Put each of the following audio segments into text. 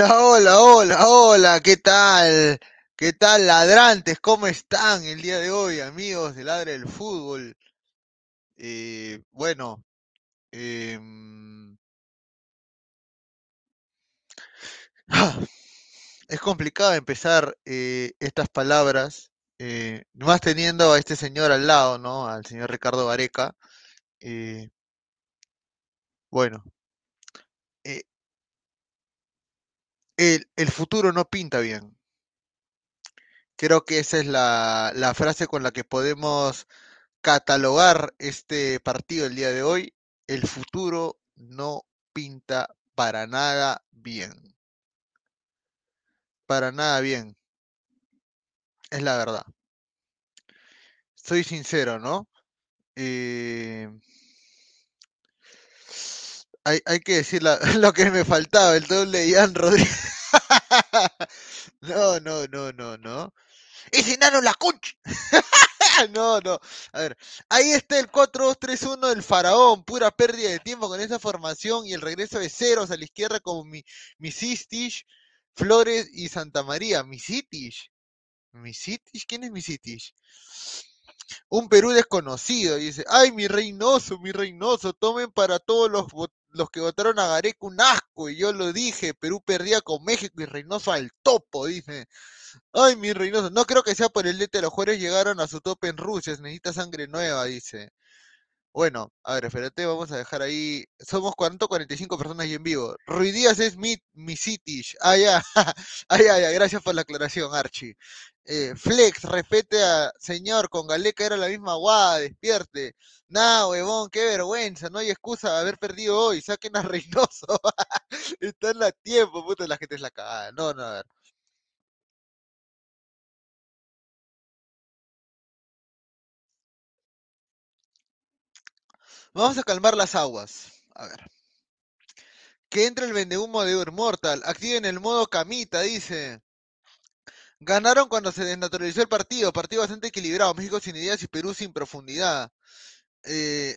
Hola, hola, hola, hola, ¿qué tal? ¿Qué tal, ladrantes? ¿Cómo están el día de hoy, amigos de Ladre del Fútbol? Eh, bueno, em, es complicado empezar eh, estas palabras, eh, más teniendo a este señor al lado, ¿no? Al señor Ricardo Vareca. bueno, el, futuro no pinta bien. Creo que esa es la, frase con la que podemos catalogar este partido el día de hoy. El futuro no pinta para nada bien. Para nada bien. Es la verdad. Soy sincero, ¿no? Eh, hay, que decir lo que me faltaba, el doble de Rodríguez. no, no, no, no, no. ¡Ese enano la concha! no, no. A ver, ahí está el 4-2-3-1 del faraón. Pura pérdida de tiempo con esa formación y el regreso de ceros a la izquierda con mi, Misistich, Flores y Santa María. Misitich. ¿Misitich? ¿Quién es Misitich? Un Perú desconocido, dice, ay, mi Reynoso, mi Reynoso, tomen para todos los, los que votaron a Gareca un asco, y yo lo dije, Perú perdía con México y Reynoso al topo, dice. Ay, mi Reynoso, no creo que sea por el DT, los jugadores llegaron a su tope en Rusia, necesita sangre nueva, dice. Bueno, a ver, espérate, vamos a dejar ahí. Somos 45 personas ahí en vivo. Ruidías es mi, mi Citish. Ah, ya. ah, ya, ya. Gracias por la aclaración, Archie. Eh, Flex, respete a señor, con Galeca era la misma guada, despierte. Nah, huevón, qué vergüenza, no hay excusa de haber perdido hoy, saquen a Reynoso. Están a tiempo, puta, la gente es la cagada. No, no, a ver. Vamos a calmar las aguas. A ver. Que entre el vendehumo de Mortal. Activen el modo camita, dice. Ganaron cuando se desnaturalizó el partido, partido bastante equilibrado, México sin ideas y Perú sin profundidad. Eh,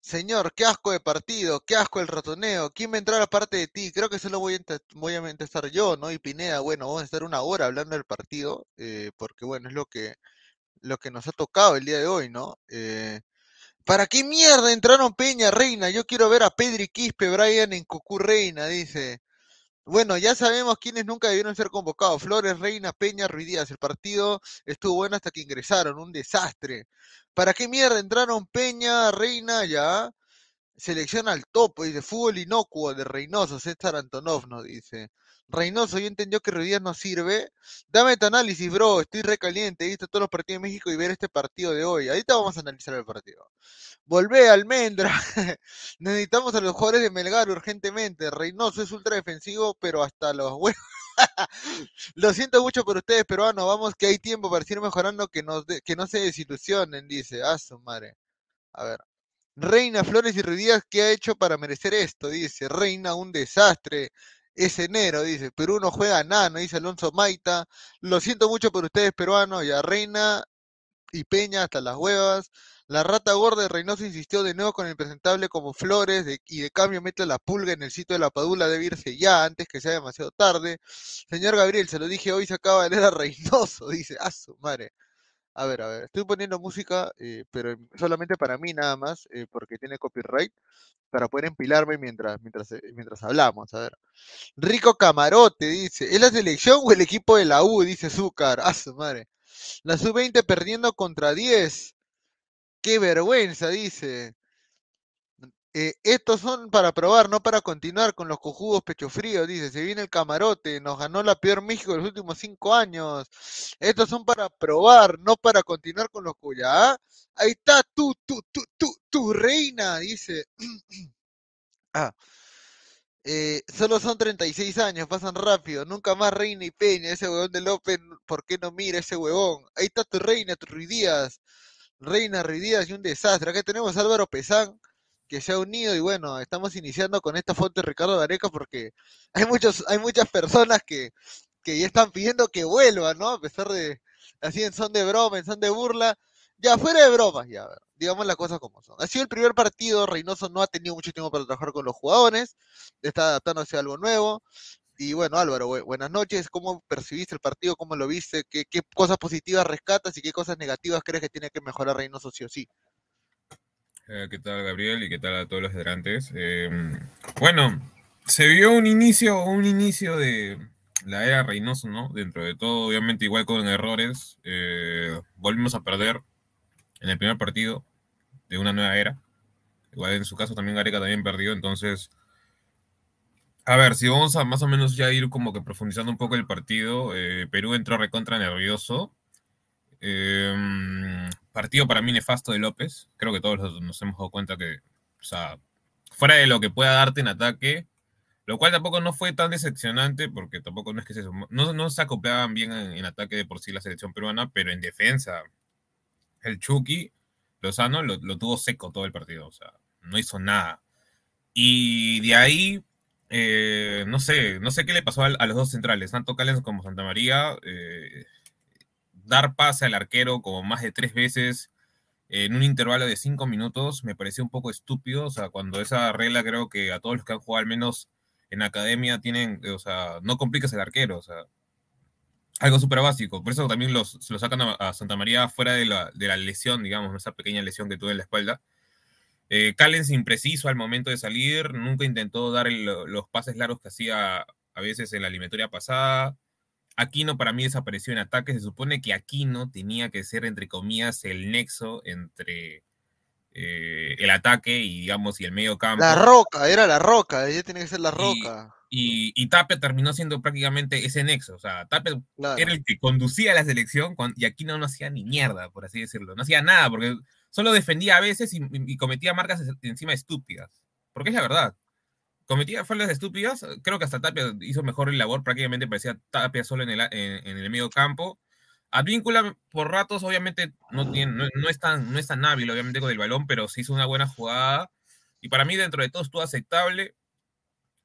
señor, qué asco de partido, qué asco el ratoneo, ¿quién va a entrar aparte de ti? Creo que solo voy a, voy a estar yo, ¿no? Y Pineda, bueno, vamos a estar una hora hablando del partido, eh, porque bueno, es lo que, lo que nos ha tocado el día de hoy, ¿no? Eh, ¿Para qué mierda entraron Peña, Reina? Yo quiero ver a Pedri Quispe, Brian en Cucú Reina, dice. Bueno, ya sabemos quiénes nunca debieron ser convocados. Flores, Reina, Peña, Ruiz Díaz. El partido estuvo bueno hasta que ingresaron. Un desastre. ¿Para qué mierda entraron Peña, Reina, ya? Selección al topo, dice. Fútbol inocuo de Reynoso. César Antonov nos dice. Reynoso, yo entendió que Ruiz Díaz no sirve. Dame tu análisis, bro. Estoy recaliente. He visto todos los partidos de México y ver este partido de hoy. Ahorita vamos a analizar el partido. Volvé, Almendra. Necesitamos a los jugadores de Melgar urgentemente. Reynoso es ultra defensivo, pero hasta los huevos. Lo siento mucho por ustedes, peruanos. Vamos que hay tiempo para seguir mejorando, que, que no se desilusionen, dice. Ah, su madre. A ver. Reina Flores y Ruidías, ¿qué ha hecho para merecer esto? Dice. Reina, un desastre. Es enero, dice. Perú no juega nada, no dice Alonso Maita. Lo siento mucho por ustedes, peruanos. Ya Reina y Peña hasta las huevas. La rata gorda de Reynoso insistió de nuevo con el presentable como Flores y de cambio mete la pulga en el sitio de la Padula, debe irse ya antes que sea demasiado tarde. Señor Gabriel, se lo dije hoy, se acaba de leer a Reynoso, dice, a su madre. A ver, a ver, estoy poniendo música, eh, pero en- solamente para mí nada más, eh, porque tiene copyright, para poder empilarme mientras, mientras, eh, mientras hablamos. A ver. Rico Camarote, dice, ¿es la selección o el equipo de la U? Dice Zúcar, a su madre. La sub-20 perdiendo contra 10. Qué vergüenza, dice. Eh, estos son para probar, no para continuar con los cojudos pecho fríos, dice. Se viene el camarote, nos ganó la peor México de los últimos cinco años. Estos son para probar, no para continuar con los cuyas. ¿ah? Ahí está, tú, tú, tú, tu reina, dice. ah. Eh, solo son 36 años, pasan rápido. Nunca más Reina y Peña. Ese huevón de López, ¿por qué no mira ese huevón? Ahí está tu reina, tu Ruidías. Reina Ruidías y un desastre. Acá tenemos Álvaro Pesán, que se ha unido y bueno, estamos iniciando con esta foto de Ricardo Gareca porque hay muchos, hay muchas personas que, que ya están pidiendo que vuelva, ¿no? A pesar de, así en son de broma, en son de burla. Ya, fuera de bromas, ya, digamos las cosas como son. Ha sido el primer partido, Reynoso no ha tenido mucho tiempo para trabajar con los jugadores, está adaptándose a algo nuevo. Y bueno, Álvaro, bu- buenas noches. ¿Cómo percibiste el partido? ¿Cómo lo viste? ¿Qué, qué cosas positivas rescatas y qué cosas negativas crees que tiene que mejorar Reynoso sí o sí? Eh, ¿Qué tal, Gabriel? Y qué tal a todos los hidrantes. Eh, bueno, se vio un inicio, un inicio de la era Reynoso, ¿no? Dentro de todo, obviamente, igual con errores. Eh, volvimos a perder en el primer partido de una nueva era. Igual en su caso también Gareca también perdió, entonces. A ver, si vamos a más o menos ya ir como que profundizando un poco el partido, eh, Perú entró recontra nervioso. Eh, partido para mí nefasto de López. Creo que todos nos- hemos dado cuenta que, o sea, fuera de lo que pueda darte en ataque, lo cual tampoco no fue tan decepcionante porque tampoco no es que se, no, no se acoplaban bien en, en ataque de por sí la selección peruana, pero en defensa, el Chucky Lozano lo, lo tuvo seco todo el partido, o sea, no hizo nada. Y de ahí, eh, no sé, no sé qué le pasó a, a los dos centrales, tanto Callens como Santa María. eh, dar pase al arquero como más de tres veces en un intervalo de cinco minutos me pareció un poco estúpido. O sea, cuando esa regla creo que a todos los que han jugado al menos en academia tienen, o sea, no complicas el arquero, o sea, algo súper básico. Por eso también los, lo sacan a, a Santa María fuera de la, de la lesión, digamos, esa pequeña lesión que tuve en la espalda. Eh, Callens impreciso al momento de salir, nunca intentó dar los pases largos que hacía a veces en la eliminatoria pasada. Aquino para mí desapareció en ataque. Se supone que Aquino tenía que ser, entre comillas, el nexo entre eh, el ataque y, digamos, y el medio campo. La roca, era la roca, ella tiene que ser la roca. Y, y Tapia terminó siendo prácticamente ese nexo. O sea, Tapia Claro. era el que conducía la selección y Aquino no hacía ni mierda, por así decirlo. No hacía nada, porque solo defendía a veces y, y cometía marcas encima estúpidas. Porque es la verdad. Cometía faltas estúpidas. Creo que hasta Tapia hizo mejor el labor. Prácticamente parecía Tapia solo en el, en, en el medio campo. Advíncula, por ratos, obviamente, no, tiene, no, no es tan, no es tan hábil, obviamente, con el balón, pero sí hizo una buena jugada. Y para mí, dentro de todo, estuvo aceptable.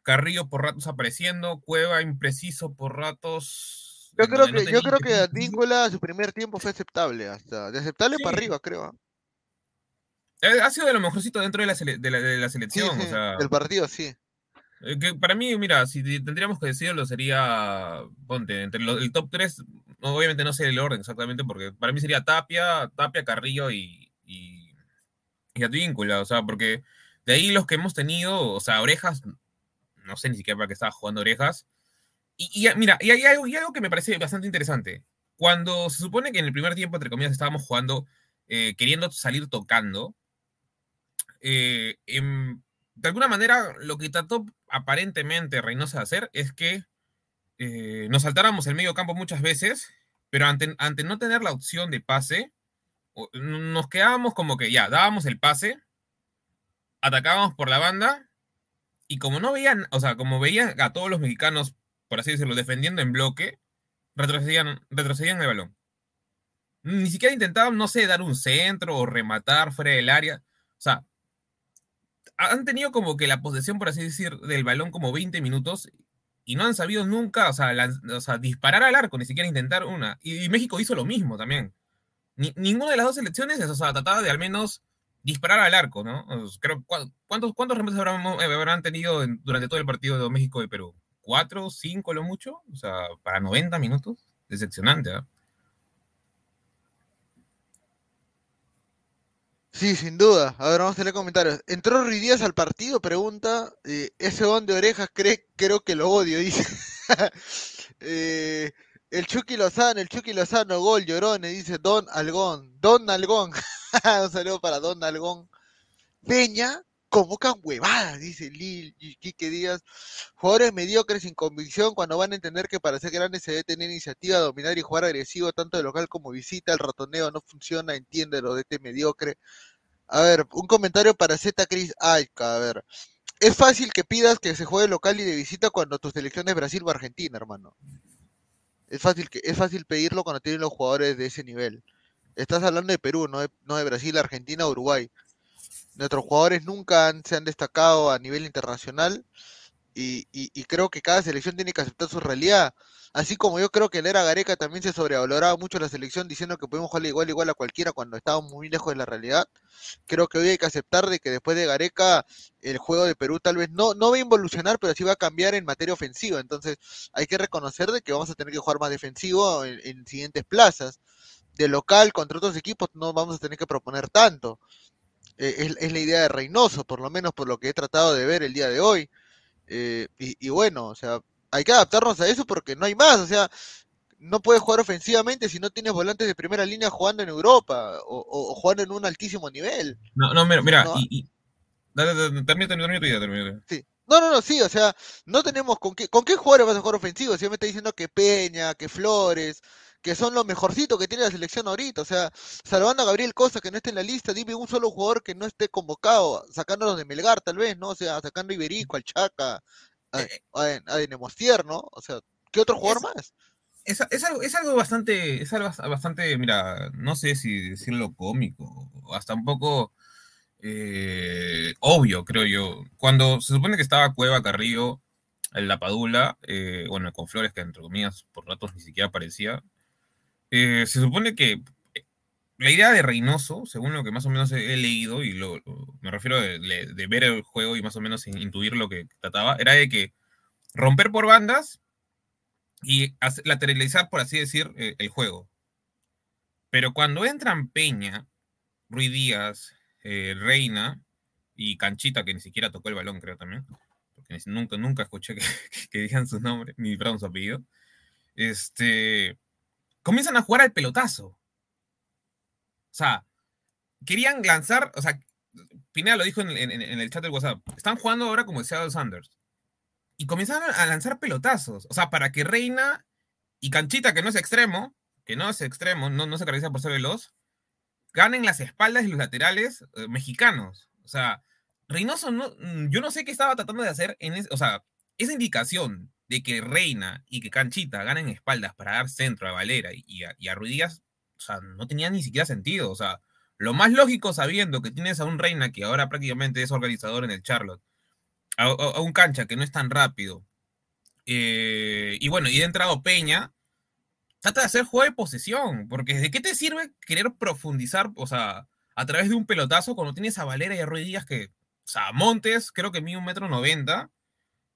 Carrillo por ratos apareciendo, Cueva impreciso por ratos. Yo creo donde no que, yo creo que Advíncula su primer tiempo fue aceptable, hasta de aceptable para arriba, creo. ¿ah? Eh, Ha sido de lo mejorcito dentro de la, sele- de la, de la Sí, selección. sí, o sea, del partido, sí. Eh, que para mí, mira, si te- tendríamos que decirlo, sería, ponte, entre lo- el top 3, obviamente no sé el orden exactamente, porque para mí sería Tapia, Tapia, Carrillo y, y, y Advíncula, o sea, porque de ahí los que hemos tenido, o sea, Orejas, no sé ni siquiera para qué estaba jugando Orejas, y, y, mira, y hay algo, y algo que me parece bastante interesante. Cuando se supone que en el primer tiempo, entre comillas, estábamos jugando, eh, queriendo salir tocando, eh, em, de alguna manera lo que trató aparentemente Reynoso de hacer es que eh, nos saltáramos el medio campo muchas veces, pero ante, ante no tener la opción de pase, nos quedábamos como que ya, dábamos el pase, atacábamos por la banda, y como no veían, o sea, como veían a todos los mexicanos, por así decirlo, defendiendo en bloque, retrocedían, retrocedían el balón. Ni siquiera intentaban, no sé, dar un centro o rematar fuera del área. O sea, han tenido como que la posesión, por así decir, del balón como 20 minutos y no han sabido nunca, o sea, lan- o sea, disparar al arco, ni siquiera intentar una. Y, y México hizo lo mismo también. Ni- ninguna de las dos selecciones, o sea, trataba de al menos disparar al arco, ¿no? Creo, ¿cu- ¿cuántos, cuántos remates habrán, eh, habrán tenido en- durante todo el partido de México y Perú? ¿Cuatro, cinco lo mucho? O sea, para 90 minutos. Decepcionante, ¿ah? Sí, sin duda. A ver, vamos a leer comentarios. Entró Ruiz Díaz al partido, pregunta. eh, ese don de orejas cree, creo que lo odio, dice. Eh, el Chucky Lozano, el Chucky Lozano, gol, llorones, dice Don Algón. Don Algón. Un saludo para Don Algón. Peña, convocan huevadas, dice Lil y Quique Díaz. Jugadores mediocres sin convicción cuando van a entender que para ser grandes se debe tener iniciativa, dominar y jugar agresivo tanto de local como visita. El ratoneo no funciona, entiéndelo de este mediocre. A ver, un comentario para Z Chris Aika, a ver. Es fácil que pidas que se juegue local y de visita cuando tu selección es Brasil o Argentina, hermano. Es fácil que es fácil pedirlo cuando tienen los jugadores de ese nivel. Estás hablando de Perú, no de, no de Brasil, Argentina, Uruguay. Nuestros jugadores nunca han- se han destacado a nivel internacional y, y- creo que cada selección tiene que aceptar su realidad. Así como yo creo que en la era Gareca también se sobrevaloraba mucho la selección diciendo que podemos jugar igual igual a cualquiera cuando estábamos muy lejos de la realidad. Creo que hoy hay que aceptar de que después de Gareca el juego de Perú tal vez no, no va a involucionar, pero sí va a cambiar en materia ofensiva. Entonces hay que reconocer de que vamos a tener que jugar más defensivo en, en siguientes plazas. De local contra otros equipos no vamos a tener que proponer tanto. Eh, es, es la idea de Reynoso, por lo menos por lo que he tratado de ver el día de hoy. Eh, y, y bueno, o sea, hay que adaptarnos a eso porque no hay más. O sea, no puedes jugar ofensivamente si no tienes volantes de primera línea jugando en Europa o, o- o jugando en un altísimo nivel. No, no, mira, mira No. y, y- dale, dale, termina, termina, tu idea. Sí. No, no, no, sí, o sea, no tenemos con qué, con qué jugadores vas a jugar ofensivo. Si me está diciendo que Peña, que Flores, que son los mejorcitos que tiene la selección ahorita. O sea, salvando a Gabriel Cosa que no esté en la lista, dime un solo jugador que no esté convocado, sacándolos de Melgar tal vez, ¿no? O sea, sacando a Iberico, al Chaca, a, a, a Denemostier, ¿no? O sea, ¿qué otro jugador más? Es, es algo, es algo bastante, es algo bastante, mira, no sé si decirlo cómico, hasta un poco eh, obvio, creo yo. Cuando se supone que estaba Cueva, Carrillo, en la Padula, eh, bueno, con Flores, que entre comillas por ratos ni siquiera aparecía, eh, se supone que eh, la idea de Reynoso, según lo que más o menos he, leído, y lo, me refiero de, ver el juego y más o menos intuir lo que trataba, era de que romper por bandas y lateralizar, por así decir, eh, el juego. Pero cuando entran Peña, Ruiz Díaz, Reina y Canchita, que ni siquiera tocó el balón, creo también, porque nunca, nunca escuché que, que digan su nombre, ni perdón, su apellido, este, comienzan a jugar al pelotazo. O sea, querían lanzar, o sea, Pineda lo dijo en, el chat del WhatsApp, están jugando ahora como Seattle Sanders. Y comenzaron a lanzar pelotazos. O sea, para que Reina y Canchita, que no es extremo, que no es extremo, no, no se caracteriza por ser veloz, ganen las espaldas y los laterales eh, mexicanos. O sea, Reynoso, no, mm, yo no sé qué estaba tratando de hacer en ese, o sea, esa indicación de que Reina y que Canchita ganen espaldas para dar centro a Valera y a, y o sea, no tenía ni siquiera sentido. O sea, lo más lógico sabiendo que tienes a un Reina que ahora prácticamente es organizador en el Charlotte, a, un cancha que no es tan rápido, eh, y bueno, y de entrado Peña, trata de hacer juego de posesión, porque ¿de qué te sirve querer profundizar, o sea, a través de un pelotazo cuando tienes a Valera y a Ruiz Díaz que, o sea, Montes creo que mide un metro noventa,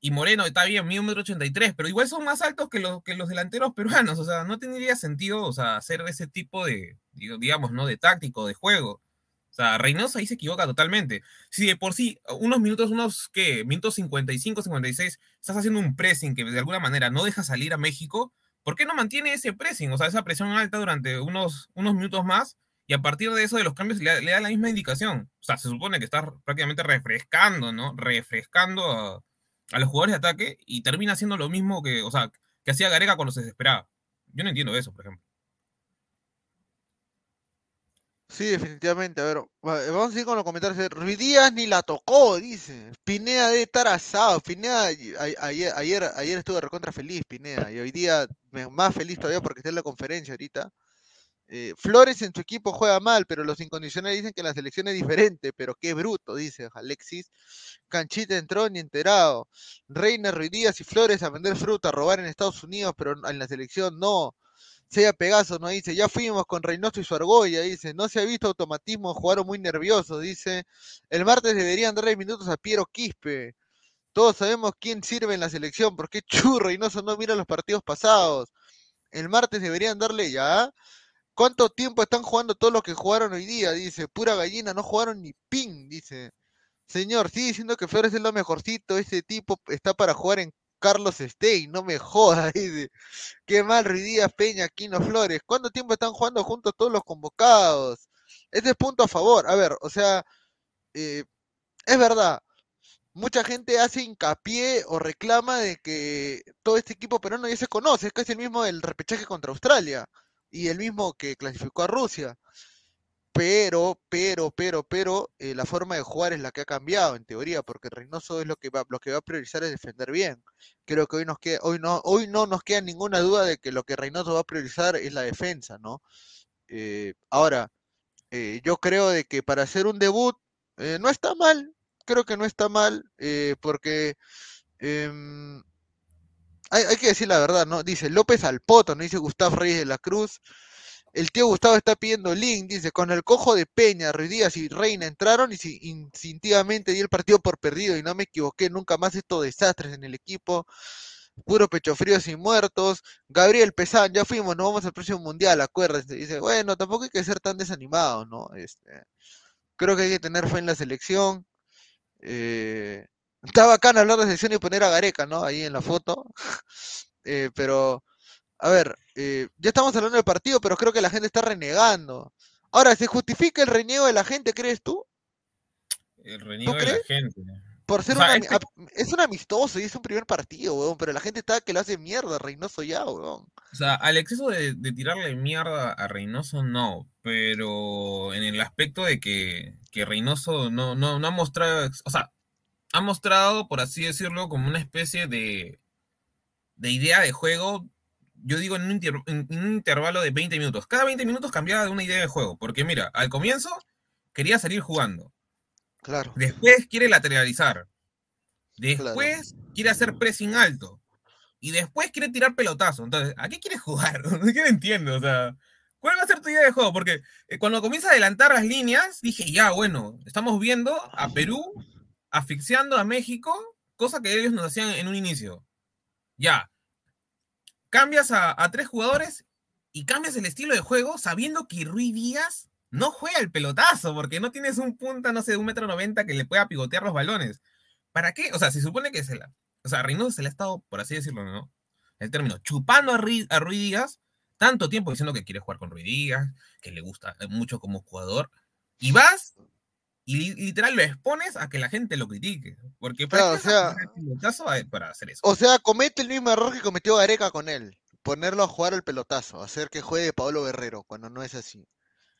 y Moreno está bien, mide un metro ochenta y tres, pero igual son más altos que los, que los delanteros peruanos, o sea, no tendría sentido, o sea, hacer ese tipo de, digamos, ¿no? De táctico, de juego. O sea, Reynoso ahí se equivoca totalmente. Si de por sí, unos minutos, unos, ¿qué? Minutos 55, 56, estás haciendo un pressing que de alguna manera no deja salir a México, ¿por qué no mantiene ese pressing? O sea, esa presión alta durante unos, unos minutos más y a partir de eso de los cambios le, da la misma indicación. O sea, se supone que está prácticamente refrescando, ¿no? Refrescando a, a, los jugadores de ataque y termina haciendo lo mismo que, o sea, que hacía Gareca cuando se desesperaba. Yo no entiendo eso, por ejemplo. Sí, definitivamente. A ver, vamos a ir con los comentarios. Ruiz Díaz ni la tocó, dice. Pineda de estar asado. Pineda, ayer, ayer, ayer estuve recontra feliz, Pineda. Y hoy día más feliz todavía porque está en la conferencia ahorita. Eh, Flores en su equipo juega mal, pero los incondicionales dicen que la selección es diferente, pero qué bruto, dice Alexis. Canchita entró ni enterado. Reina, Ruiz Díaz y Flores a vender fruta, a robar en Estados Unidos, pero en la selección no. Sea Pegaso nos dice, ya fuimos con Reynoso y su argolla, dice, no se ha visto automatismo, jugaron muy nerviosos, dice, el martes deberían darle minutos a Piero Quispe. Todos sabemos quién sirve en la selección, porque churro Reynoso no mira los partidos pasados. El martes deberían darle ya. ¿Cuánto tiempo están jugando todos los que jugaron hoy día? Dice, pura gallina, no jugaron ni ping, dice. Señor, sigue diciendo que Flores es lo mejorcito, ese tipo está para jugar en Carlos Stein, no me jodas, dice. Qué mal Ruidías, Peña, Quino Flores. ¿Cuánto tiempo están jugando juntos todos los convocados? Ese es punto a favor. A ver, o sea, eh, es verdad. Mucha gente hace hincapié o reclama de que todo este equipo peruano ya se conoce, es casi el mismo del repechaje contra Australia y el mismo que clasificó a Rusia. Pero, pero, pero, pero, eh, la forma de jugar es la que ha cambiado en teoría, porque Reynoso es lo que va, lo que va a priorizar es defender bien. Creo que hoy nos queda, hoy no, hoy no nos queda ninguna duda de que lo que Reynoso va a priorizar es la defensa, ¿no? Eh, ahora, eh, yo creo de que para hacer un debut no está mal, creo que no está mal, porque em, hay, hay, que decir la verdad, ¿no? Dice López al poto, no dice Gustavo Reyes de la Cruz. El tío Gustavo está pidiendo link, dice, con el cojo de Peña, Ruiz Díaz y Reina entraron y instintivamente di el partido por perdido y no me equivoqué, nunca más estos desastres en el equipo. Puro pecho frío sin muertos. Gabriel Pesán, ya fuimos, no vamos al próximo mundial, acuérdense. Dice, bueno, tampoco hay que ser tan desanimado, ¿no? Este, creo que hay que tener fe en la selección. Eh, está bacán hablar de selección y poner a Gareca, ¿no? Ahí en la foto. Eh, pero a ver, eh, ya estamos hablando del partido, pero creo que la gente está renegando. Ahora, ¿se justifica el reniego de la gente, crees tú? El reniego de la gente. Por ser es un amistoso y es un primer partido, weón, pero la gente está que lo hace mierda a Reynoso ya, weón. O sea, al exceso de, tirarle mierda a Reynoso, no, pero en el aspecto de que, que Reynoso no, no, no ha mostrado, o sea, ha mostrado, por así decirlo, como una especie de, de idea de juego yo digo en un, intervalo de 20 minutos. Cada 20 minutos cambiaba de una idea de juego. Porque mira, al comienzo quería salir jugando. Claro. Después quiere lateralizar. Después quiere hacer pressing alto. Y después quiere tirar pelotazo. Entonces, ¿a qué quiere jugar? ¿Qué no entiendo? O sea, ¿cuál va a ser tu idea de juego? Porque eh, cuando comienza a adelantar las líneas, dije, ya, bueno, estamos viendo a Perú asfixiando a México, cosa que ellos nos hacían en un inicio. Ya, cambias a, tres jugadores y cambias el estilo de juego sabiendo que Rui Díaz no juega el pelotazo porque no tienes un punta, no sé, de un metro noventa que le pueda pivotear los balones. ¿Para qué? O sea, se supone que se la. O sea, Reynoso se le ha estado, por así decirlo, ¿no? El término, chupando a Rui, a Díaz tanto tiempo diciendo que quiere jugar con Rui Díaz, que le gusta mucho como jugador, y vas y literal lo expones a que la gente lo critique. Porque para, o sea, para hacer eso. O sea, comete el mismo error que cometió Gareca con él. Ponerlo a jugar el pelotazo, hacer que juegue Pablo Guerrero, cuando no es así.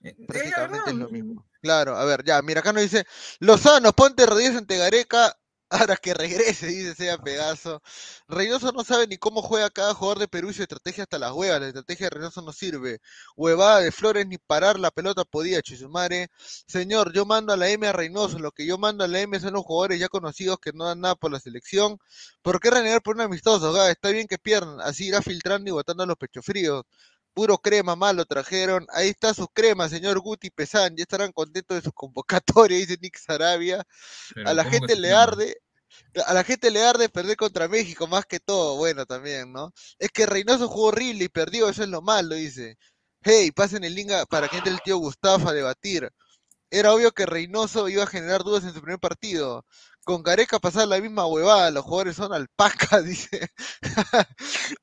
Eh, Prácticamente es lo mismo. Claro, a ver, ya, mira, acá nos dice, Lozano, ponte rodillas ante Gareca, Ahora que regrese, dice sea Pegaso. Reynoso no sabe ni cómo juega cada jugador de Perú y su estrategia hasta las huevas. La estrategia de Reynoso no sirve. Huevada de Flores ni parar la pelota podía, Chisumare. Señor, yo mando a la M a Reynoso. Lo que yo mando a la M son los jugadores ya conocidos que no dan nada por la selección. ¿Por qué renegar por un amistoso? está bien que pierdan. Así irá filtrando y botando a los pechos fríos. Puro crema malo trajeron. Ahí está sus cremas, señor Guti Pesan. Ya estarán contentos de su convocatoria, dice Nick Sarabia. Pero, A la ¿cómo que gente le arde. A la gente le arde perder contra México, más que todo. Bueno, también, ¿no? Es que Reynoso jugó horrible y perdió, eso es lo malo, dice. Hey, pasen el link para que entre el tío Gustavo a debatir. Era obvio que Reynoso iba a generar dudas en su primer partido. Con Gareca pasar la misma huevada, los jugadores son alpacas, dice.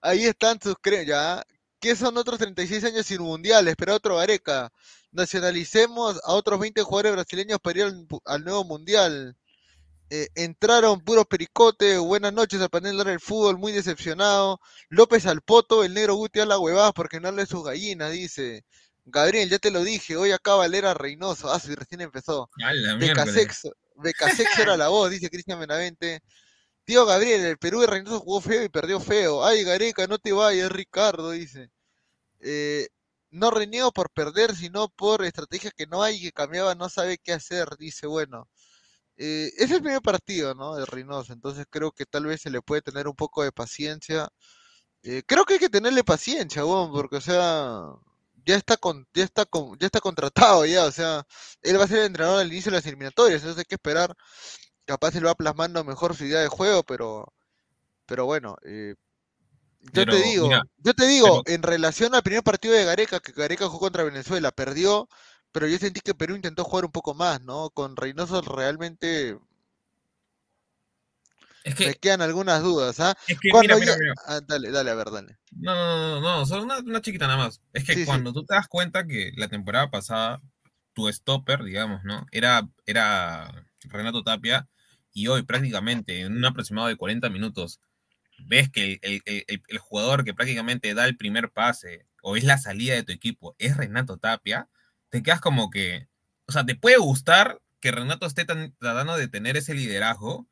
Ahí están sus cre... ya. ¿Qué son otros 36 años sin mundial? Espera otro Gareca. Nacionalicemos a otros 20 jugadores brasileños para ir al nuevo mundial. Eh, entraron puros pericotes. Buenas noches al panel de del fútbol, muy decepcionado. López al poto, el negro Guti a la huevada porque no de sus gallinas, dice. Gabriel, ya te lo dije, hoy acaba Valera Reynoso. Ah, sí, recién empezó. Becasexo era la voz, dice Cristian Benavente. Tío Gabriel, el Perú de Reynoso jugó feo y perdió feo. Ay, Gareca, no te vayas, Ricardo, dice. Eh, no reniego por perder, sino por estrategias que no hay y que cambiaba, no sabe qué hacer, dice, bueno. Eh, es el primer partido, ¿no? De Reynoso, entonces creo que tal vez se le puede tener un poco de paciencia. Eh, creo que hay que tenerle paciencia, porque, o sea, ya está con, ya está con, ya está contratado ya, o sea, él va a ser el entrenador al inicio de las eliminatorias, entonces hay que esperar, capaz él va plasmando mejor su idea de juego, pero, pero bueno, eh, yo Pero, te digo, mira, yo te digo, en relación al primer partido de Gareca, que Gareca jugó contra Venezuela, perdió, pero yo sentí que Perú intentó jugar un poco más, ¿no? Con Reynoso realmente Es me que, quedan algunas dudas, ¿ah? es que Cuando mira, mira, ya- ah, dale, dale, a ver, dale. No, no, no, no, no, solo una, una chiquita nada más. Es que Sí, sí. cuando tú te das cuenta que la temporada pasada, tu stopper, digamos, ¿no? Era, era Renato Tapia, y hoy prácticamente en un aproximado de 40 minutos, ves que el, el- el- el jugador que prácticamente da el primer pase o es la salida de tu equipo es Renato Tapia, te quedas como que, o sea, te puede gustar que Renato esté tan- tratando de tener ese liderazgo,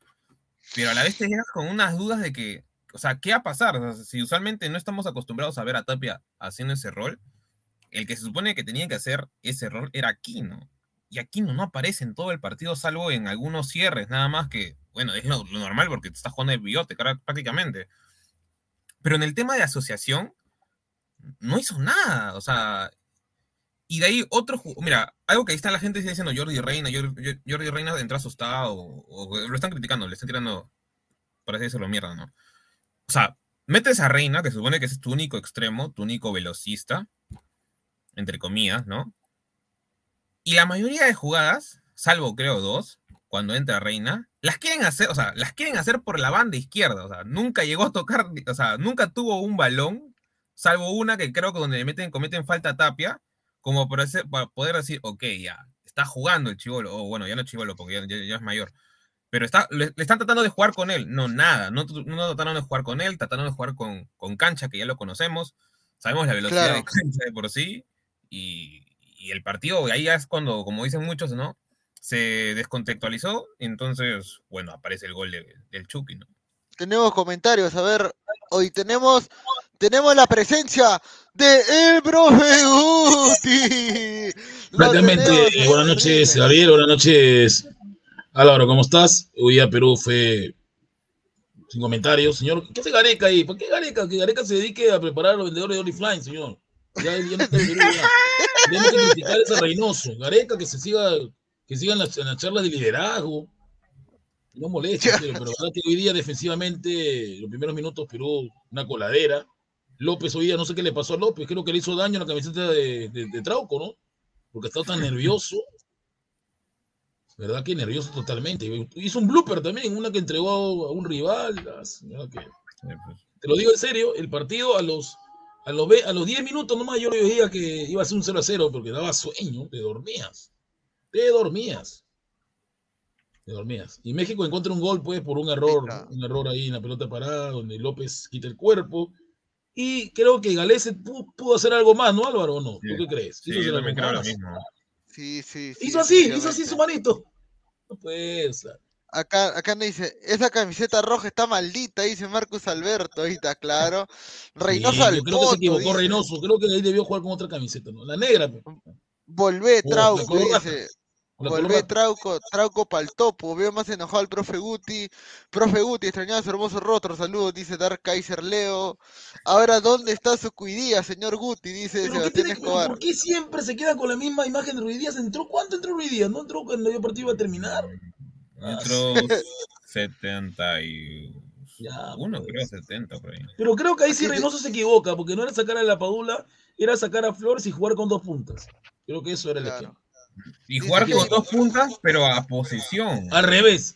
pero a la vez te quedas con unas dudas de que, o sea, ¿qué va a pasar? Si usualmente no estamos acostumbrados a ver a Tapia haciendo ese rol, el que se supone que tenía que hacer ese rol era Aquino. Y Aquino no aparece en todo el partido, salvo en algunos cierres, nada más que, bueno, es lo, normal porque te estás jugando de cara- prácticamente. Pero en el tema de asociación, no hizo nada. O sea, y de ahí otro, mira, algo que ahí está la gente diciendo Jordi Reina, Jordi, Reina entró asustado, o, lo están criticando, le están tirando, por así decirlo, mierda, ¿no? O sea, metes a Reina, que se supone que es tu único extremo, tu único velocista, entre comillas, ¿no? Y la mayoría de jugadas, salvo creo dos, cuando entra Reina, las quieren hacer, o sea, las quieren hacer por la banda izquierda, o sea, nunca llegó a tocar, o sea, nunca tuvo un balón, salvo una que creo que donde le meten, cometen falta a Tapia, como para, hacer- para poder decir, ok, ya, está jugando el chivolo, o bueno, ya no chivolo porque ya, ya- ya es mayor, pero está, le, le están tratando de jugar con él, no, nada, no, no trataron de jugar con él, trataron de jugar con, con Cancha, que ya lo conocemos, sabemos la velocidad Claro. de Cancha de por sí, y, y el partido, ahí ya es cuando, como dicen muchos, ¿no? Se descontextualizó, entonces, bueno, aparece el gol de- del Chucky, ¿no? Tenemos comentarios, a ver, hoy tenemos, tenemos la presencia de el profe Guti. Prácticamente, buenas noches, Gabriel, buenas noches, Álvaro, ¿cómo estás? Hoy día Perú fue sin comentarios. Señor, ¿qué hace Gareca ahí? ¿Por qué Gareca? Que Gareca se dedique a preparar a los vendedores de Oriflame, señor. Ya, ya no Perú, ya. Tenemos que criticar a ese Reynoso. Gareca que se siga, que siga en las, charlas de liderazgo. No serio, pero verdad que hoy día defensivamente, los primeros minutos Perú, una coladera. López hoy día, no sé qué le pasó a López, creo que le hizo daño a la camiseta de, de, de Trauco, ¿no? Porque estaba tan nervioso. ¿Verdad que nervioso totalmente? Hizo un blooper también, una que entregó a un rival. las- ¿verdad que- te lo digo en serio, el partido a los, a los, a los 10 minutos nomás yo le veía que iba a ser un 0 a 0 porque daba sueño, te dormías. Te dormías. Te dormías. Y México encuentra un gol, pues, por un error, un error ahí en la pelota parada, donde López quita el cuerpo. Y creo que Galese pu- pudo, hacer algo más, ¿no, Álvaro? ¿O no? ¿Tú qué crees? Sí, yo también creo lo mismo. Sí, sí, sí. Hizo así, hizo así su manito. No puede ser. Acá, acá me dice, esa camiseta roja está maldita, dice Marcus Alberto, ahí está claro. Reynoso Sí, al creo que se equivocó dice. Reynoso. Creo que ahí debió jugar con otra camiseta, ¿no? La negra. pues. Volvé, Trauco, dice. Volvé Trauco, Trauco pa'l topo. Veo más enojado al profe Guti. Profe Guti, extrañaba su hermoso rostro. Saludos, dice Dark Kaiser Leo. Ahora, ¿dónde está su cuidía, señor Guti? Dice ¿Pero qué Sebastián tiene- Escobar. ¿Por qué siempre se queda con la misma imagen de Ruiz Díaz? ¿Entró? ¿Cuánto entró Ruiz Díaz? ¿No entró cuando el partido iba a terminar? Entró 70 y... Ya, Uno, pues. creo, 70 por ahí. Pero creo que ahí sí Reynoso se equivoca, porque no era sacar a la Padula, era sacar a Flores y jugar con dos puntas. Creo que eso era el esquema. Y jugar con dos puntas, pero a posición. Al revés.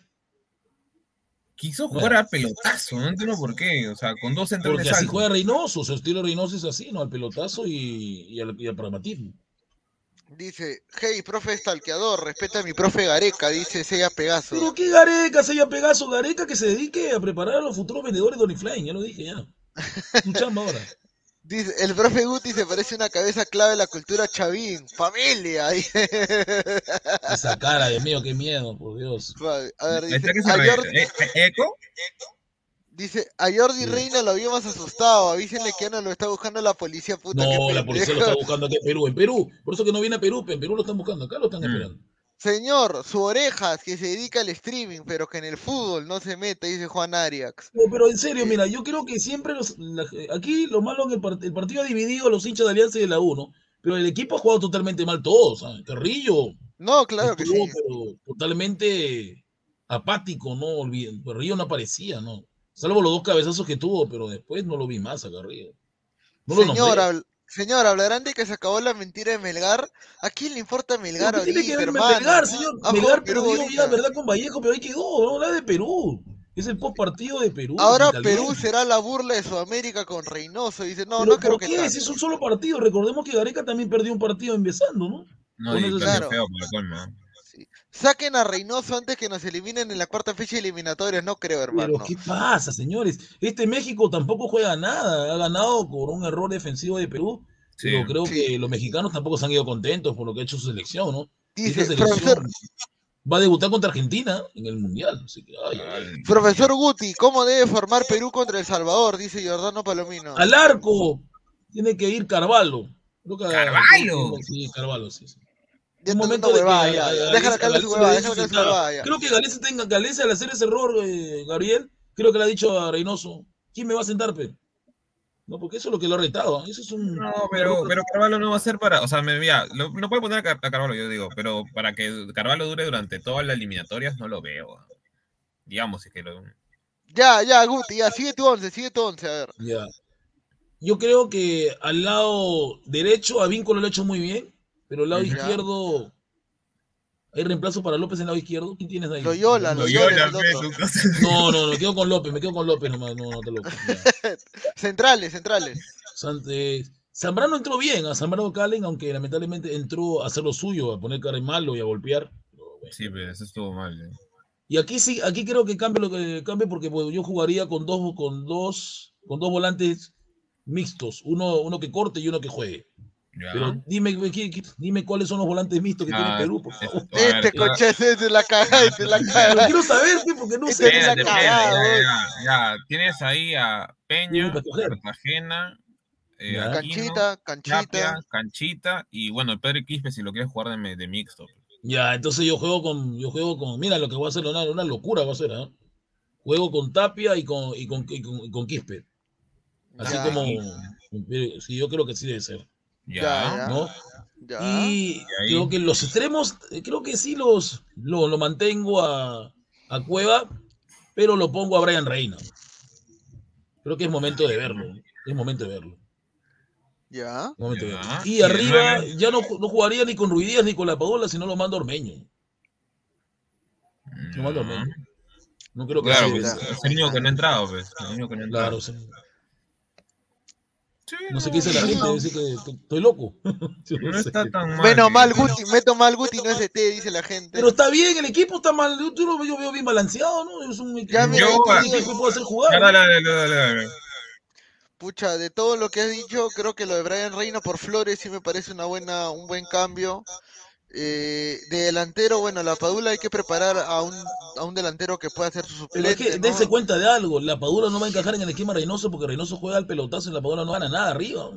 Quiso jugar a pelotazo, no entiendo por qué. O sea, con dos centrales Porque así juega Reynoso, su estilo Reynoso es así, ¿no? Al pelotazo y, y al, y al pragmatismo. Dice, hey, profe stalkeador, respeta a mi profe Gareca, dice Sella Pegaso. Pero qué Gareca, Sella Pegaso, Gareca que se dedique a preparar a los futuros vendedores de Oriflame, ya lo dije ya. Su chamba ahora. Dice, el profe Guti se parece una cabeza clave de la cultura chavín. Familia. dice. Esa cara, Dios mío, qué miedo, por Dios. A ver, dice, se a Jordi, eh, ¿Eco? dice, a Jordi Reina lo habíamos asustado. Avísenle que no lo está buscando la policía, puta. No, la policía lo está buscando aquí en Perú, en Perú. Por eso que no viene a Perú, en Perú lo están buscando, acá lo están esperando. Señor, su orejas, que se dedica al streaming, pero que en el fútbol no se mete, dice Juan Arias. No, pero en serio, mira, yo creo que siempre los, la- aquí lo malo es que el, part- el partido ha dividido a los hinchas de Alianza y de la U, ¿no? Pero el equipo ha jugado totalmente mal todos, ¿sabes? Carrillo. No, claro que estuvo, sí. pero totalmente apático, ¿no? Olviden- Carrillo no aparecía, ¿no? Salvo los dos cabezazos que tuvo, pero después no lo vi más a Carrillo. No lo Señor, señor, hablarán de que se acabó la mentira de Melgar. ¿A quién le importa Melgar ¿Pero qué tiene que ahorita, ver hermano? Melgar, señor? Melgar perdió ahorita. ya, ¿verdad? Con Vallejo, pero ahí quedó, vamos a hablar de Perú. Es el post partido de Perú. Ahora. Perú será la burla de Sudamérica con Reynoso. Dice, no, ¿Pero no creo por que qué? tanto. Si es un solo partido. Recordemos que Gareca también perdió un partido empezando, ¿no? No, y Claro. feo colmo. Saquen a Reynoso antes que nos eliminen en la cuarta fecha de eliminatorias. No creo, hermano. Pero ¿qué pasa, señores? Este México tampoco juega nada. Ha ganado por un error defensivo de Perú. Sí. Pero creo Sí. que los mexicanos tampoco se han ido contentos por lo que ha hecho su selección, ¿no? Dice, esta selección profesor, va a debutar contra Argentina en el Mundial. Así que, ay, ay, ay. profesor Guti, ¿cómo debe formar Perú contra El Salvador? Dice Giordano Palomino. Al arco tiene que ir Carvalho. Creo que- ¿Carvalho? Sí, Carvalho, sí. sí. Un momento de que huevada, ya. Déjala caer su huevada, déjala caer su huevada. Creo que Galese tenga, Galese al hacer ese error, eh, Gabriel, creo que le ha dicho a Reynoso, ¿quién me va a sentar, pe? No, porque eso es lo que lo ha retado. Eso es un. No, pero, pero Carvalho no va a ser para. O sea, me, mira, lo- no puede poner a Car- a Carvalho, yo digo, pero para que Carvalho dure durante todas las eliminatorias, no lo veo. Digamos, es que lo. Ya, ya, Guti, ya, sigue tu once, sigue tu once, a ver. Ya. Yo creo que al lado derecho a Vínculo lo ha hecho muy bien, pero al lado Ya. izquierdo. ¿Hay reemplazo para López en el lado izquierdo? ¿Quién tienes ahí? Loyola, no, Loyola, el tú- no, no, me quedo con López, me quedo con López nomás, no, no te lo. Centrales, centrales. Sant- eh, Zambrano entró bien, a Zambrano Calen, aunque lamentablemente entró a hacer lo suyo, a poner cara de malo y a golpear. Pero bueno. Sí, pero eso estuvo mal. eh. Y aquí sí, aquí creo que cambie lo que cambie porque pues, yo jugaría con dos, con dos, con dos volantes mixtos, uno, uno que corte y uno que juegue. Ya. Pero dime, ¿qué- qué- dime cuáles son los volantes mixtos que tiene Ah, Perú, por favor. Este coche es de la cagada, es de la Pero cagada. quiero saber, porque no sé. es la cagada, espérate, weón. ya. Tienes ahí a Peña. Cartagena, eh. Aquino, Canchita, canchita. Tapia, Canchita y bueno, Pedro Quispe si lo quieres jugar de, de mixto. Ya, entonces yo juego con, yo juego con, mira lo que voy a hacer, una, una locura va a ser, ¿ah? Juego con Tapia y con, y con, y con, y con Quispe. Así Ya. como, sí, yo creo que sí debe ser, Ya. ¿no? Ya. Y creo que los extremos, creo que sí los lo, lo mantengo a, a Cueva, pero lo pongo a Brian Reina. Creo que es momento de verlo. Es momento de verlo. Ya. es momento de Ya. verlo. Y arriba ya no, no jugaría ni con Ruidías ni con la Paola, sino lo mando a Ormeño. Lo mando a. Ormeño. No creo que Claro, sea- pues, es el único que no ha entrado, pues. El único que no ha entrado. Claro, sí. Sí, No sé qué dice la gente, dice que que estoy loco. No está tan mal. Menos mal Guti, meto mal Guti, no es de T, dice la gente. Pero está bien, el equipo está mal. Yo, yo veo bien balanceado, ¿no? Es un equipo que puede hacer jugar. Dale, dale, dale. Pucha, de todo lo que has dicho, creo que lo de Brian Reina por Flores sí me parece una buena, un buen cambio. Eh, de delantero, bueno, la Padula hay que preparar a un, a un delantero que pueda ser su Pero es suplente, que ¿no? dense cuenta de algo, la Padula no va a encajar en el esquema Reynoso porque Reynoso juega al pelotazo y la Padula no gana nada arriba.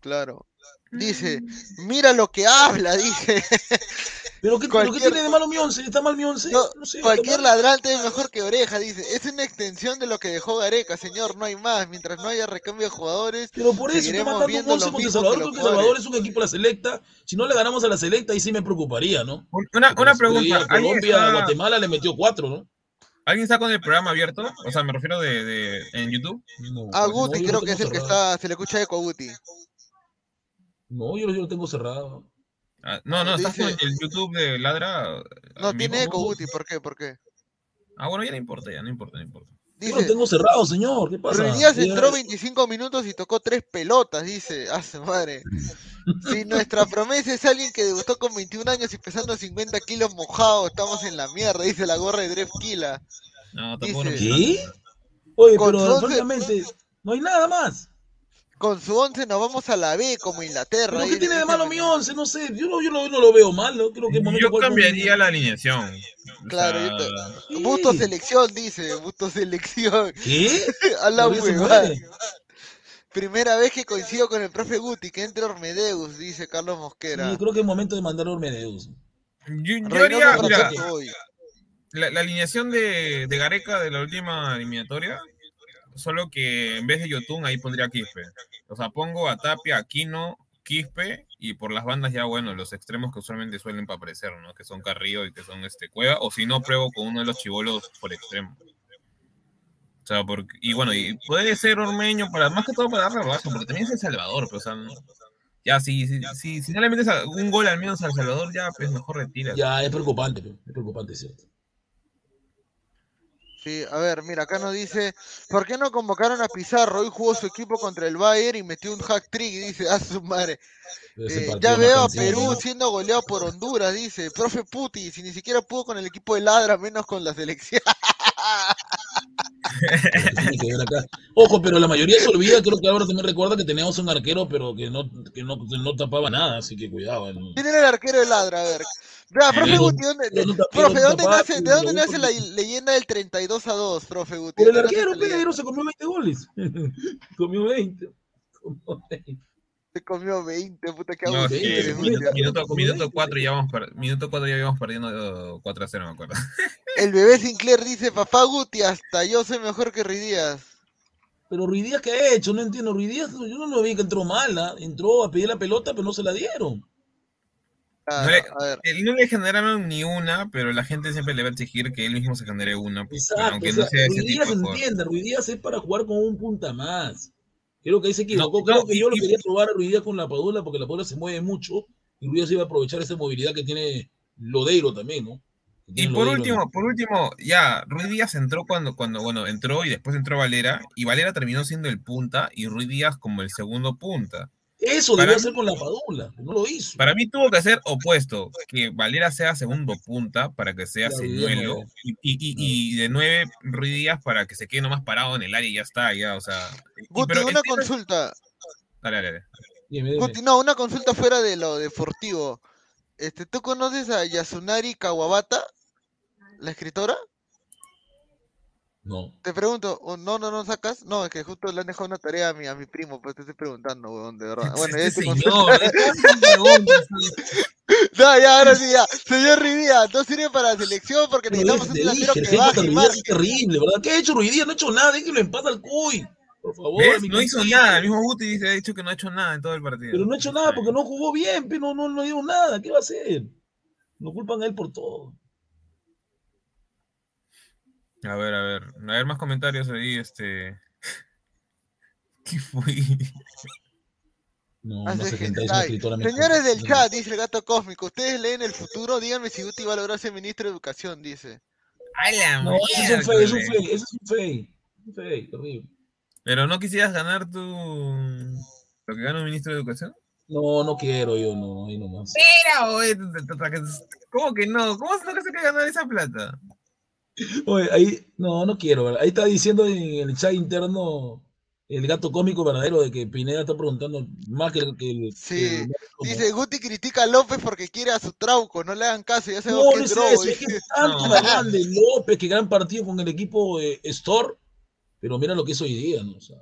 Claro. Dice, mira lo que habla, dice. ¿Pero qué, pero qué Cualquier- tiene de malo mi once? ¿Está mal mi once? No, No sé, cualquier ladrante es mejor que oreja, dice. Es una extensión de lo que dejó Gareca, señor, no hay más. Mientras no haya recambio de jugadores, Pero por eso está mandando un once mismo Salvador. que Creo los que El Salvador es un equipo de la selecta. Si no le ganamos a la selecta, ahí sí me preocuparía, ¿no? Una, Porque una pregunta. día ¿Alguien Colombia, está, Guatemala le metió cuatro, ¿no? ¿Alguien está con el programa abierto? O sea, me refiero de, de en YouTube. No, A no, Guti creo que es el que está, se le escucha eco a Guti. No, yo, yo lo tengo cerrado. Ah, no, no, estás Dice- el YouTube de Ladra. No, tiene eco Guti, ¿por qué? ¿Por qué? Ah, bueno, ya no importa, ya no importa, no importa. Yo lo Dice, tengo cerrado, señor. ¿Qué pasa? Ya- entró 25 minutos y tocó tres pelotas, dice. A su madre. Si nuestra promesa es alguien que debutó con 21 años y pesando 50 kilos mojado, estamos en la mierda, dice la gorra de Dref Kila. No, tampoco no- Dice, ¿Qué? Oye, pero su once- francamente, no hay nada más. Con su 11 nos vamos a la B como Inglaterra. ¿Pero qué tiene de malo mi once? No sé, yo no, yo no, no lo veo mal, ¿no? Creo que Yo cambiaría la alineación. O Claro, yo sea, Sí. Busto selección, dice, Busto selección. ¿Qué? A la huevada. Primera vez que coincido con el profe Guti, que entre Ormedeus, dice Carlos Mosquera. Sí, creo que es momento de mandar a Ormedeus. yo, yo haría, mira, la, la alineación de, de Gareca de la última eliminatoria, solo que en vez de Yotun ahí pondría Quispe. O sea, pongo a Tapia, Aquino, Quispe y por las bandas ya, bueno, los extremos que usualmente suelen aparecer, ¿no? Que son Carrillo y que son este Cueva, o si no, pruebo con uno de los chivolos por extremo. O sea, porque, y bueno, y puede ser Ormeño, para, más que todo para darle rebaja, porque también es El Salvador, pero o sea, no- ya, si, si, si, si no le metes un gol al menos al Salvador, ya, pues mejor retira. Ya, es preocupante, es preocupante, ¿cierto? Sí, a ver, mira, acá nos dice, ¿por qué no convocaron a Pizarro? Hoy jugó su equipo contra el Bayern y metió un hack trick, dice, a su madre. Eh, ya veo a Perú siendo goleado por Honduras, dice, profe Puti, si ni siquiera pudo con el equipo de Ladra, menos con la selección. Pero tiene que ver acá. Ojo, pero la mayoría se olvida, creo que ahora también recuerda que teníamos un arquero, pero que no, que no, que no tapaba nada, así que cuidado. ¿no? ¿Quién era el arquero de Ladra? A ver. Vea, profe Guti, ¿dónde, tap- profe, ¿dónde nace, ¿de dónde nace la leyenda del 32 a 2, profe Guti? Por el ¿Dónde nace arquero? Pedro, se comió 20 goles. comió 20. Comió 20. Comió 20, puta, qué No, sí, sí, minuto, minuto, como minuto 20. 4 ya vamos per- minuto 4 ya íbamos perdiendo eh, 4 a 0, me acuerdo. El bebé Sinclair dice, papá Guti, hasta yo soy mejor que Ruiz Díaz. Pero Ruiz Díaz, ¿qué ha hecho? No entiendo. Ruiz Díaz, yo no lo vi que entró mal. ¿ah? Entró a pedir la pelota, pero no se la dieron. Claro, No le, a ver. él no le generaron ni una, pero la gente siempre le va a exigir que él mismo se genere una, pues, Exacto. aunque o no sea, sea ese tipo de jugador. entiende. Ruiz Díaz es para jugar con un punta más. Creo que ahí se equivocó. No, Creo no, que yo lo quería probar a Ruiz Díaz con la Padula porque la Padula se mueve mucho y Ruiz Díaz iba a aprovechar esa movilidad que tiene Lodeiro también, ¿no? Y por Lodeiro, último, por último, ya, Ruiz Díaz entró cuando, cuando, bueno, entró y después entró Valera, y Valera terminó siendo el punta y Ruiz Díaz como el segundo punta. Eso Para mí- hacer con la Padula, no lo hizo. Para mí tuvo que ser opuesto, que Valera sea segundo punta para que sea señuelo, y, y, y, y de nueve Ruiz Díaz para que se quede nomás parado en el área y ya está, ya, o sea. Guti, pero una consulta. Dale, dale, dale. Dime, dime. Guti, no, una consulta fuera de lo deportivo. Este, ¿tú conoces a Yasunari Kawabata? ¿La escritora? No. Te pregunto, ¿o no, no, no sacas? No, es que justo le han dejado una tarea a mi, a mi primo, pues te estoy preguntando, weón, de verdad. Bueno, Este te señor, consulta. ¿qué hace preguntas? No, ya, ahora sí, ya. Señor Rivía, no sirve para la selección porque necesitamos un te delantero que baje y marque. es terrible, ¿verdad? ¿Qué ha hecho Ruiz Díaz? No ha hecho nada, déjenlo en paz al Cuy. Por favor, No hizo nada, el mismo Guti dice, ha dicho que no ha hecho nada en todo el partido. Pero no ha hecho nada porque no jugó bien, pero no, no, no dio nada. ¿Qué va a hacer? Lo culpan a él por todo. A ver, a ver, a ver más comentarios ahí, este... ¿Qué fue? No, Hace no es ay, escritora Señores del chat, dice el gato cósmico, ¿ustedes leen el futuro? Díganme si Guti va a lograr ser ministro de educación, dice. ¡A la No, es un fake, es un fake, es un fake. Un fake, terrible. Pero no quisieras ganar tu... lo que gana un ministro de educación. No, no quiero yo, no, ahí nomás. Mira, oye, ¿cómo que no? ¿Cómo no que se que ganar esa plata? Oye, ahí, no, no quiero. ¿verdad? Ahí está diciendo en el chat interno el gato cómico verdadero de que Pineda está preguntando más que el que el- Sí, que el- Dice, Guti critica a López porque quiere a su trauco, no le hagan caso, ya sabemos no que es drogo. eso, es que tanto No. de López, que gran partido con el equipo de Store, pero mira lo que es hoy día, ¿no? O sea,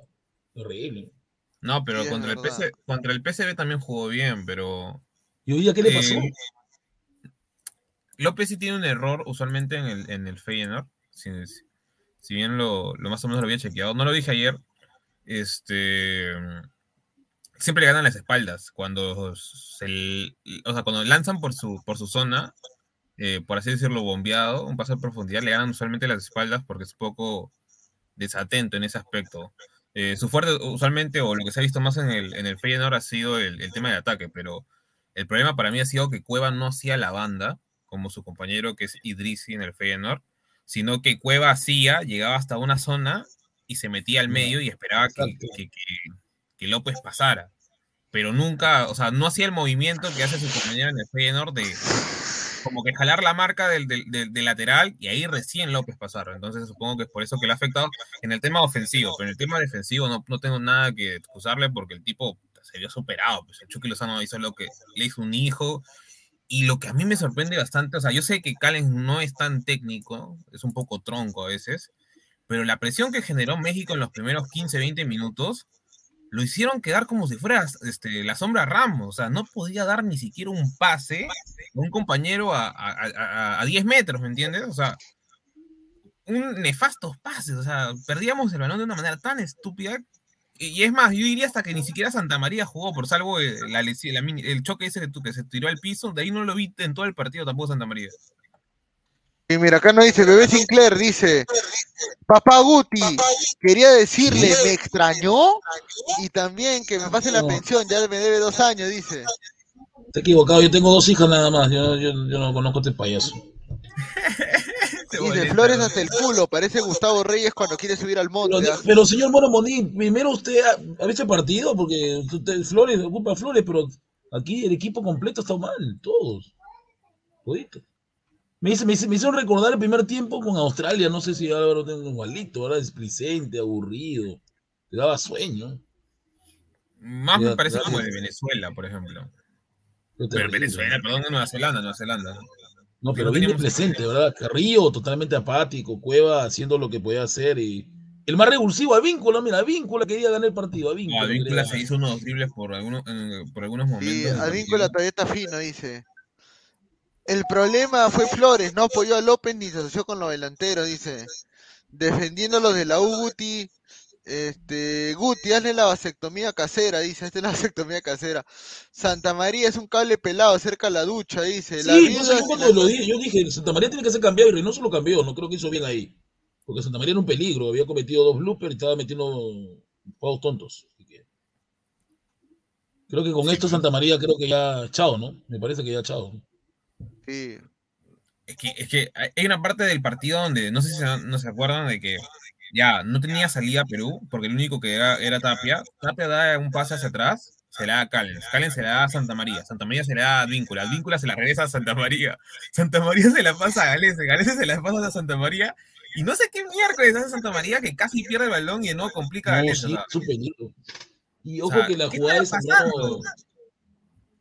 terrible. No, pero Sí, contra, el. PC, contra el PSV también jugó bien, pero... ¿Y hoy día qué le pasó? eh, López sí tiene un error usualmente en el, en el Feyenoord. Si, bien lo, lo más o menos lo había chequeado, no lo dije ayer. Este siempre le ganan las espaldas. Cuando se, o sea, cuando lanzan por su, por su zona, eh, por así decirlo, bombeado, un paso de profundidad, le ganan usualmente las espaldas porque es poco desatento en ese aspecto. Eh, su fuerte, usualmente, o lo que se ha visto más en el, en el Feyenoord ha sido el, el, tema de ataque, pero el problema para mí ha sido que Cueva no hacía la banda, como su compañero que es Idrisi en el Feyenoord, sino que Cueva hacía, llegaba hasta una zona y se metía al medio y esperaba que, que, que, que López pasara. Pero nunca, o sea, no hacía el movimiento que hace su compañero en el Feyenoord de como que jalar la marca del, del, del, lateral y ahí recién López pasaron. Entonces supongo que es por eso que le ha afectado en el tema ofensivo, pero en el tema defensivo no, no tengo nada que excusarle porque el tipo se vio superado. Pues el Chucky Lozano hizo lo que le hizo un hijo. Y lo que a mí me sorprende bastante, o sea, yo sé que Callens no es tan técnico, es un poco tronco a veces, pero la presión que generó México en los primeros 15, 20 minutos, lo hicieron quedar como si fuera este, la sombra Ramos, o sea, no podía dar ni siquiera un pase a un compañero a, a, a, a 10 metros, ¿me entiendes? O sea, un nefastos pases, o sea, perdíamos el balón de una manera tan estúpida. Y es más, yo diría hasta que ni siquiera Santa María jugó, por salvo el, la, la, el choque ese que, que se tiró al piso, de ahí no lo vi en todo el partido tampoco Santa María. Y mira, acá no dice, bebé Sinclair, dice, papá Guti, quería decirle, me extrañó y también que me pase la pensión, ya me debe dos años, dice. Te he equivocado, yo tengo dos hijas nada más, yo, yo, yo no conozco a este payaso. Dice Flores hasta el culo, parece Gustavo Reyes cuando quiere subir al monte. Pero, pero señor Moro Monín, primero usted ha, ha visto el partido, porque usted, Flores ocupa Flores, pero aquí el equipo completo está mal, todos. Jodito. Me, hizo, me, hizo, me hizo recordar el primer tiempo con Australia, no sé si ahora lo tengo igualito, ahora displicente, aburrido, te daba sueño. Más me parece como de Venezuela, por ejemplo. Pero Venezuela, perdón, Nueva Zelanda, Nueva Zelanda. No, pero bien presente, ¿verdad? Carrillo totalmente apático, Cueva haciendo lo que podía hacer y el más revulsivo, Avíncula, mira, Avíncula quería ganar el partido, Avíncula. No, Avíncula se hizo unos dribles por algunos, eh, por algunos momentos. Sí, Avíncula todavía está fino, dice. El problema fue Flores, no apoyó a López ni se asoció con los delanteros, dice. Defendiendo los de la Uguti, este, Guti, hazle la vasectomía casera, dice, esta es la vasectomía casera. Santa María es un cable pelado cerca de la ducha, dice. La sí, no cuando lo dije, yo dije, Santa María tiene que ser cambiado y Reynoso lo cambió, no creo que hizo bien ahí. Porque Santa María era un peligro, había cometido dos bloopers y estaba metiendo juegos tontos. Creo que con esto Santa María creo que ya chao, ¿no? Me parece que ya chao. Sí. Es que, es que hay una parte del partido donde no sé si se, no se acuerdan de que ya no tenía salida Perú, porque el único que era, era Tapia. Tapia da un pase hacia atrás, se le da a Callens. Callens se le da a Santa María. Santa María se le da a Víncula. Víncula se la regresa a Santa María. Santa María se la pasa a Galese. Galese se la pasa a Santa María. Y no sé qué miércoles hace Santa María que casi pierde el balón y no complica no, a Galese. Sí. Y ojo o sea, que la jugada Zambrano,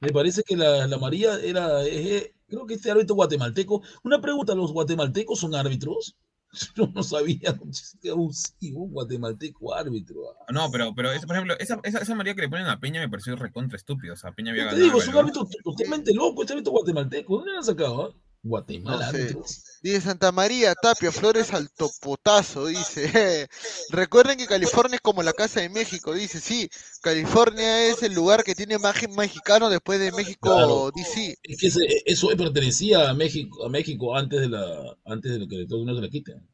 me parece que la, la María era, es, creo que este árbitro guatemalteco. Una pregunta, ¿los guatemaltecos son árbitros? Yo no sabía que abusivo, un guatemalteco árbitro. No, pero, pero esa, por ejemplo, esa, esa, esa, María que le ponen a Peña me pareció recontra estúpido. O sea, Peña había ganado. Te digo, es un árbitro totalmente loco, este árbitro guatemalteco. ¿Dónde lo han sacado? Eh? Guatemala. No sé. Dice Santa María, Tapia, Flores al topotazo, dice. Recuerden que California es como la casa de México, dice, sí, California es el lugar que tiene más mexicano después de México claro. DC. Es que ese, eso pertenecía a México, a México antes de la, antes de lo que Estados Unidos se la quiten.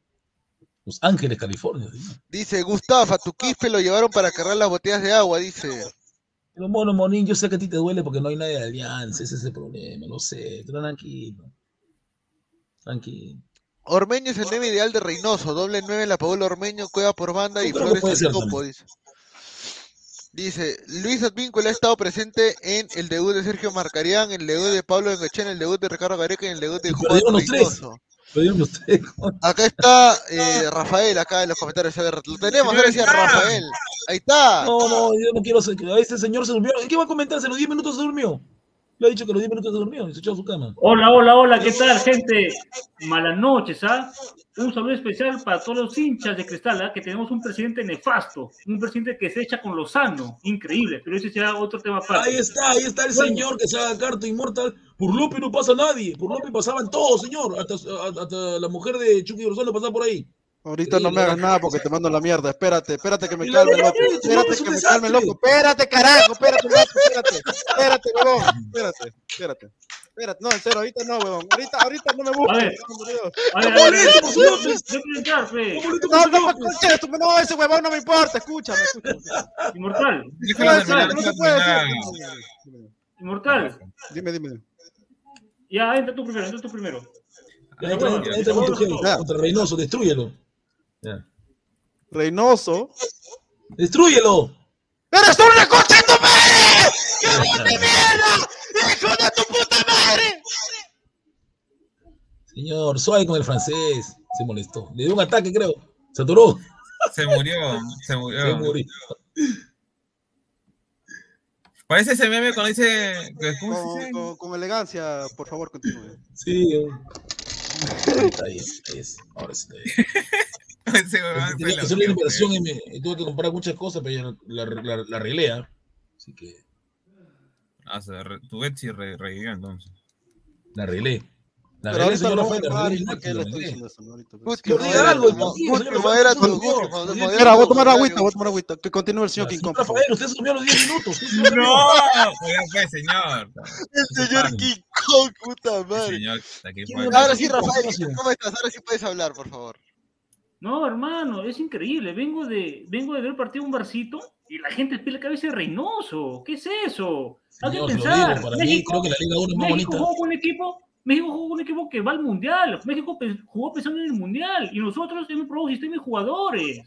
Los Ángeles, California. ¿sí? Dice, Gustavo, a tu quispe lo llevaron para cargar las botellas de agua, dice. Pero mono, monín, yo sé que a ti te duele porque no hay nadie de alianza, ese es el problema, lo sé, tranquilo. Tranquilo. Ormeño es el 9 ideal de Reynoso, doble 9 la Paola Ormeño, Cueva por banda y Flores al topo, dice. Dice, Luis Advíncula ha estado presente en el debut de Sergio Marcarián, en el debut de Pablo Engachén, en el debut de Ricardo Gareca y en el debut de Juan Reynoso. Acá está eh, Rafael, acá en los comentarios. A ver, lo tenemos, gracias Rafael. Ahí está. No, no, yo no quiero ser. Este señor se durmió. ¿Qué va a comentar? ¿Se los 10 minutos se durmió? Le ha dicho que los 10 minutos se durmió y se echó a su cama. Hola, hola, hola, ¿qué tal, gente? Malas noches, ¿ah? Un saludo especial para todos los hinchas de Cristal, ¿ah? Que tenemos un presidente nefasto, un presidente que se echa con Lozano, increíble, pero ese será otro tema para. Ahí está, ahí está el señor que se haga carta inmortal. Por Lupi no pasa nadie, por Lupi pasaban todos, señor. Hasta, hasta la mujer de Chucky Rosano pasaba por ahí. Ahorita no me hagas nada porque te mando la mierda. Espérate, espérate que me calme, loco. Espérate que me calme, loco. Espérate, carajo. Espérate, loco. Espérate. Espérate, huevón. Espérate, espérate. Espérate, no, en serio, ahorita no, huevón. Ahorita, ahorita no me busques. A ver, a ver, a No. No, no, me escuches, no, ese huevón no me importa. Escúchame, escúchame. Inmortal. No, se puede decir. Inmortal. Dime, dime. Ya, entra tú primero, entra tú primero. Entra, entra, entra con tu jefe, contra Reynoso, destrúyelo. Reynoso. ¡Destrúyelo! ¡Eres tú una concha de tu madre! ¡Hijo de mierda! ¡Hijo de tu puta madre! Señor, suave con el francés. Se molestó. Le dio un ataque, creo. Se atoró. Se murió, se murió. Se murió. Parece ese meme cuando dice. ¿Cómo se Con, con- con elegancia, por favor, continúe. Sí. Ahí está, ahí, ahí es. Ahora sí está bien. Ese huevón se Tenía que lo hacer una inversión y me tuve que comprar muchas cosas, pero ya la, la, la, la arreglé, ¿ah? Así que Ah, se re- tu Betsy re- revivió entonces. la arreglé. La Pero ahorita lo arreglé y el por qué la estoy diciendo eso, ¿no? ahorita. Guti, Que diga algo, modera tu-. Guti, Espera, voy a tomar agüita, voy a tomar agüita. Que continúe el señor King Kong. Rafael, usted a los 10 minutos. No, pues fue, señor. El señor King Kong, puta madre. señor, aquí ¿Quién fue. Ahora sí, Rafael, ¿cómo se ¿cómo estás? Ahora sí puedes hablar, por favor. No, hermano, es increíble. Vengo de, vengo de ver partido un barcito y la gente pide la cabeza de Reynoso. ¿Qué es eso? Hay que pensar. digo, para mí México, creo que la Liga 1 es más México bonita. jugó con un equipo. México jugó con un equipo que va al mundial. México jugó pensando en el mundial y nosotros hemos probado un sistema de jugadores.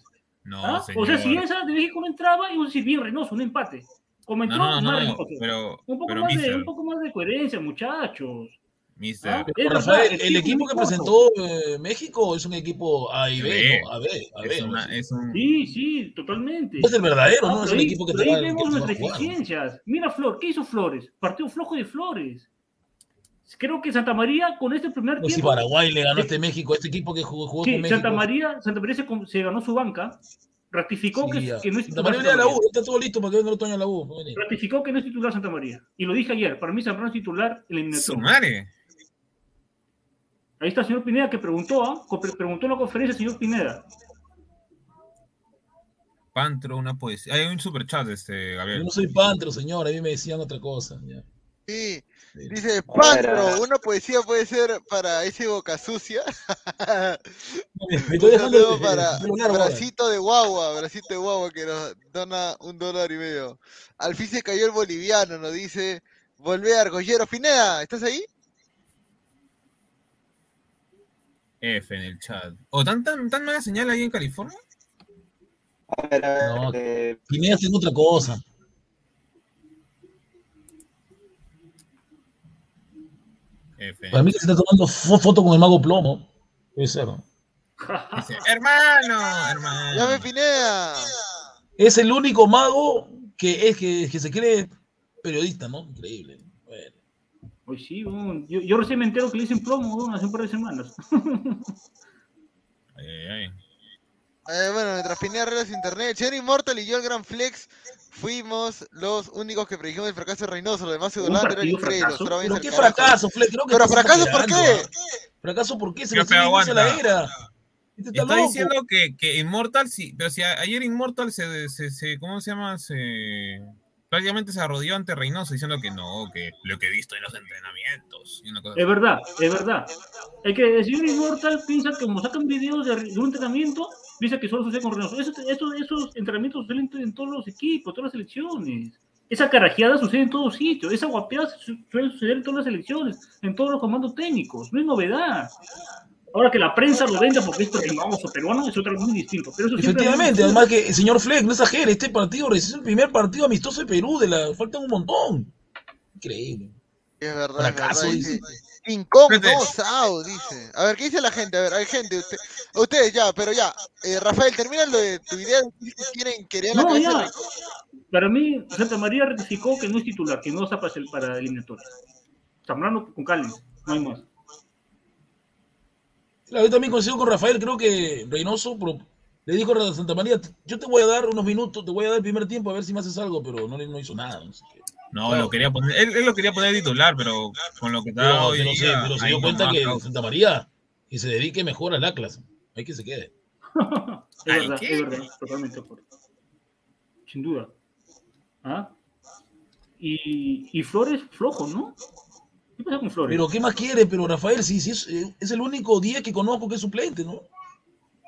No, ¿ah? O sea, si esa de México no entraba, íbamos a decir bien Reynoso, un empate. Como entró, no, no, más no, Reynoso. pero, un, poco pero más de, mister, un poco más de coherencia, muchachos. Mister, ¿Ah? Pero, Es Rafael, verdad, el equipo que presentó eh, México es un equipo A y B. A B, A B. es, ¿no? una, es un... Sí, sí, totalmente. Es el verdadero, Ah, ¿no? Es pero un ahí- equipo que pero te va, ahí que vemos te nuestras jugar. eficiencias. Mira Flor, ¿qué hizo Flores? Partido flojo de Flores. Creo que Santa María con este primer No, si tiempo. Paraguay le ganó a este México, este equipo que jugó, jugó Sí, con México. Santa María, Santa María se, ganó su banca, ratificó Sí, que, no es Santa titular María Santa viene a la María. U, está todo listo para que venga el otro año a la U. Ratificó que no es titular Santa María. Y lo dije ayer, para mí Zambrano es titular Su eliminatorio. Ahí está el señor Pineda que preguntó, ¿ah? Co- preguntó en la conferencia el señor Pineda. Pantro, una poesía. Hay un super chat, este, Yo Gabriel. no soy pantro, señor, a mí me decían otra cosa. ya. Sí. Dice, Pantro, una poesía puede ser para ese boca sucia. Me estoy Un dejando saludo para. Bracito de Guagua, Bracito de Guagua que nos dona un dólar y medio. Al fin se cayó el boliviano, nos dice, volvé Argollero. Pineda, ¿estás ahí? F en el chat. ¿O tan, tan, tan mala señal ahí en California? No, Pineda haciendo otra cosa. F. Para mí que se está tomando fo- foto con el mago plomo. Puede ser. ¿no? Dice, hermano, hermano. Llame Pineda. Es el único mago que es que, que se cree periodista, ¿no? Increíble. Bueno. Pues sí, yo, yo recién me entero que le dicen plomo weón, hace un par de semanas. Ay, ay, ay. Eh, bueno, mientras Pineda arregla su internet, Cherry Immortal y yo, el Gran Flex, fuimos los únicos que predijimos el fracaso de Reynoso. Los demás se ¿Un burlaban, eran partido increíbles. fracaso? solo Pero qué fracaso. Creo que Pero fracaso, ¿por qué? ¿Fracaso por qué? Se lo feo la era. Este está Está diciendo que, que Immortal, sí, pero si a- ayer Immortal se, se, se- ¿cómo se llama? Se, prácticamente se arrodilló ante Reynoso diciendo que no, que lo que he visto en los entrenamientos. Y una cosa Es verdad, es verdad. El que señor Immortal piensa que como sacan videos de, de un entrenamiento, piensa que solo sucede con Reynoso. Esos, esos, esos entrenamientos suceden en todos los equipos, todas las selecciones. Esa carajeada sucede en todos sitios. Esa guapeada su- suele suceder en todas las selecciones, en todos los comandos técnicos. No es novedad. Ahora que la prensa lo venda porque es Reynoso peruano es otro muy distinto. Pero eso Efectivamente, además que, señor Fleck, no exagere, este partido es el primer partido amistoso de Perú, de la faltan un montón. Increíble. Es verdad, Fracaso, dice. Sao, dice. A ver, ¿qué dice la gente? A ver, hay gente, usted- ustedes ya, pero ya. Eh, Rafael, termina lo de tu idea. ¿Qué quieren querer la No, cabeza ya. Para mí, Santa María ratificó que no es titular, que no está para, el- para eliminatoria. Zambrano con Callens, no hay más. Claro, yo también coincido con Rafael, creo que Reynoso le dijo a Santa María, yo te voy a dar unos minutos, te voy a dar el primer tiempo a ver si me haces algo, pero no, no hizo nada. no sé qué. No, Claro. lo quería poner, él, él lo quería poner titular, pero con lo que está Pero, hoy se- día, pero se dio no cuenta que causa. Santa María que se dedique mejor al Atlas. Hay que se quede. Es Ay, verdad, ¿qué? es verdad, totalmente. Sin duda. ¿Ah? Y, y Flores flojo, ¿no? ¿Qué pasa con Flores? Pero ¿qué más quiere? Pero Rafael, sí, sí, es, eh, es el único 10 que conozco que es suplente, ¿no?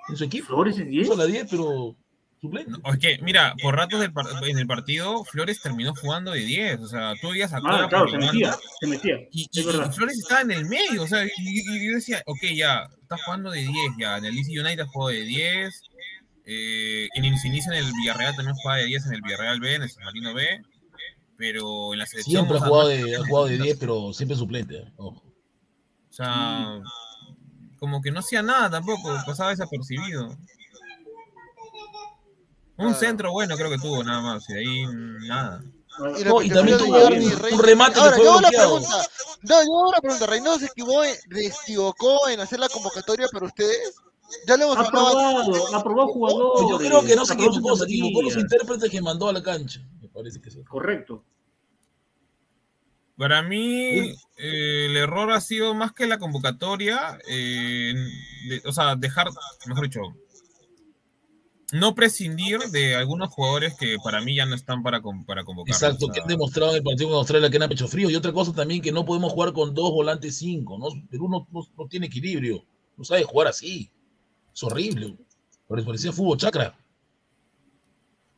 En su equipo. Flores es 10. Usa la 10, pero suplente. No, es que, mira, por ratos del par- en el partido, Flores terminó jugando de 10. O sea, tú veías a Ah, claro, se metía, se metía. y, es y- verdad. y Flores estaba en el medio. O sea, y, y- y yo decía, ok, ya, está jugando de 10 ya. En el DC United jugó de 10. eh, en su inicio en el Villarreal también jugaba de 10 en el Villarreal B, en el San Marino B. Pero en la selección. Siempre ha jugado, no- de, ha jugado de 10, pero siempre suplente. ¿eh? Ojo. O sea, como que no hacía nada tampoco, pasaba desapercibido. Un centro bueno creo que tuvo nada más, y de ahí nada. Y, No, y que también tuvo un- remate que Ahora, fue yo hago la pregunta. No, yo hago la pregunta. ¿Reynoso se equivocó, en- se equivocó en hacer la convocatoria para ustedes? Ya le hemos Ha hablado. probado, ha probado jugadores. Yo creo que no se equivocó, se equivocó los intérpretes que mandó a la cancha. Parece que sí. Correcto. Para mí, eh, el error ha sido más que la convocatoria, eh, de- o sea, dejar, mejor dicho, no prescindir de algunos jugadores que para mí ya no están para, para convocar. Exacto, que han demostrado en el partido con Australia que eran pecho frío. Y otra cosa también que no podemos jugar con dos volantes cinco. ¿no? Perú no, no- no tiene equilibrio. No sabe jugar así. Es horrible. Pare- Parecía fútbol chacra.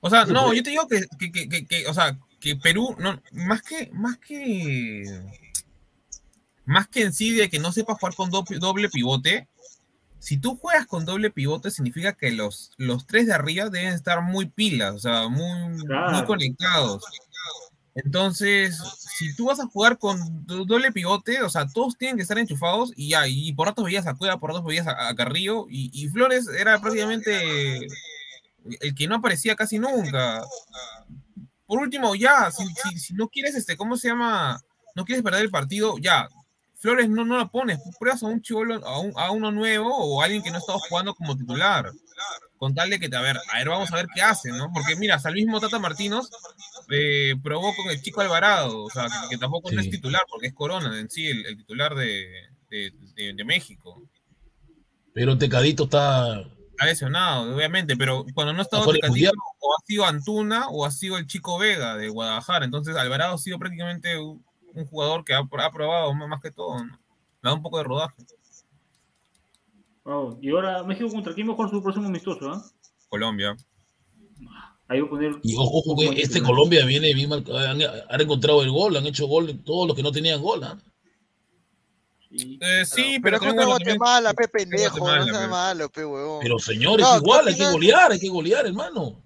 O sea, no, pues. yo te digo que, que, que- que- o sea, que Perú, no, más que, más que, más que en sí de que no sepa jugar con doble, doble pivote, si tú juegas con doble pivote significa que los, los tres de arriba deben estar muy pilas, o sea, muy, muy conectados. Entonces, si tú vas a jugar con do- doble pivote, o sea, todos tienen que estar enchufados y ya, y por ratos veías a Cueva, por ratos veías a, a Carrillo, y, y Flores era prácticamente el que no aparecía casi nunca. Por último, ya, si, si- si no quieres, este, ¿cómo se llama? No quieres perder el partido, ya. Flores no, no la pones, pruebas a un chivolo, a, un- a uno nuevo o a alguien que no ha estado jugando como titular. Con tal de que, a ver, a ver, vamos a ver qué hace, ¿no? Porque mira, hasta el mismo Tata Martínez eh, probó con el chico Alvarado, o sea, que, que tampoco no es titular, porque es Corona en sí, el, el titular de, de- de- de México. Pero Tecadito está. Está lesionado, obviamente, pero cuando no ha estado Mundial. o ha sido Antuna o ha sido el Chico Vega de Guadalajara. Entonces, Alvarado ha sido prácticamente un, un jugador que ha, ha probado más que todo. ¿no? Le da un poco de rodaje. Wow. Y ahora México contra quién jugar su próximo amistoso, ¿ah? Colombia. Ahí voy a poner. Y ojo, ojo que este. Colombia viene bien mal- han, han encontrado el gol, han hecho gol todos los que no tenían gol. Eh, sí, Pero es pero, contra Guatemala, pe pendejo, Guatemala, no sea pe. malo, pe huevón. Pero señores, ¿qué igual, hay que golear, hay que golear, hermano.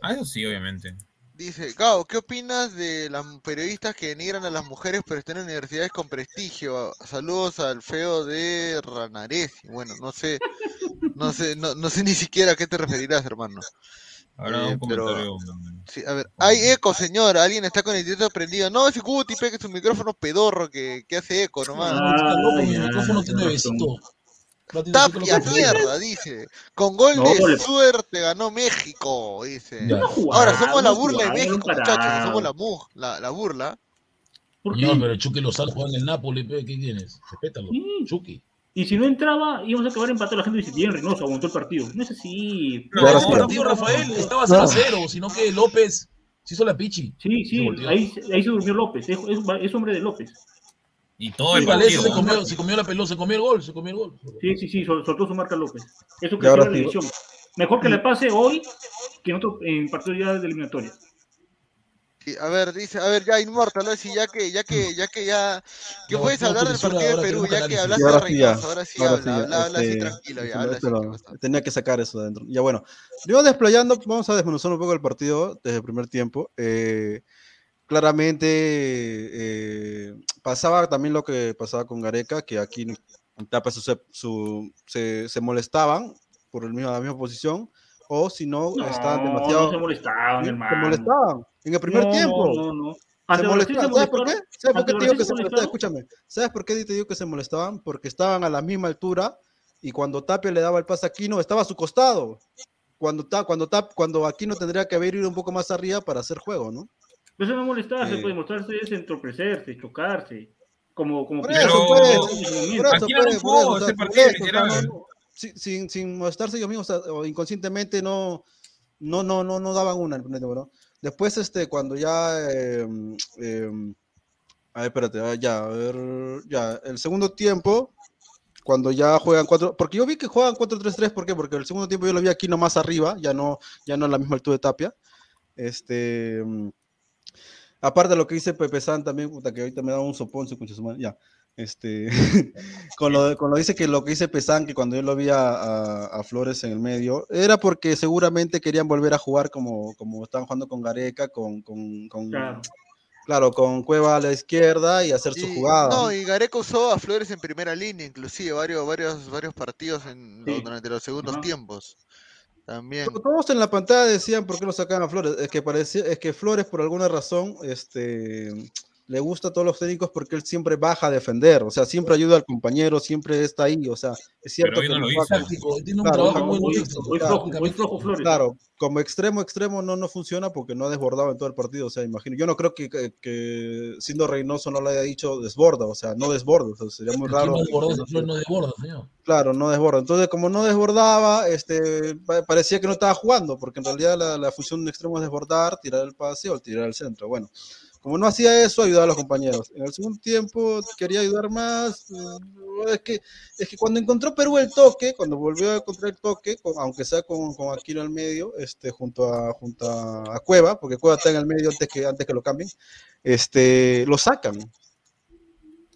Ah, eso sí, obviamente. Dice, Gao, ¿qué opinas de las periodistas que denigran a las mujeres pero están en universidades con prestigio? Saludos al feo de Ranaresi. Bueno, no sé, no sé, no, no sé ni siquiera a qué te referirás, hermano. Ahora Eh, un pero- comentario. Sí, a ver, hay eco, señor. Alguien está con el directo prendido. No, es Guti, que es un micrófono pedorro que, que hace eco nomás. Ah, mi ya, micrófono tiene besito. Tapia, mierda, dice. Con gol No, de suerte ganó México, dice. Ahora somos la no burla de México, muchachos. Somos la, mu- la, la burla. ¿Por Señor, qué? pero Chucky Lozano juega en el Napoli, pe, ¿qué tienes? Respétalo. Sí. Chucky. Y si no entraba, íbamos a acabar empatados. La gente dice, bien, Reynoso aguantó el partido. No es así. No, el partido, Rafael, estaba 0 a 0, sino que López se hizo la pichi. Sí, sí, ahí, ahí se durmió López. Es, es- es hombre de López. Y todo el Y partido. se ¿no? comió, se comió la pelota, se comió el gol, se comió el gol. Sí, sí, sí, sol- soltó su marca López. Eso Y que la división. Mejor que le pase hoy que en otro en partido ya de eliminatoria. A ver, dice, a ver, ya Inmortal, ahora sí, ya que, ya que, ya que ya, que No, puedes no, hablar del censura, partido de Perú, ya que hablaste de ahora sí ya, Reynoso, ahora sí ahora habla, sí habla, habla así este, tranquilo, ya, habla así. tenía que sacar eso de adentro. Ya bueno, yo desplayando, vamos a desmenuzar un poco el partido desde el primer tiempo. Eh, claramente eh, pasaba también lo que pasaba con Gareca, que aquí en Tapia su- su- se, se molestaban por el mismo, la misma posición, o si no, estaban demasiado... no se molestaban, hermano. Se molestaban en el primer No, tiempo. no, no. Se molestaban. se ¿Sabes por qué? ¿Sabes por qué te digo que se molestaban? Escúchame. ¿Sabes por qué te digo que se molestaban? Porque estaban a la misma altura y cuando Tapia le daba el pase a Aquino, estaba a su costado. Cuando, Ta- cuando, Tap, cuando Aquino tendría que haber ido un poco más arriba para hacer juego, ¿no? Eso no molestarse, Eh. puede mostrarse es entropecerse, chocarse. Como, como Por eso, pues, pues, sin, sin, sin molestarse ellos mismos, o inconscientemente no, no, no, no, no daban una ¿no? Después, este, cuando ya, eh, eh, a ver, espérate, ah, ya, a ver, ya, el segundo tiempo, cuando ya juegan cuatro, porque yo vi que juegan 4-3-3, ¿por qué? Porque el segundo tiempo yo lo vi aquí nomás arriba, ya no, ya no a la misma altura de Tapia, este, mm, aparte de lo que dice Pepe San también, puta, que ahorita me da un sopón, su ya, este, con lo, con lo dice que lo que dice Pesan, que cuando yo lo vi a, a- a Flores en el medio, era porque seguramente querían volver a jugar como, como estaban jugando con Gareca, con, con, con- Claro. claro, con Cueva a la izquierda y hacer su jugada. No, y Gareca usó a Flores en primera línea, inclusive varios, varios, varios partidos en, Sí. durante los segundos Ajá. tiempos. También. To- Todos en la pantalla decían por qué no sacaban a Flores. Es que parecía, es que Flores, por alguna razón, este le gusta a todos los técnicos porque él siempre baja a defender, o sea, siempre ayuda al compañero, siempre está ahí, o sea, es cierto Pero hoy que no lo juega hizo. con- Táctico, tiene un Claro, trabajo no, muy muy- bonito. Muy claro, flojo, muy flojo Flores. Claro, como extremo, extremo no, no funciona porque no ha desbordado en todo el partido, o sea, imagino, yo no creo que, que- que siendo Reynoso no lo haya dicho desborda, o sea, no desborda, o sea, sería muy raro. no desborda, que no desborda, señor. Claro, no desborda. Entonces, como no desbordaba, este, pa- parecía que no estaba jugando, porque en realidad la, la función de un extremo es desbordar, tirar el pase o tirar al centro. Bueno, como no hacía eso, ayudaba a los compañeros. En el segundo tiempo quería ayudar más. eh, Es que, es que cuando encontró Perú el toque, cuando volvió a encontrar el toque, con- aunque sea con, con Aquino al medio, este, junto, a, junto a, a Cueva, porque Cueva está en el medio antes que, antes que lo cambien, este, lo sacan.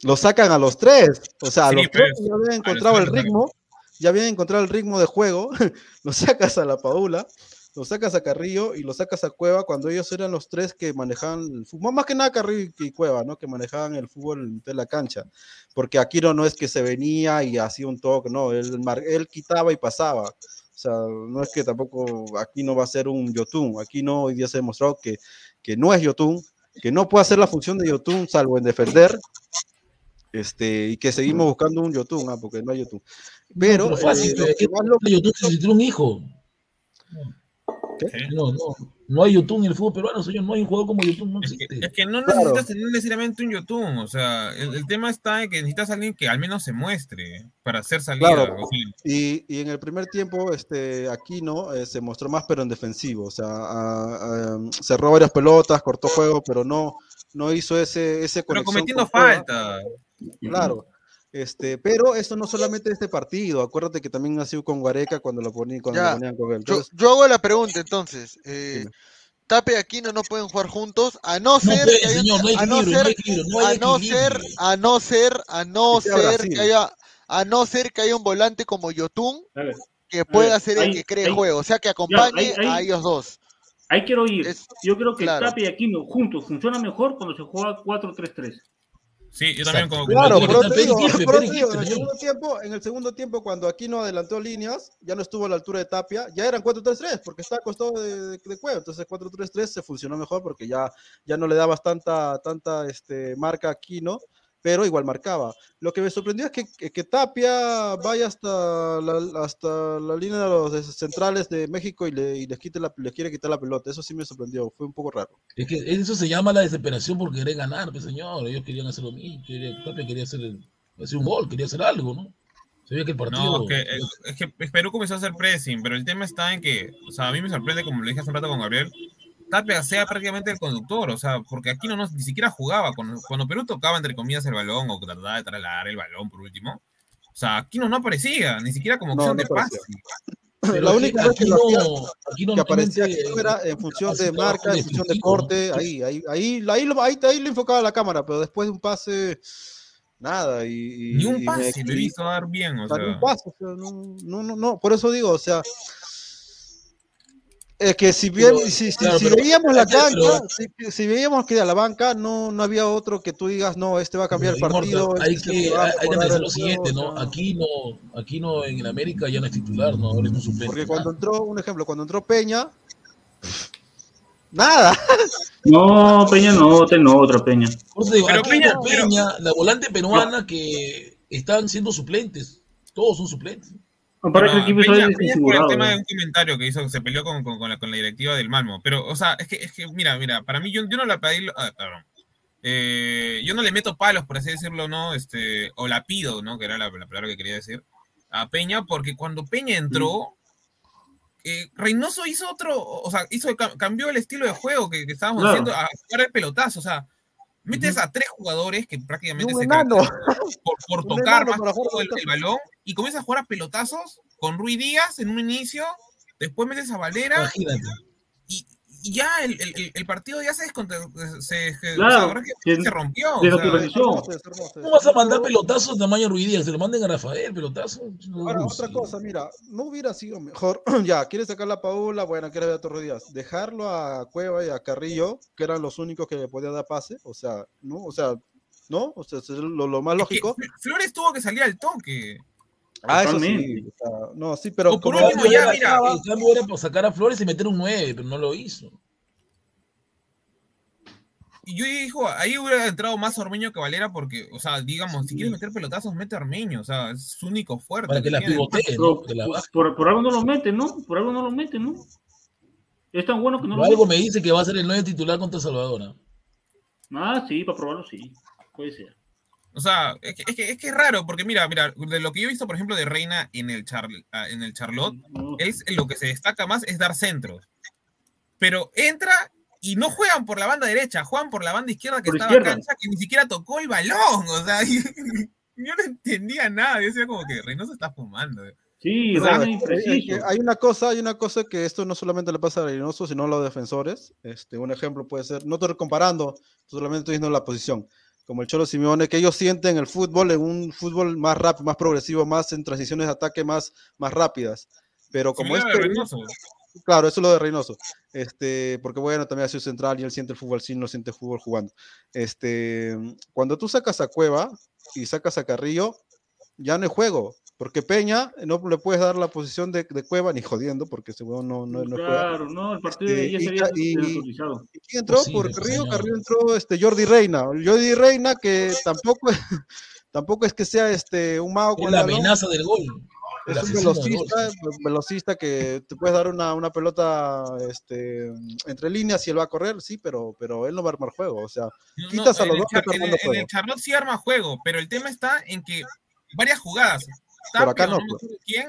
Lo sacan a los tres. O sea, a Sí, los pues, tres ya habían encontrado el ritmo, ya habían encontrado el ritmo de juego, lo sacas a la Paula, lo sacas a Carrillo y lo sacas a Cueva cuando ellos eran los tres que manejaban el fútbol, más que nada Carrillo y Cueva, ¿no? Que manejaban el fútbol de la cancha, porque Aquino no es que se venía y hacía un toque, no, él, él quitaba y pasaba. O sea, no es que tampoco aquí no va a ser un Yotun, aquí no hoy día se ha demostrado que, que no es Yotun, que no puede hacer la función de Yotun salvo en defender, este, y que seguimos buscando un Yotun, ah, porque no hay Yotun. Pero, pero fácil, eh, pero lo es que si tiene un hijo. No, no, no hay YouTube en el fútbol peruano, señor. No hay un jugador como YouTube, no existe. Es que no Claro. necesitas tener necesariamente un YouTube, o sea, el, el tema está en que necesitas a alguien que al menos se muestre para hacer salida. Claro, o sea, y, y en el primer tiempo, este, Aquino eh, se mostró más, pero en defensivo. O sea, a- a- cerró varias pelotas, cortó juego, pero no, no hizo ese, ese pero cometiendo falta. Claro. Este, pero eso no solamente este partido. Acuérdate que también ha sido con Guareca cuando lo ponían, cuando lo ponían con él. Yo, Entonces, yo hago la pregunta entonces. Eh, Tape y Aquino no pueden jugar juntos, a no ser que haya- a no ser, a no ser, a no ser, a no Que ser haya, a no ser que haya un volante como Yotun que pueda ver, ser el ahí- que cree ahí- juego, o sea que acompañe ahí- ahí- a ellos dos. ahí quiero ir. Yo creo que claro. Tapia y Aquino juntos funciona mejor cuando se juega 4-3-3. Sí, yo también como Claro, eso te digo, eso te digo, en el segundo tiempo, en el segundo tiempo, cuando Aquino adelantó líneas, ya no estuvo a la altura de Tapia, ya eran 4-3-3, porque está acostado de, de, de Cueva, entonces 4-3-3 se funcionó mejor porque ya, ya no le dabas tanta, tanta este, marca a Aquino, pero igual marcaba. Lo que me sorprendió es que, que, que Tapia vaya hasta la, hasta la línea de los centrales de México y, le, y les, quite la, les quiere quitar la pelota, eso sí me sorprendió, fue un poco raro. Es que eso se llama la desesperación por querer ganar, pues, señor. Ellos querían hacer lo mismo. Quería, Tapia quería hacer, el- hacer un gol, quería hacer algo, ¿no? Se veía que el partido. No, es que, es, es que Perú comenzó a hacer pressing, pero el tema está en que, o sea, a mí me sorprende, como lo dije hace un rato con Gabriel, Tapia sea prácticamente el conductor, o sea, porque aquí no, no ni siquiera jugaba. Cuando, cuando Perú tocaba, entre comillas, el balón o trataba de trasladar el balón por último, o sea, aquí no, no aparecía, ni siquiera como No, opción no de pase. Pero la única que vez que, aquí no- no que aparecía era en función de marca, en función de ¿no? corte, ahí, ahí, ahí, ahí, lo, ahí, ahí lo enfocaba la cámara, pero después de un pase, nada. Y, y- Ni un pase lo visto dar bien, o sea, un pase, o sea, no, no, no, no, por eso digo, o sea, Es que si, bien, Pero, si, si- claro, si pero- veíamos la pero- cancha, si, si veíamos que a la banca no, no había otro que tú digas, no, este va a cambiar el partido. Hay este que, hay, hay que el lo siguiente, o ¿no? sea, Aquí no, aquí no, en América ya no es titular, ¿no? Ahora es un suplente. Porque cuando entró, un ejemplo, cuando entró Peña, nada. No, Peña no, otra no, otra Peña. Por eso digo, Pero aquí Peña- Peña, la volante peruana que están siendo suplentes. Todos son suplentes. Para que el Peña- sale Peña es por el tema de ¿eh? un comentario que hizo, que se peleó con, con- con la, con la directiva del Malmo. Pero, o sea, es que, es que mira, mira, para mí yo, yo no la pedí, ah, perdón. Eh, yo no le meto palos, por así decirlo, ¿no? Este, o la pido, ¿no? Que era la, la palabra que quería decir, a Peña, porque cuando Peña entró, eh, Reynoso hizo otro, o sea, hizo, ca- cambió el estilo de juego que, que estábamos haciendo a jugar el pelotazo, o sea, metes a tres jugadores que prácticamente se por, por tocar más que el, el balón y comienzas a jugar a pelotazos con Rui Díaz en un inicio, después metes a Valera Imagínate. y, y ya el, el- partido ya se descontra, se, se- Claro, o sea, ahora que se- se rompió. o sea. ¿Cómo vas a mandar pelotazos de tamaño Ruidías? Se lo manden a Rafael, pelotazo. Ahora, otra cosa, mira, no hubiera sido mejor, ya, quiere sacar la Paula, bueno, quiere ver a Torres Díaz, dejarlo a Cueva y a Carrillo, que eran los únicos que le podían dar pase, o sea, ¿no? O sea, ¿no? O sea, es lo, lo más es que lógico. Fl- Flores tuvo que salir al toque. Ah, eso sí, Totalmente. o sea, no, sí, pero O por como- último, ya, mira, El cambio era por sacar a Flores y meter un 9, pero no lo hizo. Y yo dijo, ahí hubiera entrado más Ormeño que Valera porque, o sea, digamos, si quieres meter pelotazos, mete a Ormeño, o sea, es su único fuerte. Para que la pivotee, ¿no? La por, por, por algo no lo mete, ¿no? Por algo no lo mete, ¿no? Es tan bueno que no Pero lo algo mete. me dice que va a ser el 9 titular contra Salvador. ¿no? Ah, sí, para probarlo, sí. Puede ser. O sea, es que, es que es que es raro, porque mira, mira, de lo que yo he visto, por ejemplo, de Reina en el, Char- ah, en el Charlotte, es lo que se destaca más es dar centros. Pero entra y no juegan por la banda derecha, juegan por la banda izquierda que Por estaba izquierda. cancha, que ni siquiera tocó el balón. O sea, yo no entendía nada. Yo decía como que Reynoso está fumando. Sí, O sea, hay una cosa, hay una cosa que esto no solamente le pasa a Reynoso, sino a los defensores. Este, un ejemplo puede ser, no estoy comparando, solamente estoy diciendo la posición. Como el Cholo Simeone, que ellos sienten el fútbol en un fútbol más rápido, más progresivo, más en transiciones de ataque más, más rápidas. Pero como es. Claro, eso es lo de Reynoso. Este, porque bueno, también ha sido central y él siente el fútbol, sí, no siente el fútbol jugando. Este, cuando tú sacas a Cueva y sacas a Carrillo, ya no hay juego. Porque Peña no le puedes dar la posición de, de Cueva ni jodiendo, porque ese huevón no, no, no juega. Claro, no, el partido de Este, y sería y- desautorizado. ¿Y quién entró? Posible, Por Carrillo. Carrillo entró este Jordi Reina. Jordi Reina, que tampoco, tampoco es que sea este un mago con la balón. amenaza del gol. Es un velocista, velocista que te puedes dar una, una pelota este, entre líneas y él va a correr, sí, pero, pero él no va a armar juego. O sea, No, quitas a los dos que Char- están en, armando el Charlotte sí arma juego, pero el tema está en que varias jugadas, Acá no, pues. quién,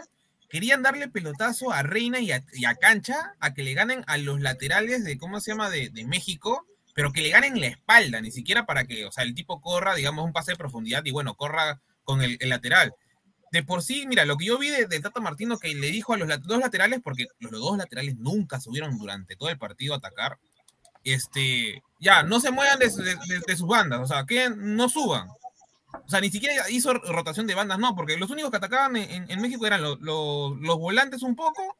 querían darle pelotazo a Reina y a, y a Cancha a que le ganen a los laterales de, ¿cómo se llama?, de, de México, pero que le ganen la espalda, ni siquiera para que, o sea, el tipo corra, digamos, un pase de profundidad y bueno, corra con el, el lateral. De por sí, mira, lo que yo vi de, de Tata Martino que le dijo a los dos laterales, porque los dos laterales nunca subieron durante todo el partido a atacar, este, ya, no se muevan de- de- de sus bandas, o sea, que no suban. O sea, ni siquiera hizo rotación de bandas, no, porque los únicos que atacaban en, México eran lo- lo- los volantes un poco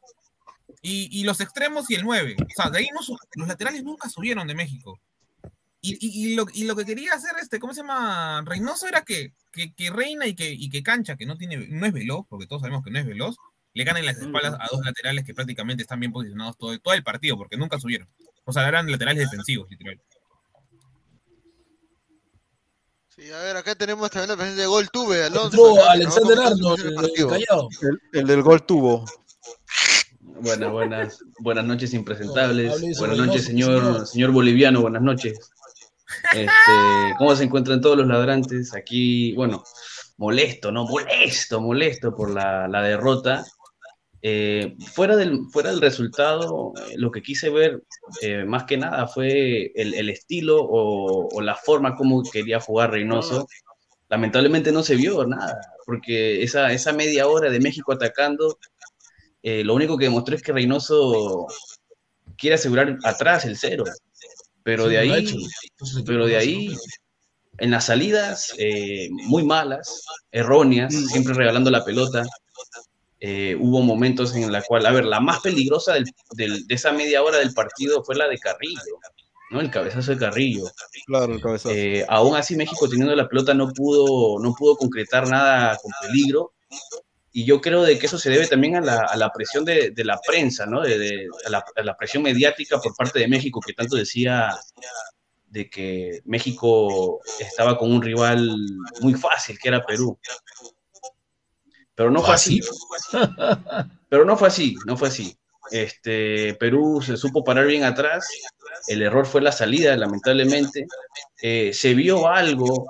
y, y los extremos y el 9. O sea, de ahí no los laterales nunca subieron de México. Y, y- lo, y lo que quería hacer, este, ¿cómo se llama? Reynoso era que, que, que Reina y que, y que Cancha, que no, tiene, no es veloz, porque todos sabemos que no es veloz, le ganen las espaldas a dos laterales que prácticamente están bien posicionados todo, todo el partido, porque nunca subieron. O sea, eran laterales defensivos, literal. Sí, a ver, acá tenemos también la presencia de Gol Tuve, Alonso. Acá, a Alexander Arnold, el partido. callado. El, el del gol tuvo. Buenas, buenas, buenas noches impresentables. Buenas noches, señor, señor. señor boliviano, buenas noches. Este, ¿Cómo se encuentran todos los ladrantes? Aquí, bueno, molesto, ¿no? Molesto, molesto por la, la derrota. Eh, fuera, del, fuera del resultado, eh, lo que quise ver eh, más que nada fue el, el estilo o, o la forma como quería jugar Reynoso. Lamentablemente no se vio nada, porque esa, esa media hora de México atacando, eh, lo único que demostró es que Reynoso quiere asegurar atrás el cero. Pero de ahí, pero de ahí, en las salidas, muy malas, erróneas, Mm. siempre regalando la pelota. Eh, hubo momentos en la cual, a ver, la más peligrosa del- del- de esa media hora del partido fue la de Carrillo, ¿no? El cabezazo de Carrillo. Claro, el cabezazo. Eh, aún así México teniendo la pelota no pudo, no pudo concretar nada con peligro. Y yo creo de que eso se debe también a la, a la presión de, de la prensa, ¿no? De, de- a, la, a la presión mediática por parte de México, que tanto decía de que México estaba con un rival muy fácil, que era Perú. Pero no fue así. Pero no fue así, no fue así. Este, Perú se supo parar bien atrás. El error fue la salida, lamentablemente. Eh, se vio algo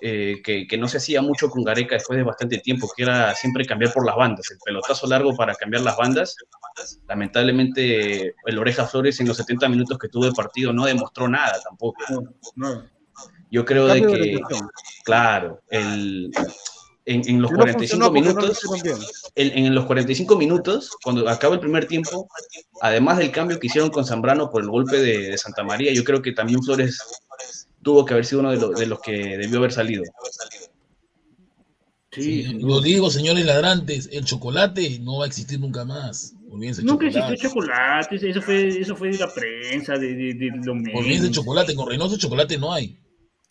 eh, que, que no se hacía mucho con Gareca después de bastante tiempo, que era siempre cambiar por las bandas, el pelotazo largo para cambiar las bandas. Lamentablemente, el Oreja Flores en los 70 minutos que tuvo de partido no demostró nada tampoco. Yo creo de que, claro, el, en, en los no 45 funcionó porque no lo minutos, bien. en, en los 45 minutos, cuando acaba el primer tiempo, además del cambio que hicieron con Zambrano por el golpe de, de Santa María, yo creo que también Flores tuvo que haber sido uno de, los- de los que debió haber salido. Sí, lo digo, señores ladrantes, el chocolate no va a existir nunca más. Olvídense Nunca chocolate. existió chocolate, eso fue, eso fue de la prensa, de, de, de los medios. Olvídense chocolate, con Reynoso chocolate no hay.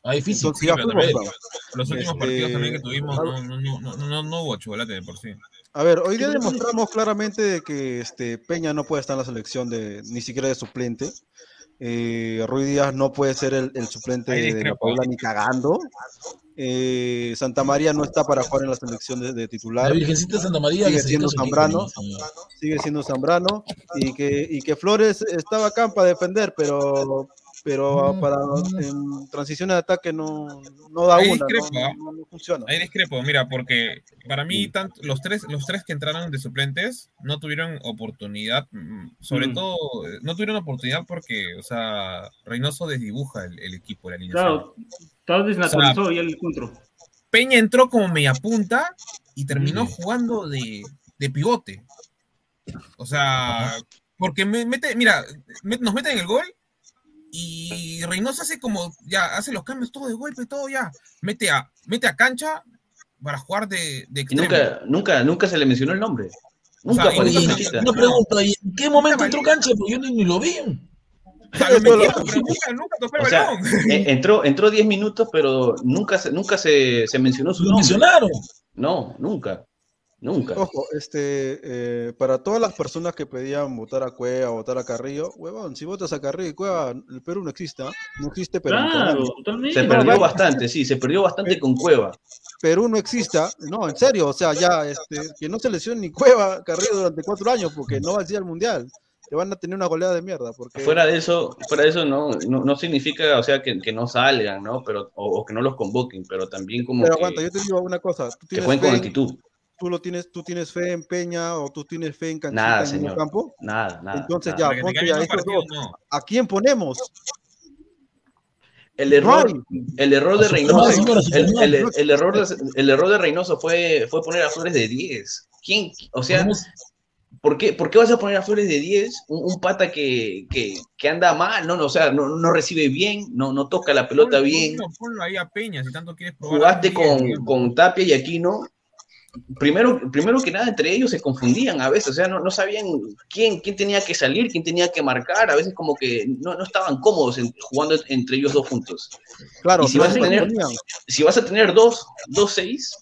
Hay físico. Sí, pero también los últimos Este, partidos también que tuvimos no, no, no, no, hubo chocolate de por sí. A ver, hoy día demostramos claramente de que este, Peña no puede estar en la selección de ni siquiera de suplente. Eh, Ruiz Díaz no puede ser el, el suplente de la. Paula ni cagando. Eh, Santa María no está para jugar en la selección de, de titular. La Virgencita de Santa María sigue siendo Zambrano, sigue siendo Zambrano y que, y que Flores estaba acá para defender, pero pero para en transición de ataque no, no da Ahí una, discrepo, no, ¿ah? no- no funciona. Ahí discrepo, mira, porque para mí tanto, los tres los tres que entraron de suplentes no tuvieron oportunidad, mm, sobre Mm. todo no tuvieron oportunidad porque, o sea, Reynoso desdibuja el, el equipo, la alineación. Claro, estaba desnaturalizado ya el encuentro. Peña entró como media punta y terminó Mm. jugando de, de pivote. O sea, porque me mete, mira, me- nos meten el gol y Reynoso hace como, ya, hace los cambios todo de golpe, todo ya. Mete a, mete a cancha para jugar de, de Y extremo. nunca, nunca, nunca se le mencionó el nombre. Nunca O sea, y- lista. Una pregunta, ¿y en qué momento entró cancha? Porque yo ni, ni lo vi. O sea, entró, entró 10 minutos, pero nunca, se- nunca se, se mencionó su Lo nombre. mencionaron. No, nunca. Nunca. Ojo, este, eh, para todas las personas que pedían votar a Cueva, votar a Carrillo, huevón, si votas a Carrillo y Cueva, el Perú no existe, no existe, Claro, totalmente. Se perdió bastante, sí, se perdió bastante con Cueva. Perú no exista, no, en serio, o sea, ya, este, que no se lesione ni Cueva, Carrillo durante cuatro años, porque no va a ir al Mundial, te van a tener una goleada de mierda, porque... Fuera de eso, fuera de eso no, no, no significa, o sea, que, que no salgan, ¿no? Pero, o, o que no los convoquen, pero también como Pero que, aguanta, yo te digo una cosa, tú que jueguen con en, actitud. Tú lo tienes, tú tienes fe en Peña o tú tienes fe en Canchita Nada, en señor. el campo, Nada, nada. entonces nada. ya, ponte ya partido, dos. no. ¿A quién ponemos? El error, el error de Reynoso, el, el- hermano. el error de, el error de Reynoso fue, fue poner a Flores de 10. ¿Quién? O sea, ¿por qué, por qué vas a poner a Flores de 10? Un, un pata que, que, que anda mal, no, no, o sea, no, no recibe bien, no, no toca la pelota Ponlo- bien. Ponlo, ponlo ahí a Peña si tanto quieres probar. Jugaste con, con Tapia y Aquino. Primero, primero que nada, entre ellos se confundían a veces, o sea, no, no sabían quién, quién tenía que salir, quién tenía que marcar, a veces como que no, no estaban cómodos en- jugando entre ellos dos juntos. Claro, Y si vas a tener- si vas a tener dos, dos seis,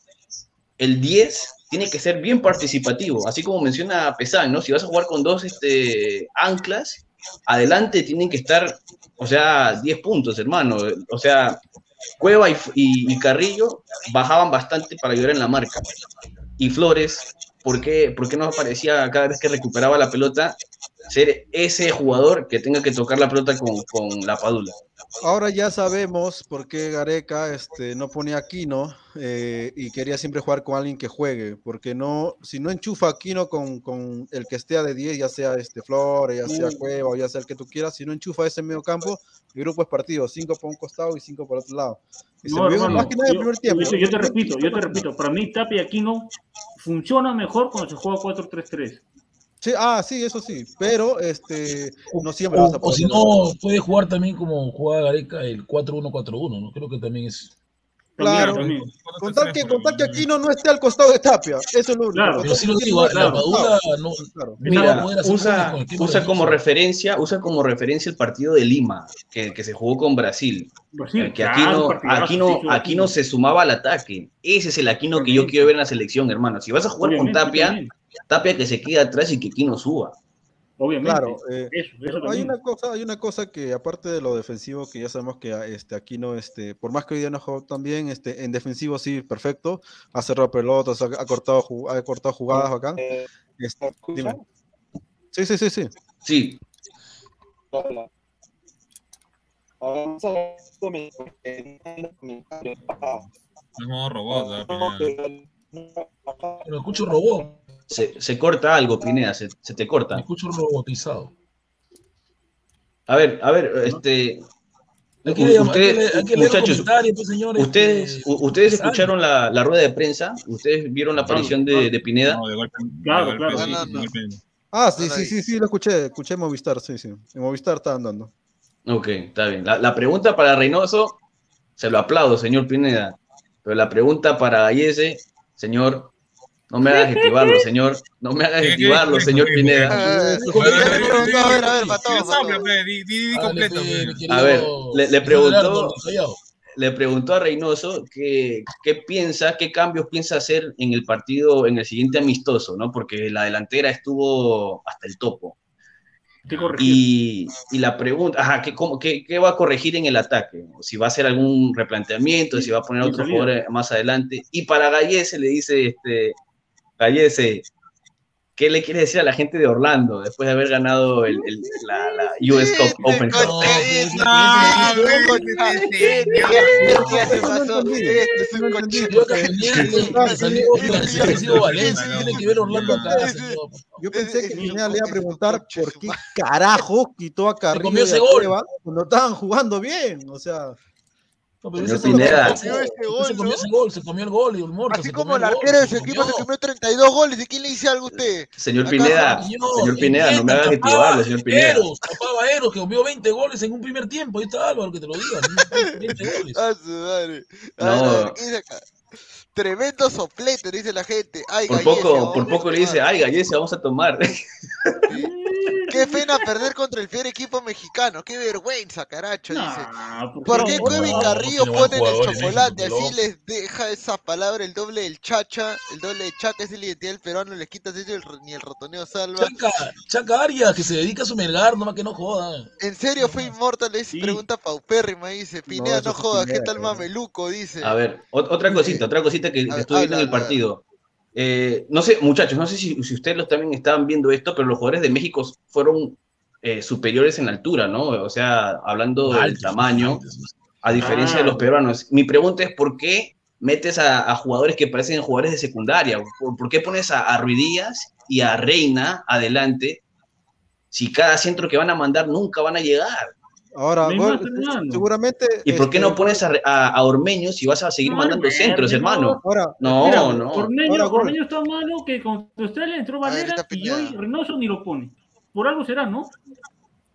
el 10 tiene que ser bien participativo, así como menciona Pesán, ¿no? Si vas a jugar con dos este, anclas, adelante tienen que estar, o sea, 10 puntos, hermano. O sea, Cueva y, Carrillo bajaban bastante para ayudar en la marca. Y Flores, ¿por por qué no aparecía cada vez que recuperaba la pelota ser ese jugador que tenga que tocar la pelota con, con la padula? Ahora ya sabemos por qué Gareca este, no pone a Aquino eh, y quería siempre jugar con alguien que juegue, porque no, si no enchufa a Aquino con, con el que esté a de 10, ya sea este Flores, ya sea Mm. Cueva o ya sea el que tú quieras, si no enchufa ese medio campo, el grupo es partido, cinco por un costado y cinco por otro lado. Y No, hermano, más que nada el yo, primer tiempo. yo- yo te repito, yo te repito, para mí Tapia y Aquino funciona mejor cuando se juega 4-3-3. Sí, ah, sí, eso sí, pero este, no siempre O, vas a o poder si hacer no, puede jugar también como jugaba Gareca el 4-1-4-1, ¿no? Creo que también es. Claro, con tal que, con tal que Aquino no esté al costado de Tapia, eso es lo único. Claro, tal sí que lo digo, la. Padula no, Claro. no va a Mira, poder hacer usa, usa como referencia, usa como referencia el partido de Lima, que, que se jugó con Brasil. Brasil, que claro, Aquino, Aquino, Aquino se sumaba al ataque. Ese es el Aquino que yo quiero ver en la selección, hermano. Si vas a jugar con Tapia, también. Tapia que se quede atrás y que Aquino suba. Obviamente. Claro, eh, eso, eso hay también. una cosa, hay una cosa que aparte de lo defensivo, que ya sabemos que este Aquino, este, por más que hoy día no jugó tan bien, este, en defensivo sí, perfecto, ha cerrado pelotas, ha, ha cortado, ha cortado jugadas bacán. Este, dime. Sí, sí, sí, sí. Sí, Vamos a robot, ¿ah? Pero escucho robot, se, se corta algo, Pineda, se, se te corta. escucho robotizado. A ver, a ver, este. Muchachos, pues, señores. ustedes, ustedes escucharon la, la rueda de prensa, ustedes vieron la aparición de, de Pineda. No, de golpe. Claro, de golpe, claro. sí, No, no, de no. golpe. Ah, sí, sí, sí, sí, lo escuché, escuché Movistar, sí, sí. En Movistar estaban dando. Ok, está bien. La, la pregunta para Reynoso, se lo aplaudo, señor Pineda. Pero la pregunta para Gallese, señor, no me hagas activarlo, señor. No me hagas ¿Qué, qué, activarlo, señor Pineda. Eh, Sí, ¿qué A ver, le a ver, preguntó? A ver, completo, A le- preguntó-. Le preguntó a Reynoso que- qué piensa, qué cambios piensa hacer en el partido, en el siguiente amistoso, ¿no? Porque la delantera estuvo hasta el topo. Y, y la pregunta, ajá, ¿qué, cómo- qué- qué va a corregir en el ataque? Si va a hacer algún replanteamiento, si va a poner otro salida. jugador eh, más adelante. Y para Gallese le dice, este, Gallese, ¿qué le quiere decir a la gente de Orlando después de haber ganado el, el- la, la US Cup Open Cup? No. Yo pensé que Pineda le iba a preguntar por qué carajo quitó a Carrillo cuando estaban jugando bien. O sea, No, pero Señor se Pineda. comió, Comió ese gol, se comió ese gol, se comió el gol y el muerto. Así como el arquero de su equipo se comió. comió 32 goles. ¿De quién le dice algo a usted? Señor Acá, Pineda, Señor, señor Pineda, no me hagas entienda, activarlo, señor Pineda. Eros, tapaba Eros, que comió 20 goles en un primer tiempo. Ahí está Álvaro, que te lo diga. 20 goles. A su madre. A No. ver, a ver, ¿qué dice acá? Tremendo soplete, dice la gente. Ay, Por Gallese, poco, por poco le dice, ay, Gallese, vamos a tomar. Qué pena perder contra el fiel equipo mexicano. Qué vergüenza, caracho, dice. Nah, ¿Por qué no, Kevin no, Carrillo tiene buen pone en el chocolate? México, Así les deja esa palabra el doble del chacha. El doble de chaca es la identidad del peruano. Les quitas eso y el- ni el rotoneo salva. Chaca, Chaca Arias, que se dedica a su melgar, nomás que no joda. ¿En serio fue inmortal? Es Sí. pregunta paupérrima, dice. Pineda, no, fue jodas, ¿qué tal mameluco? Dice. A ver, ot- otra cosita, otra cosita que, que estuve viendo en el partido. Eh, no sé, muchachos, no sé si, si ustedes los también estaban viendo esto, pero los jugadores de México fueron eh, superiores en altura, ¿no? O sea, hablando del tamaño, altos. a diferencia de los peruanos. Mi pregunta es, ¿por qué metes a, a jugadores que parecen jugadores de secundaria? ¿Por, por qué pones a, a Ruidías y a Reina adelante si cada centro que van a mandar nunca van a llegar? Ahora, gol- jugando. seguramente. ¿Y por qué este, no pones a, a, a Ormeño si vas a seguir No, mandando centros, no. hermano? Ahora, No, mira, no. Ormeño, Ahora, gol. Ormeño está malo que contra Australia entró A ver, Valera y hoy. Reynoso ni lo pone. Por algo será, ¿no?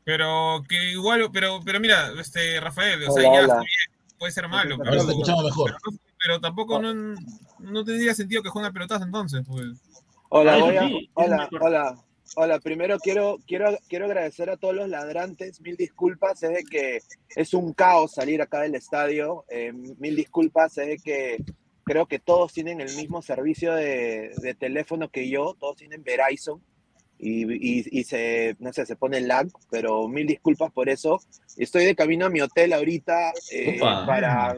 Pero que igual, pero, pero mira, este, Rafael, o Hola, sea, ya hola. está bien, puede ser malo, Ahora pero, escuchamos mejor. pero, pero tampoco no, no tendría sentido que juegue una pelotazo entonces, pues. Hola, Ah, a- hola, mejor. hola, hola. Primero quiero, quiero, quiero agradecer a todos los ladrantes. Mil disculpas, es de que es un caos salir acá del estadio. Eh, mil disculpas, es de que creo que todos tienen el mismo servicio de, de teléfono que yo. Todos tienen Verizon y, y, y se, no sé, se pone lag, pero mil disculpas por eso. Estoy de camino a mi hotel ahorita eh, para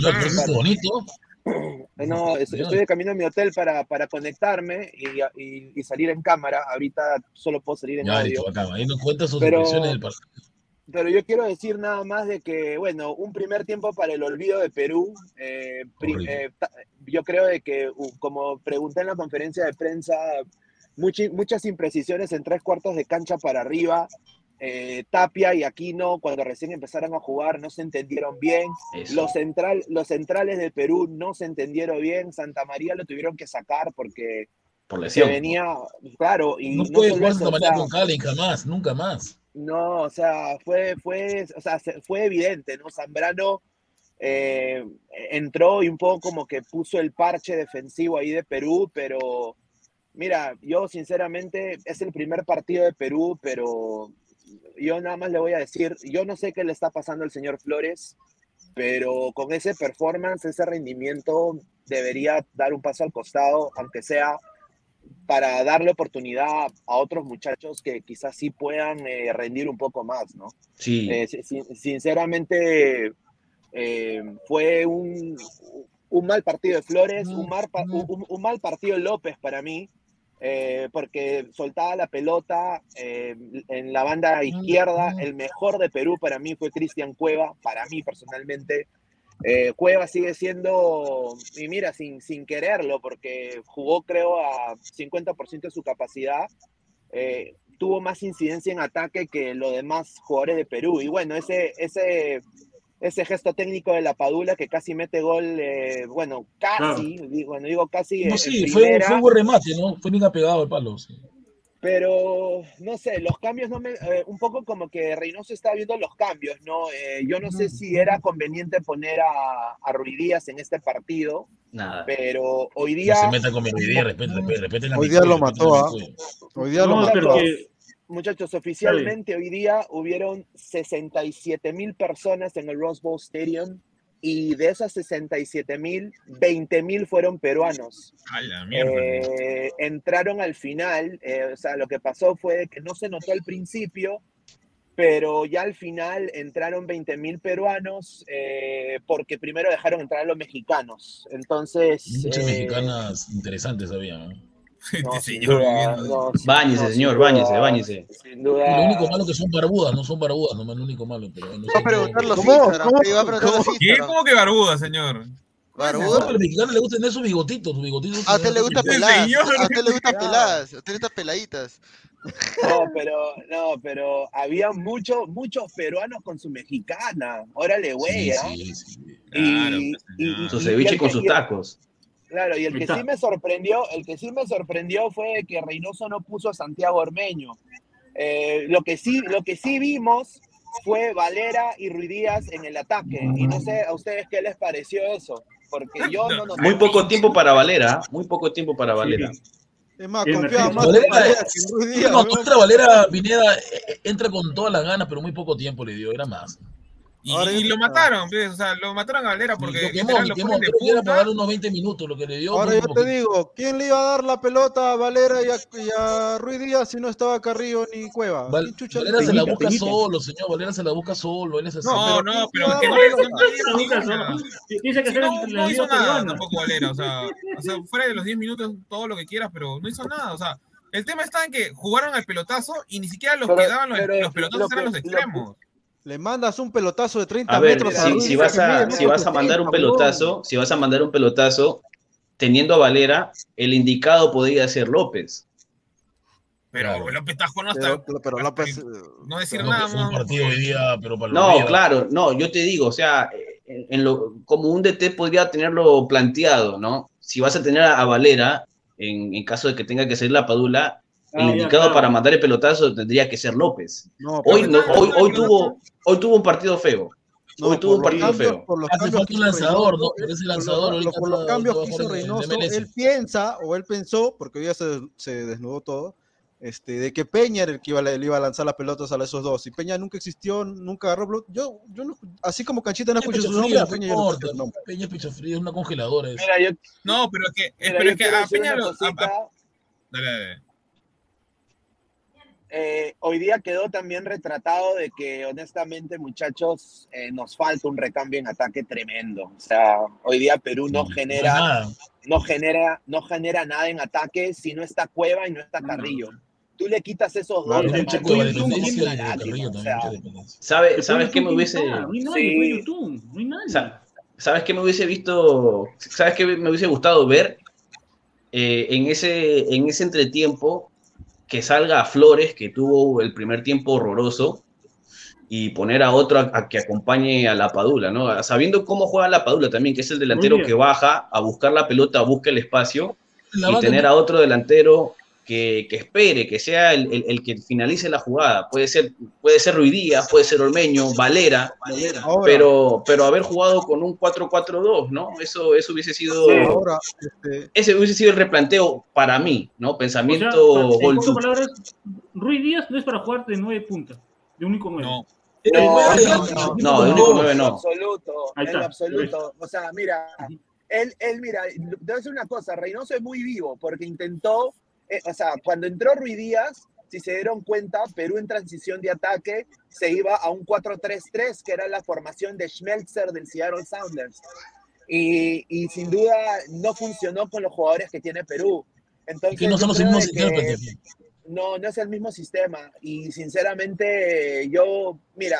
Lo que es bonito. No, es- estoy de camino a mi hotel para, para conectarme y, y- y salir en cámara. Ahorita solo puedo salir en Ya, audio. acá. Ahí nos cuenta sus Pero- impresiones del partido. Pero yo quiero decir nada más de que, bueno, un primer tiempo para el olvido de Perú. eh, eh, yo creo de que, como pregunté en la conferencia de prensa, muchas imprecisiones en tres cuartos de cancha para arriba. Eh, Tapia y Aquino, cuando recién empezaron a jugar, no se entendieron bien. Eso. Los, central, los centrales de Perú no se entendieron bien. Santa María lo tuvieron que sacar porque Por se venía, claro, y No no, puede jugar o manera sea, con Cali, jamás, nunca más. no, o sea, fue, fue, o sea, se- fue evidente, ¿no? Zambrano eh, entró y un poco como que puso el parche defensivo ahí de Perú, pero mira, yo sinceramente es el primer partido de Perú, pero yo nada más le voy a decir, yo no sé qué le está pasando al señor Flores, pero con ese performance, ese rendimiento, debería dar un paso al costado, aunque sea para darle oportunidad a otros muchachos que quizás sí puedan eh, rendir un poco más, ¿no? Sí. Eh, si- si- sinceramente, eh, fue un, un mal partido de Flores, un mal, pa- un- un mal partido de López para mí, eh, porque soltaba la pelota eh, en la banda izquierda. El mejor de Perú para mí fue Cristian Cueva, para mí personalmente. Eh, Cueva sigue siendo, y mira, sin, sin quererlo, porque jugó creo a 50% de su capacidad, eh, tuvo más incidencia en ataque que los demás jugadores de Perú. Y bueno, ese, ese, ese gesto técnico de la Padula que casi mete gol, eh, bueno, casi, digo, bueno, digo casi No, en sí, fue, un buen remate, ¿no? Fue bien apegado al palo. sí. pero no sé, los cambios no me, eh, un poco como que Reynoso está viendo los cambios, ¿no? Eh, yo no sé si era conveniente poner a, a Ruiz Díaz en este partido, Nada. pero hoy No día... se meta con mi idea, respete, respete, respete la Hoy día lo mató, ¿ah? Hoy día lo No, mató. Muchachos, oficialmente hoy día hubieron 67 mil personas en el Rose Bowl Stadium y de esas 67 mil, 20 mil fueron peruanos. A la mierda. Eh, entraron al final, eh, o sea, lo que pasó fue que no se notó al principio, pero ya al final entraron 20 mil peruanos eh, porque primero dejaron entrar a los mexicanos. Entonces... Muchas eh, mexicanas interesantes había, ¿no? No, Este señor duda, no, Báñese, no, señor, duda, báñese, báñese. Sin Y duda. lo único malo que son barbudas, no son barbudas, nomás lo único malo. Pero no Va a son- preguntar los ¿Cómo? ¿Qué? ¿Cómo que barbuda, señor? No, ¿Barbuda? a los mexicanos les gusta tener sus bigotitos, sus bigotitos. A usted le gusta peladas, señor. a usted le gusta peladas, a usted le gusta peladitas. No, pero, no, pero había muchos, muchos peruanos con su mexicana. Órale, Sí, güey, sí, sí. Claro, Y- pues, y-. Su y- y ceviche con sus tacos. Claro, y el que sí me sorprendió, el que sí me sorprendió fue que Reynoso no puso a Santiago Ormeño. Eh, lo que sí, lo que sí vimos fue Valera y Ruiz Díaz en el ataque. Y no sé a ustedes qué les pareció eso, porque yo no noté. Muy poco tiempo para Valera, muy poco tiempo para Valera. Es más, confiaba más Valera, en weón. entra Valera Pineda, eh, eh, entra con todas las ganas, pero muy poco tiempo le dio, era más. Y, Ahora y yo- lo mataron, o sea, lo mataron a Valera Porque quemó, literal lo creo que era unos 20 minutos, lo que le dio. Ahora yo te digo, ¿quién le iba a dar la pelota a Valera y a, y a Ruiz Díaz si no estaba Carrillo ni Cueva? Val- ¿Quién chucha Valera le- se la busca solo, señor. Valera se la busca solo. Él es así. No, No, pero no, ¿quién pero iba a que no, hizo nada. Dice que Sí, no, hizo tampoco Valera, o sea, o sea, fuera de los 10 minutos, todo lo que quieras, pero no hizo nada, o sea, el tema está en que jugaron al pelotazo y ni siquiera los Pero- que daban los, pelotazos lo que- eran los lo que- extremos. Le mandas un pelotazo de 30 A ver, metros a si, Ruiz si vas a, si vas a mandar un 70, weón. pelotazo, si vas a mandar un pelotazo, teniendo a Valera, el indicado podría ser López. Pero Claro. López Tajo no está. Pero, pero López, eh, no decir nada fue un partido hoy día, pero para los No, días. claro, no, yo te digo, o sea, en, en lo, como un DT podría tenerlo planteado, ¿no? Si vas a tener a, a Valera, en, en caso de que tenga que ser la Padula, el Ah, ya, indicado claro. para mandar el pelotazo tendría que ser López. no, Hoy, no, hoy, hoy, tuvo, hoy tuvo un partido feo. no, hoy tuvo un partido cambios- feo. Por los Hace falta un hizo lanzador, Reynoso, ¿no? Pero ese por los- lanzador por, ahorita por los está- cambios que hizo Reynoso, él piensa o él pensó, porque hoy ya se, se desnudó todo, este, de que Peña era el que iba, a- le iba a lanzar las pelotas a esos dos. Y Peña nunca existió, nunca agarró. Yo, yo no, así como Canchita no Peña escuché es su nombre, a frío, Peña no yo no importa. escuché su nombre. Peña es pecho frío, es una congeladora. eso. Mira, yo, No, pero es que, mira, pero es que a Peña lo. dale, dale. Eh, hoy día quedó también retratado de que honestamente muchachos eh, nos falta un recambio en ataque tremendo. O sea, hoy día Perú no genera, Nada. no genera, no genera nada en ataque si no está Cueva y no está Carrillo. Tú le quitas esos dos. ¿Sabe, ¿Sabes Pollo qué me hubiese, Sí. Sabes qué me hubiese visto, sabes qué me hubiese gustado ver Eh, en ese, en ese entretiempo que salga a Flores, que tuvo el primer tiempo horroroso, y poner a otro a, a que acompañe a la Padula, ¿no? Sabiendo cómo juega la Padula también, que es el delantero que baja a buscar la pelota, busca el espacio, La y tener a otro delantero que, que espere, que sea el, el- el que finalice la jugada. Puede ser, puede ser Ruiz Díaz, puede ser Ormeño, Valera, Ahora. pero, pero haber jugado con un 4-4-2, ¿no? Eso, eso hubiese sido. Ahora, este, Ese hubiese sido el replanteo para mí, ¿no? Pensamiento O sea, en pocas palabras, Ruiz Díaz no es para jugar de nueve puntas, de único nueve. No, No, no, no, de único nueve no. En absoluto, en absoluto. O sea, mira, él, él, mira, te voy a decir una cosa, Reynoso es muy vivo porque intentó, eh, o sea, cuando entró Ruiz Díaz, si se dieron cuenta, Perú en transición de ataque se iba a un 4-3-3, que era la formación de Schmelzer del Seattle Sounders. Y, y sin duda no funcionó con los jugadores que tiene Perú. Entonces, que no de sistemas, que- Pepe. no, no es el mismo sistema. Y sinceramente, yo, mira,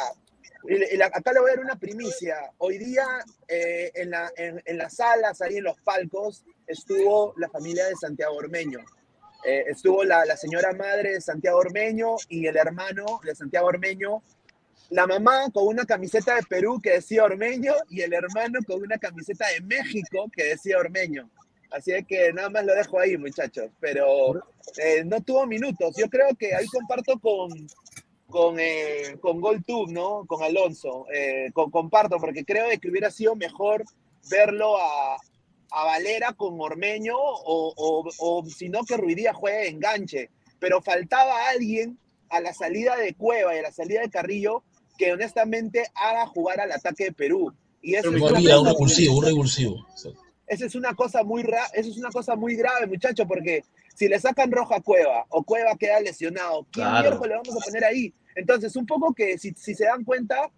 y la- acá le voy a dar una primicia. Hoy día, eh, en, la, en, en las salas, ahí en los palcos, estuvo la familia de Santiago Ormeño. Eh, estuvo la, señora madre de Santiago Ormeño y el hermano de Santiago Ormeño. La mamá con una camiseta de Perú que decía Ormeño y el hermano con una camiseta de México que decía Ormeño. Así que nada más lo dejo ahí, muchachos. Pero eh, no tuvo minutos. Yo creo que ahí comparto con, con, eh, con GolTube, ¿no? Con Alonso. Eh, comparto, porque creo que hubiera sido mejor verlo a, a Valera con Ormeño o, o, o si no que Ruidía juegue de enganche. Pero faltaba alguien a la salida de Cueva y a la salida de Carrillo que honestamente haga jugar al ataque de Perú. Y eso es un revulsivo, un revulsivo. esa es una cosa muy ra eso es una cosa muy grave, muchachos, porque si le sacan roja a Cueva o Cueva queda lesionado, ¿quién Claro. le vamos a poner ahí? Entonces, un poco que si, si se dan cuenta,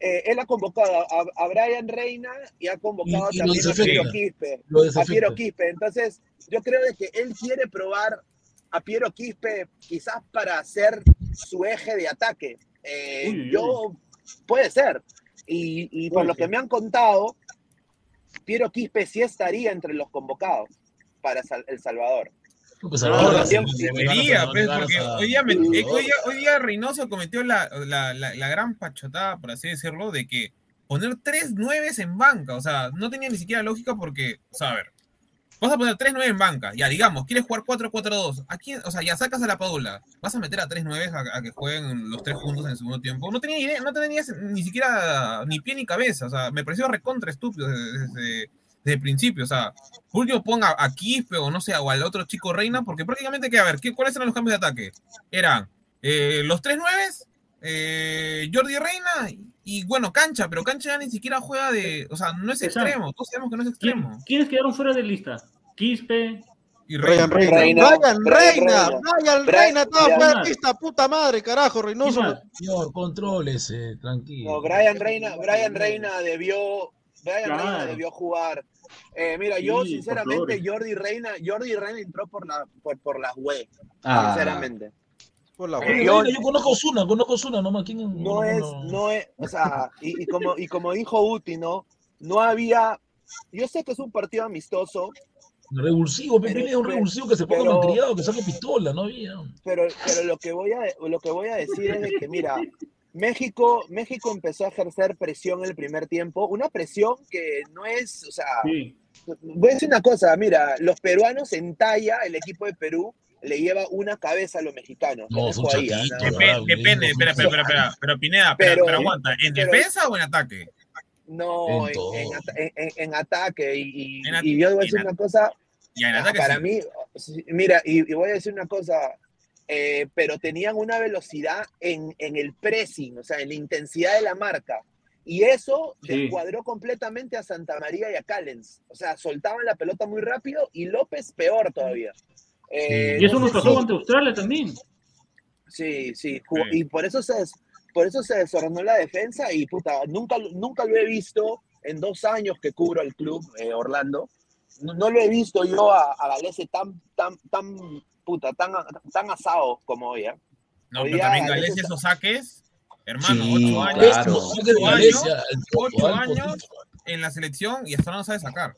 eh, él ha convocado a, a Brian Reina y ha convocado Y- y lo también a. Piero Quispe. Lo A desafecta. Piero Quispe. Entonces, yo creo de que él quiere probar a Piero Quispe quizás para hacer su eje de ataque. Eh, Uy, uy, uy. yo, puede ser. Y, y por lo que ser. me han contado, Piero Quispe sí estaría entre los convocados para Sal- El Salvador. Pues ahora pues, hoy día, me- hoy día- hoy día Reynoso cometió la, la, la, la gran pachotada, por así decirlo, de que poner tres nueves en banca, o sea, no tenía ni siquiera lógica porque, o sea, a ver, vas a poner tres nueve en banca, ya digamos, quieres jugar 4-4-2, ¿a quién? O sea, ya sacas a la Paula, vas a meter a tres nueves a, a que jueguen los tres juntos en el segundo tiempo, no tenía idea, no tenía ni siquiera ni pie ni cabeza, o sea, me pareció recontra estúpido desde, desde- desde el principio, o sea, último ponga a Quispe o no sé, o al otro chico Reina, porque prácticamente, que a ver, ¿qué, ¿cuáles eran los cambios de ataque? Eran eh, los tres nueves, eh, Jordi Reina y, y, bueno, Cancha, pero Cancha ya ni siquiera juega de, o sea, no es Exacto. extremo, todos sabemos que no es ¿Quién- extremo. ¿Quiénes quedaron fuera de lista? Quispe. Y Brian Reina. Reina. Reina, Brian Brian Reina. Reina. Brian Brian- Reina estaba fuera de pista, puta madre, carajo, ¿Quién Reynoso. Señor, contrólese, tranquilo. No, Brian Reina, Brian Reina debió, Brian Claro. Reina debió jugar. Eh, mira, yo Sí, sinceramente por favor. Jordi Reina, Jordi Reina entró por la por, por las web, Ah. sinceramente. Por la Eh, Yo, yo- yo conozco a Osuna, conozco a Osuna, nomás. ¿Quién, no es, no es, o sea, y, y como y como dijo Uti, ¿no? No había, yo sé que es un partido amistoso, Revulsivo, Pepe Pero- es un revulsivo que se ponga malcriado, que saque pistola, no había. pero, pero lo que voy a lo que voy a decir es de que mira, México, México empezó a ejercer presión en el primer tiempo, una presión que no es, o sea, Sí. Voy a decir una cosa, mira, los peruanos en talla, el equipo de Perú le lleva una cabeza a los mexicanos. Depende, espera, espera, espera, espera, pero Pineda, pero, aguanta, ¿en pero- defensa o en ataque? No, En en, en ata- en- en- en ataque. Y, y- En at- y yo voy a decir una cosa, en ah, ataque para sí. mí, mira, y, y voy a decir una cosa, eh, pero tenían una velocidad en, en el pressing, o sea, en la intensidad de la marca. Y eso Sí. descuadró completamente a Santa María y a Callens. O sea, soltaban la pelota muy rápido y López peor todavía. Eh, Y eso no nos pasó si- ante Australia también. Sí, sí, y por eso se por eso se desordenó la defensa y puta, nunca, lo- nunca lo he visto en dos años que cubro al club eh, Orlando. No, no lo he visto yo a, a Galese tan, tan, tan, puta, tan, tan asado como hoy. ¿eh? No, Hoy pero día también está- esos saques, hermano, Sí, ocho años, claro. Ocho Galicia, años, el ocho años en la selección y hasta no sabe sacar.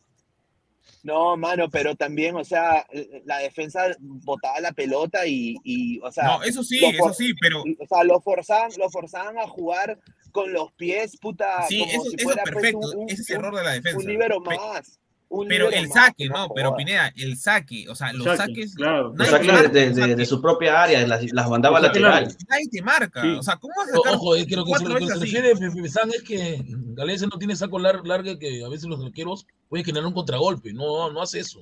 No, mano, pero también, o sea, la defensa botaba la pelota y, y o sea, No, eso sí, lo eso sí, pero o sea, lo forzaban, lo forzaban a jugar con los pies, puta, sí, como eso, si eso fuera es pues, perfecto, un- un- ese es un- error de la defensa. un libero Pe- más. Un Pero el saque, no, pero. Pineda, el saque, o sea, los Saque, saques. claro. Los saques marca de, de- de su propia área, las, las mandaba lateral. largo. Nadie te marca. Sí. O sea, ¿cómo vas a sacar Ojo, es que lo que, se, lo que se refiere San es que Galese no tiene saco lar- larga que a veces los arqueros pueden generar un contragolpe. No, no hace eso.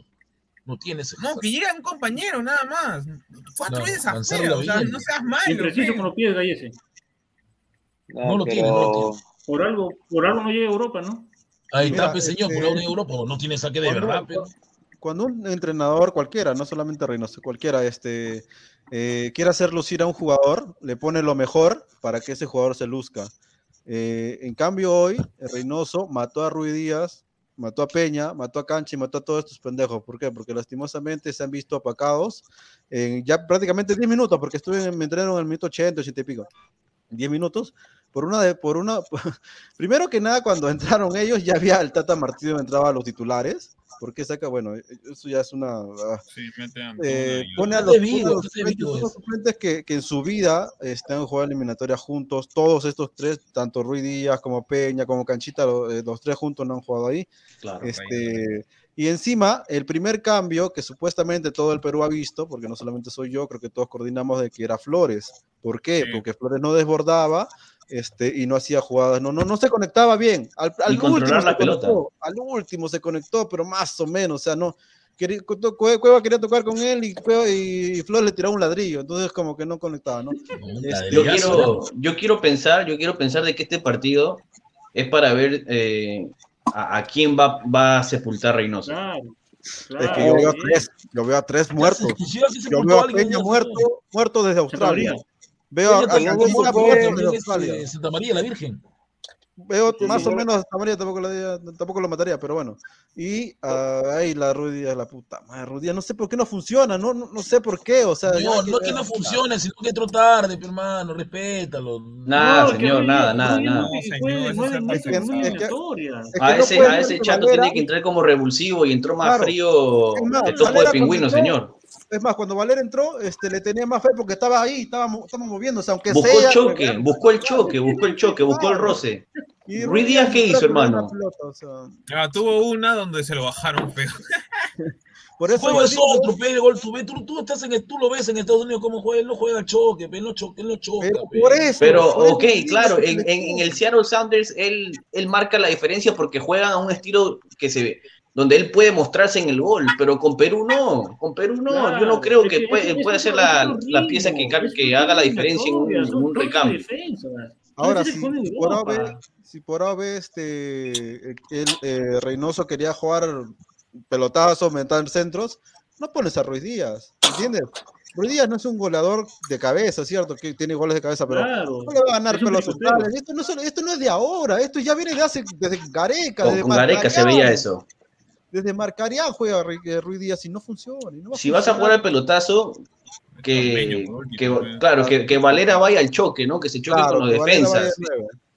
No tiene ese. No, que llega un compañero nada más. Cuatro No, veces afuera, o sea, no seas malo. Impreciso con los pies, Gallese. No lo tiene, no lo tiene. Por algo, por algo no llega a Europa, ¿no? Ahí Mira, está, pe, señor, por este, ahora en Europa no tiene saque de cuando- verdad, pero. Cuando un entrenador cualquiera, no solamente Reynoso, cualquiera, este, eh, quiere hacer lucir a un jugador, le pone lo mejor para que ese jugador se luzca. Eh, en cambio, hoy, Reynoso mató a Rui Díaz, mató a Peña, mató a Canchi, mató a todos estos pendejos. ¿Por qué? Porque lastimosamente se han visto apacados en ya prácticamente 10 minutos, porque estuve me entrenaron en el minuto 80, 80 y pico. 10 minutos, por una de, por una, primero que nada, cuando entraron ellos, ya había el Tata Martino entraba a los titulares, porque saca, bueno, eso ya es una, ah, Sí, eh, pone a los, a los suplentes, debido unos es. suplentes que, que en su vida este, han jugado eliminatoria juntos, todos estos tres, tanto Rui Díaz como Peña, como Canchita, lo- eh, los tres juntos no han jugado ahí. Claro. Este, y encima, el primer cambio que supuestamente todo el Perú ha visto, porque no solamente soy yo, creo que todos coordinamos de que era Flores. ¿Por qué? Sí. Porque Flores no desbordaba este, y no hacía jugadas, no, no, no se conectaba bien. Al, al último la se pelota. conectó, al último se conectó, pero más o menos, o sea, no. quería- Cueva quería tocar con él y, Cueva- y Flores le tiraba un ladrillo, entonces como que no conectaba, ¿no? Este, Yo quiero, yo quiero pensar, yo quiero pensar de que este partido es para ver eh, a, a quién va, va a sepultar Reynoso. Claro. Es que yo veo a tres, yo veo a tres muertos. Yo veo a Peña muerto desde Australia. Veo a, Santa María la Virgen. Veo Sí, más sí. o menos a María tampoco, la, tampoco lo mataría, pero bueno. Y ah, ahí la Rudia, la puta madre, Rudia, no sé por qué no funciona, no, no, no sé por qué, o sea, No, no es que no funcione, sino que entró tarde, pero hermano, respétalo. Nada, No, que señor, nada, nada, nada. que- que- que A ese, a ese que chato tiene que entrar como revulsivo y entró más Claro. frío de topo de pingüino, señor. Es más, cuando Valera entró, este, le tenía más fe porque estaba ahí, estaba, mo- estaba moviéndose, aunque Buscó sea. el choque, buscó el choque, buscó el choque, buscó el roce. Y Ruiz Díaz, ¿qué hizo, hermano? perdió una pelota, o sea, Ah, tuvo una donde se lo bajaron feo. por El eso juego es digo- otro, pe, gol, tú, tú, tú estás en, tú lo ves en Estados Unidos cómo juega, él no juega choque, pe, él no choca, él no choca, Pero pe. por eso. Pero, por ok, claro, en, se en- en el Seattle Sounders él, él marca la diferencia porque juegan a un estilo que se ve, donde él puede mostrarse en el gol, pero con Perú no, con Perú no, yo no creo que que puede, ser la, la pieza que, haga la diferencia en un, en un recambio. Ahora, si, si por ave, si por ave este, el, eh, Reynoso quería jugar pelotazo, meter centros, no pones a Ruiz Díaz, ¿entiendes? Ruiz Díaz no es un goleador de cabeza, ¿cierto? Que tiene goles de cabeza, pero Claro. no le va a ganar Es pelos. Esto no, es- esto no es de ahora, esto ya viene de hace, desde Gareca, Con, desde con Gareca se veía eso. Desde Marcarián juega eh, Ruiz Díaz y no funciona. y no va Si vas a jugar al pelotazo, que, que- claro, que, que Valera vaya al choque, ¿no? Que se choque Claro, con los defensas.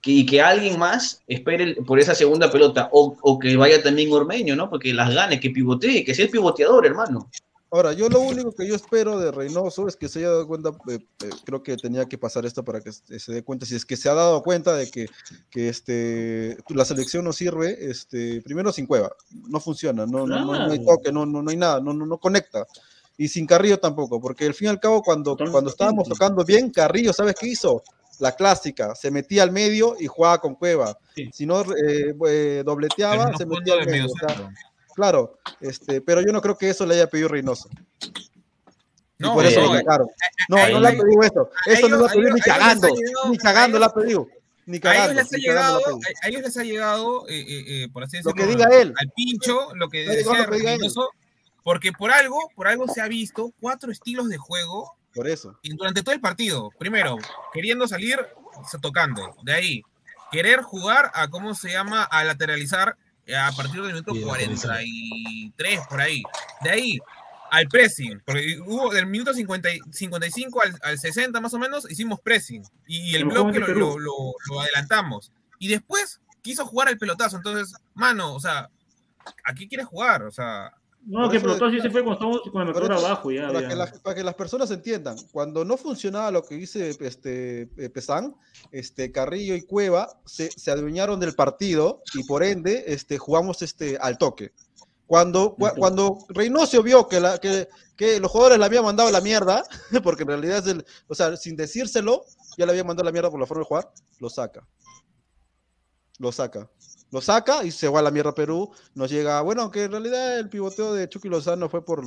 que- y que alguien más espere por esa segunda pelota, o, o que vaya también Ormeño, ¿no? Porque las gane, que pivotee, que sea el pivoteador, hermano. Ahora, yo lo único que yo espero de Reynoso es que se haya dado cuenta, eh, eh, creo que tenía que pasar esto para que se dé cuenta, si es que se ha dado cuenta de que, que este, la selección no sirve, este, primero sin cueva, no funciona, no, no, no, no hay toque, no, no, no hay nada, no, no, no conecta. Y sin Carrillo tampoco, porque al fin y al cabo, cuando, cuando estábamos tocando bien, Carrillo, ¿sabes qué hizo? La clásica, se metía al medio y jugaba con cueva. Si no eh, eh, dobleteaba, se metía al medio. o sea, mediocentro. Claro, este, pero yo no creo que eso le haya pedido Reynoso. No, y por eso no, lo sacaron. No, no le ha pedido eso. Eso no lo ha pedido ni cagando. Ni cagando lo ha pedido. Ni A ellos cagando. les ha cagando lo llegado, a, ellos les ha llegado, eh, eh, eh, por así Lo decirlo, que diga él. al pincho, lo que decía lo. Reynoso, porque por algo, por algo se ha visto cuatro estilos de juego Por eso. y durante todo el partido. Primero, queriendo salir, tocando. De ahí, querer jugar a, ¿cómo se llama? A lateralizar eh, a partir del minuto Sí, lateralizar. 43, por ahí. De ahí, al pressing. Porque hubo del minuto 50 y- 55 al, al 60 más o menos, hicimos pressing. Y el bloque lo- lo adelantamos. Y después quiso jugar al pelotazo. Entonces, mano, o sea, ¿a qué quieres jugar? O sea, No, que explotó así se fue cuando estamos con el motor abajo ya. para, ya. que la- para que las personas entiendan, cuando no funcionaba lo que dice este, eh, Pesán, este, Carrillo y Cueva se, se adueñaron del partido y por ende este, jugamos este, al toque. Cuando, cua- cuando Reynoso vio que, la, que, que los jugadores le habían mandado la mierda, porque en realidad es el, o sea, sin decírselo, ya le habían mandado la mierda por la forma de jugar, lo saca. Lo saca. Lo saca y se va a la mierda a Perú. Nos llega, bueno, aunque en realidad el pivoteo de Chucky Lozano fue por,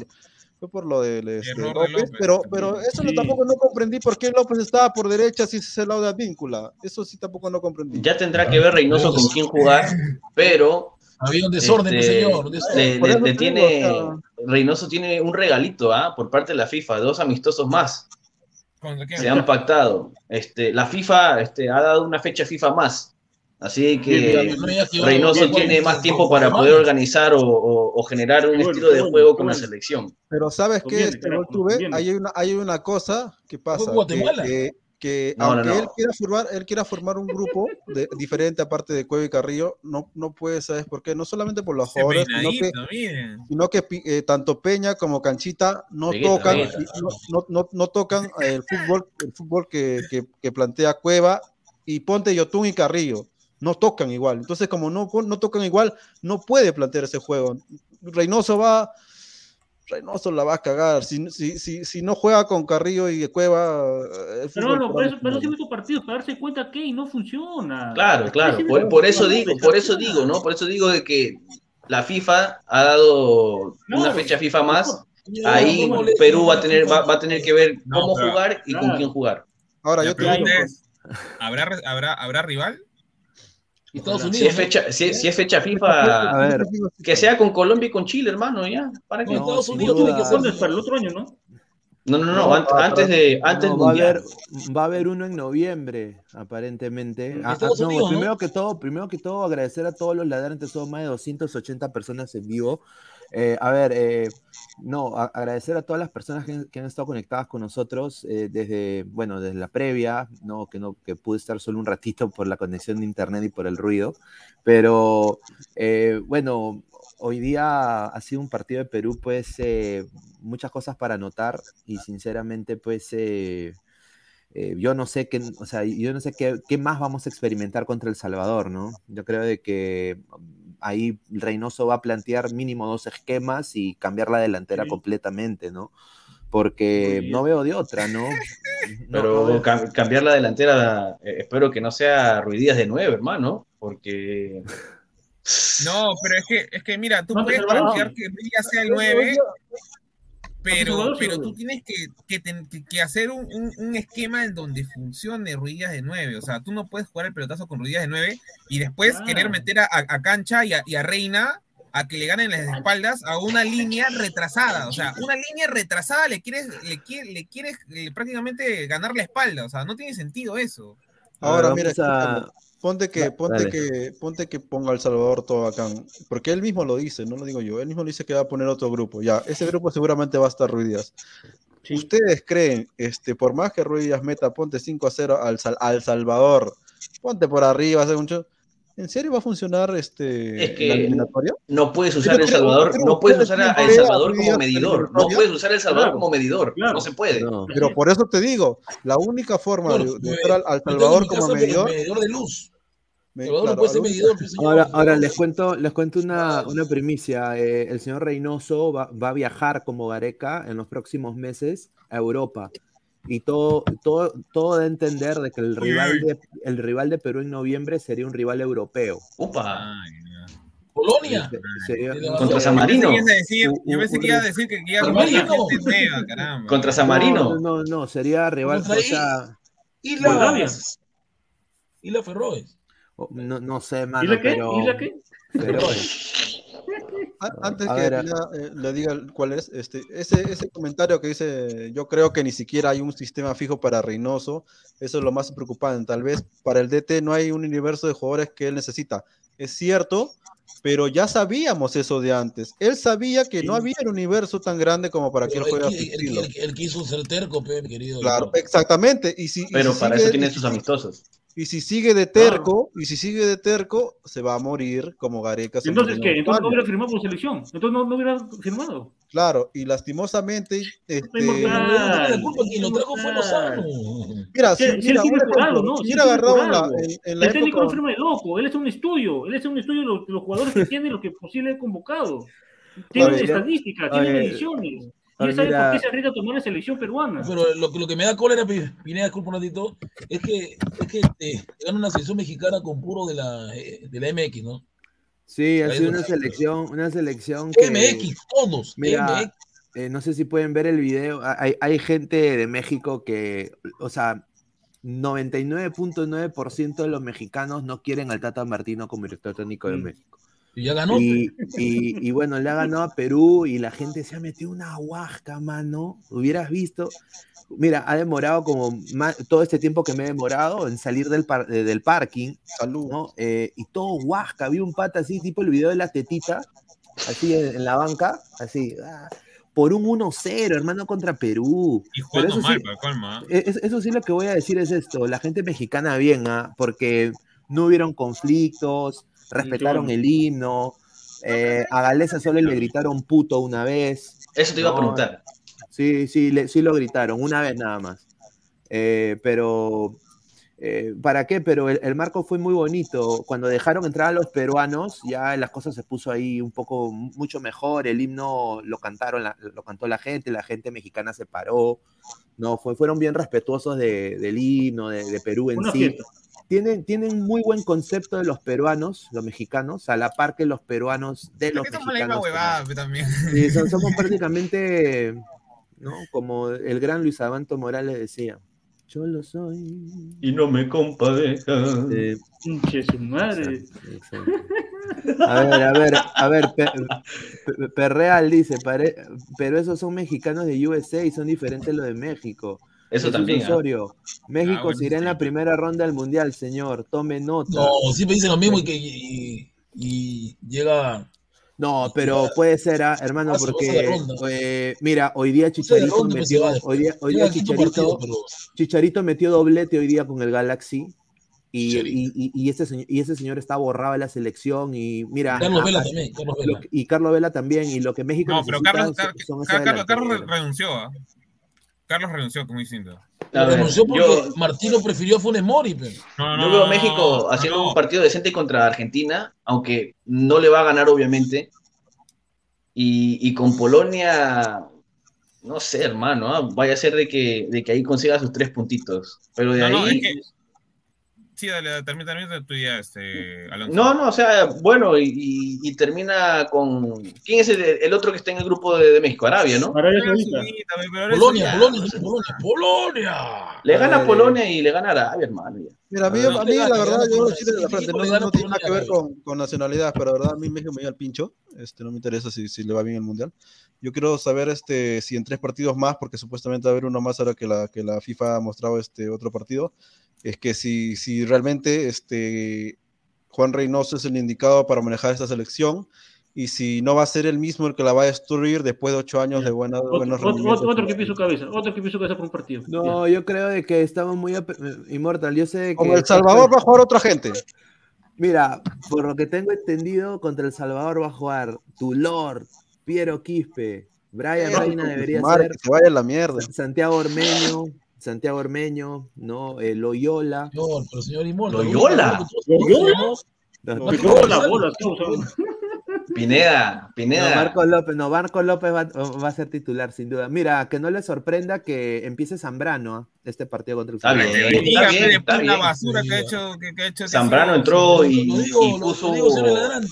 fue por lo del este, de López, López, pero, pero eso Sí. tampoco no comprendí por qué López estaba por derecha si ese es el lado de Advíncula. Eso sí tampoco no comprendí. Ya tendrá que ver Reynoso con quién jugar, pero Había un desorden, este, señor. un desorden. le- le- le te tiene, Reynoso tiene un regalito ¿ah? por parte de la FIFA, dos amistosos más. Se han pactado. Este, la FIFA este, ha dado una fecha FIFA más. Así que No Reynoso tiene más tiempo para poder organizar o, o- o generar un estilo de juego con la selección. Pero ¿sabes qué, este, conviene. Hay una, hay una cosa que pasa. que-. Que, que No, no, aunque no. Él, quiera formar, él quiera formar un grupo de, diferente aparte de Cueva y Carrillo, no, no puede, ¿sabes por qué? No solamente por los jugadores, sino que, sino que eh, tanto Peña como Canchita no tocan, no, no- no- no tocan el fútbol, el fútbol que, que- que plantea Cueva y Ponte Yotun y Carrillo. No tocan igual. Entonces, como no, no tocan igual, no puede plantear ese juego. Reynoso va. Reynoso la va a cagar. Si, si, si, si no juega con Carrillo y Cueva. eh, el Pero no, por eso, pero partidos para darse cuenta que no funciona. Claro, claro. Por, eso digo, por eso digo, ¿no? Por eso digo de que la FIFA ha dado una fecha FIFA más. No, Ahí Perú va a tener, va, va a tener que ver No, cómo pero- jugar y con quién jugar. Ahora, yo te digo. pregunta es, ¿habrá, habrá, ¿habrá rival? Estados Si Unidos. es fecha, si, es- si es fecha A FIFA, ver, que sea con Colombia y con Chile, hermano, ya. ¿Para qué? No, No, Estados Unidos duda. tiene que ser. ¿Cuándo es para el otro año, no? no, no, No, an- antes de antes no, va, a mundial. haber, va a haber uno en noviembre, aparentemente. Ah, ah, no, Unidos, ¿no? primero que todo, primero que todo, agradecer a todos los ladrantes, son más de 280 personas en vivo. Eh, a ver, eh, no, a- agradecer a todas las personas que, que han estado conectadas con nosotros eh, desde, bueno, desde la previa, no, que no, que pude estar solo un ratito por la conexión de internet y por el ruido, pero eh, bueno, hoy día ha sido un partido de Perú, pues eh, muchas cosas para anotar y sinceramente, pues eh, eh, yo no sé qué, o sea, yo no sé qué, qué más vamos a experimentar contra El Salvador, ¿no? Yo creo de que ahí Reynoso va a plantear mínimo dos esquemas y cambiar la delantera Sí. completamente, ¿no? Porque no veo de otra, ¿no? No, Pero no veo- cam- cambiar la delantera, eh, espero que no sea Ruidías de nueve, hermano, porque No, pero es que, es que mira, tú No, puedes no. plantear que Villa sea el 9, pero, pero tú tienes que, que, ten- que- que hacer un, un- un esquema en donde funcione Ruidías de 9. O sea, tú no puedes jugar el pelotazo con Ruidías de 9 y después querer meter a, a- a Cancha y a, y a Reina a que le ganen las espaldas a una línea retrasada. O sea, una línea retrasada le quieres, le quieres, le quieres prácticamente ganar la espalda. O sea, no tiene sentido eso. Ahora, mira, a- ponte que, ponte dale. que, ponte que ponga El Salvador todo acá, porque él mismo lo dice, no lo digo yo, él mismo dice que va a poner otro grupo, ya, ese grupo seguramente va a estar Ruiz Díaz. Sí. ¿Ustedes creen, este, por más que Ruiz Díaz meta, ponte 5 a 0 al, al Salvador, ponte por arriba, hace mucho, ¿en serio va a funcionar este, Es la que eliminatoria? no puedes usar El Salvador, creo no puedes usar a El Salvador como medidor, no puedes usar El Salvador Claro, como medidor, claro. no se puede. no. Pero por eso te digo, la única forma Bueno, de, usar al, Salvador como medidor, medidor de luz. me- Salvador no puede ser medidor, pues, señor. Ahora, ahora les cuento, les cuento una, una primicia. Eh, el señor Reynoso va, va a viajar como Gareca en los próximos meses a Europa. Y todo, todo, todo da a entender de que el rival de, el rival de Perú en noviembre sería un rival europeo. Ya. Polonia. Sería- contra San Marino, Yo pensé que ibas a decir, que iba a la caramba. contra San No, Marino. No, no, no, sería rival. Contra o sea, Isla, Moldavia. Isla Ferroes. o- no, no sé, mano, ¿Y la qué? pero. ¿Y la qué? A- Antes A que ver, eh, le diga cuál es, este, ese, ese comentario que dice, yo creo que ni siquiera hay un sistema fijo para Reynoso, eso es lo más preocupante. Tal vez para el DT no hay un universo de jugadores que él necesita. Es cierto, pero ya sabíamos eso de antes. Él sabía que no había un universo tan grande como para que él Pero juegue a él, quiso ser terco, querido. Claro, exactamente. Y si, y Pero si para sigue- eso tiene sus amistosos. Y si sigue de terco, y si sigue de terco, se va a morir como Gareca. Entonces, ¿qué? en Entonces no hubiera firmado por selección. Entonces no, no hubiera firmado. Claro, y lastimosamente, este. No tiene la culpa, quien lo trajo fue Lozano. Mira, Sí, si, mira, él por algo, ¿no? si agarrado en la, algo. en, en la El técnico no época, firma de loco, él es un estudio, él es un estudio de los, de los jugadores que tiene, los que posible convocado. Tienen Oye, estadísticas, tienen oye, mediciones. Él sabe mira. por qué se arriesga a tomar la selección peruana. Pero lo, que- lo que me da cólera, Pi- Pineda, disculpa un ratito, es que, es que eh, gana una selección mexicana con puro de la, eh, de la MX, ¿no? Sí, ha sido una selección, una selección que. MX, todos, Mira, MX. eh, no sé si pueden ver el video. Hay, hay gente de México que, o sea, 99.9% de los mexicanos no quieren al Tata Martino como director técnico de México. Y ya ganó. Y, y- y bueno, le ha ganado a Perú y la gente se ha metido una huasca, mano. Hubieras visto. Mira, ha demorado como ma- todo este tiempo que me he demorado en salir del, par- eh, del parking. ¿no? Eh, y todo huasca. Había un pata así, tipo el video de la tetita, así en, en la banca, así. ah, por un 1-0, hermano, contra Perú. Y jugando eso mal, sí, para colma. e- es- eso sí lo que voy a decir es esto, la gente mexicana bien, ¿ah? porque no hubieron conflictos, respetaron bueno. el himno, eh, a Galeza solo le gritaron puto una vez. Eso te iba a preguntar. Sí, sí, le- sí lo gritaron, una vez nada más. Eh, pero, eh, ¿para qué? Pero el, el marco fue muy bonito. Cuando dejaron entrar a los peruanos, ya las cosas se puso ahí un poco, mucho mejor. El himno lo cantaron, la- lo cantó la gente, la gente mexicana se paró. No, fue, fueron bien respetuosos de- del himno, de, de Perú en Una sí. fiesta. Tienen, tienen muy buen concepto de los peruanos, los mexicanos, a la par que los peruanos de los que la misma mexicanos. huevada como- pe, también. Sí, son- somos prácticamente, ¿no? Como el gran Luis Abanto Morales decía, yo lo soy. Y no me compadezca. Pinche su madre. A ver, a ver, a ver, Pe- Pe- Perreal dice, pare- pero esos son mexicanos de USA y son diferentes los de México. Eso Jesús también, ¿ah? México Ah, bueno, se irá en la primera ronda del Mundial, señor, tome nota. No, siempre dicen lo mismo y que y, y llega. No, pero puede ser, ah, hermano, porque eh, mira, hoy día Chicharito ronda, pues, metió, hoy día, hoy Chicharito, Chicharito metió doblete hoy día con el Galaxy. Y, y, y, y ese señor, y ese señor está borrado de la selección y mira Carlos Vela también, Carlos lo Vela. y Carlos Vela también y lo que México No, pero necesita Carlos, son- son Carlos, renunció. ¿ah? Carlos renunció, como ver, renunció porque yo- Martino prefirió a Funes Mori. pero. No, Yo veo a México haciendo un partido decente contra Argentina, aunque no le va a ganar, obviamente. Y, y con Polonia, no sé, hermano, ¿ah? vaya a ser de que, de que ahí consiga sus tres puntitos. Pero de No, ahí. no, es que. Sí, dale, termina, termina tu idea, este, Alonso. No, no, o sea, bueno, y, y- y termina con. ¿Quién es el, el otro que está en el grupo de, de México? Arabia, ¿no? Arabia Saudita. Polonia, Polonia, Polonia, Polonia. Le gana Polonia y le gana Arabia, hermano. ya. Mira, a mí, No, a mí la verdad, yo sí de la frente, no, no tiene nada que ver Polonia. con, con nacionalidad, pero la verdad a mí México me dio al pincho, este, no me interesa si, si le va bien el Mundial. Yo quiero saber este, si en tres partidos más, porque supuestamente va a haber uno más ahora que la, que la FIFA ha mostrado este otro partido, es que si, si realmente este, Juan Reynoso es el indicado para manejar esta selección y si no va a ser el mismo el que la va a destruir después de ocho años de buena, Otro, buenos otro, rendimientos. otro, otro que piso cabeza, otro que piso cabeza por un partido. No, yo creo de que estamos muy ap- inmortal. Yo sé que El Salvador va a jugar otra gente. Mira, por lo que tengo entendido, contra El Salvador va a jugar tu Lord, Piero Quispe, Brian Eh, Reina debería madre, ser, que se vaya la mierda. Santiago Ormeño, Santiago Ormeño, ¿no? Eh, Loyola. No, pero señor Imol. ¿Loyola? ¿Loyola? Loyola, bola, causa. Pineda, No, Pineda. Marco López, no, Marco López va, va a ser titular, sin duda. Mira, que no le sorprenda que empiece Zambrano ¿ah? este partido contra el Está bien, está bien, bien. basura que ha hecho. Que, que ha hecho Zambrano entró y, digo, y puso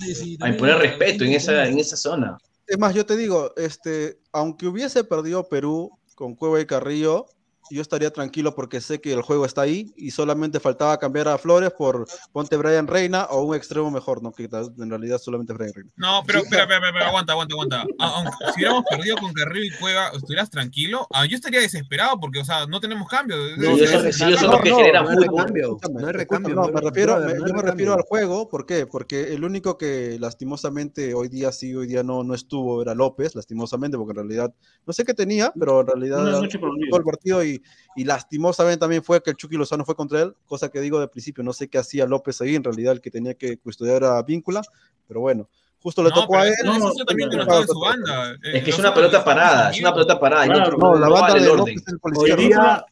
sí, a imponer respeto en esa, en esa zona. Es más, yo te digo, este, aunque hubiese perdido Perú con Cueva y Carrillo, yo estaría tranquilo porque sé que el juego está ahí y solamente faltaba cambiar a Flores por ponte Brian Reina o un extremo mejor, no que en realidad solamente Brian Reina. No, pero espera, espera, espera, aguanta, aguanta, aguanta. Aunque si hubiéramos perdido con Carrillo y Cueva, ¿estuvieras tranquilo? Ah, yo estaría desesperado porque, o sea, no tenemos cambio. Sí, eso- sí, eso es lo que genera no recambio, no hay recambio. no, me refiero, no yo me refiero al juego, ¿por qué? Porque el único que lastimosamente hoy día sí, hoy día no, no estuvo era López, lastimosamente, porque en realidad no sé qué tenía, pero en realidad todo el partido y, y lastimosamente también fue que el Chucky Lozano fue contra él, cosa que digo de principio, no sé qué hacía López ahí, en realidad el que tenía que custodiar a Víncula, pero bueno, justo le No, tocó a él. no su banda. Es que es una pelota parada, es una pelota parada. y Claro. No, la banda de López orden. el policía. día,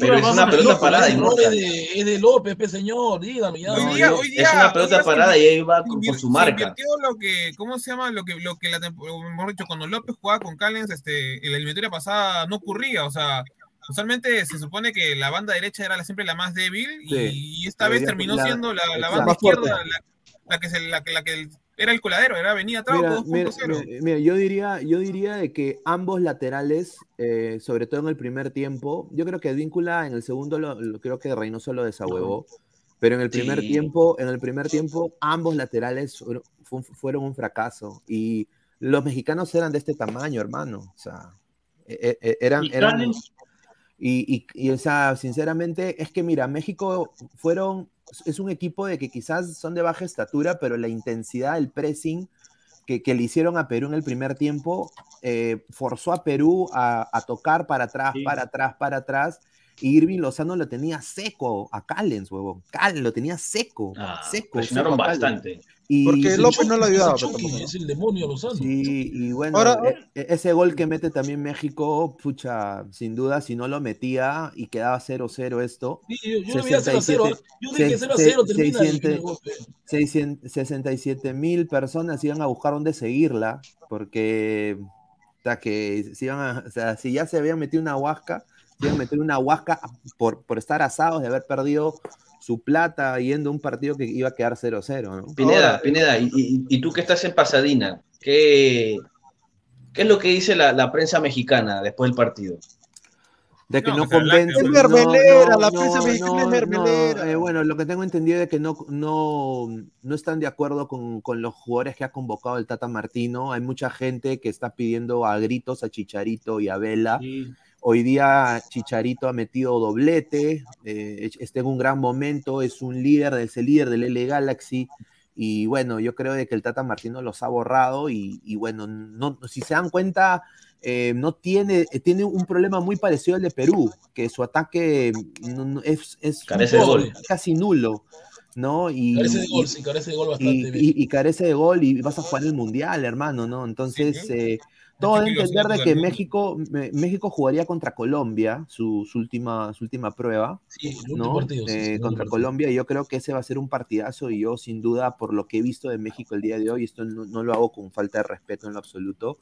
Pero es una pelota López, parada, Es de, es de López, pe, señor. Dígame ya. Hoy día, no, es una pelota parada y ahí va con, con su marca. lo que, ¿cómo se llama? Lo que, lo que la mejor dicho, cuando López jugaba con Callens, este, en la eliminatoria pasada no ocurría, o sea, usualmente se supone que la banda derecha era siempre la más débil y, Sí. y esta vez terminó la- siendo la, banda izquierda la, la que se, la, la que era el coladero, era Avenida Trauco Mira, 2.0. mira, mira, mira, yo diría, yo diría de que ambos laterales, eh, sobre todo en el primer tiempo, yo creo que Advíncula en el segundo lo, lo- creo que Reynoso lo desahuevó, pero en el primer Sí. tiempo, en el primer tiempo, ambos laterales fueron, fu- fueron un fracaso y los mexicanos eran de este tamaño, hermano, o sea, e- e- eran, Y eran y, y- y, o sea, sinceramente, es que mira, México fueron, es un equipo de que quizás son de baja estatura, pero la intensidad, el pressing que, que le hicieron a Perú en el primer tiempo, eh, forzó a Perú a, a tocar para atrás, Sí. para atrás, para atrás. Y Irving Lozano lo tenía seco a Callens, huevón. Callens lo tenía seco, Ah, seco. presionaron seco Callens. Y, Porque López no lo ayudaba. Es el demonio Lozano. Sí, y bueno, Ahora- e- e- ese gol que mete también México, pucha, sin duda, si no lo metía y quedaba 0-0 esto, Sí, yo, yo le veía 0 a 0. 67, Yo dije se- 0 a se- 0 termina y 600, viene el golpe. 600 67 mil personas iban a buscar dónde seguirla, porque hasta que se iban a- o sea, si ya se habían metido una huasca, iban a meter una huasca por, por estar asados de haber perdido su plata yendo a un partido que iba a quedar 0-0, ¿no? Pineda, Ahora- Pineda, y, y- y tú que estás en Pasadena, ¿qué, qué es lo que dice la, la prensa mexicana después del partido? De que No, no, convence. Es mermelera, la prensa mexicana es mermelera. eh, bueno, lo que tengo entendido es que no, no, no están de acuerdo con, con los jugadores que ha convocado el Tata Martino. Hay mucha gente que está pidiendo a gritos a Chicharito y a Vela. Sí. Hoy día Chicharito ha metido doblete, eh, está en un gran momento, es un líder, es el líder del L Galaxy. Y bueno, yo creo de que el Tata Martino los ha borrado y, y bueno, no, si se dan cuenta, eh, no tiene, eh, tiene un problema muy parecido al de Perú, que su ataque no- no- es, es Carece de gol. casi nulo, ¿no? Y, Carece de gol, y- sí, carece de gol y, bastante. bien. y- y carece de gol y vas a jugar el mundial, hermano, ¿no? Entonces, eh, todo de entender de que. México, México jugaría contra Colombia, su, su última, su última prueba, Sí, ¿no? partido. sí, Eh, contra partido. Colombia, y yo creo que ese va a ser un partidazo, y yo sin duda, por lo que he visto de México el día de hoy, esto no, no lo hago con falta de respeto en lo absoluto,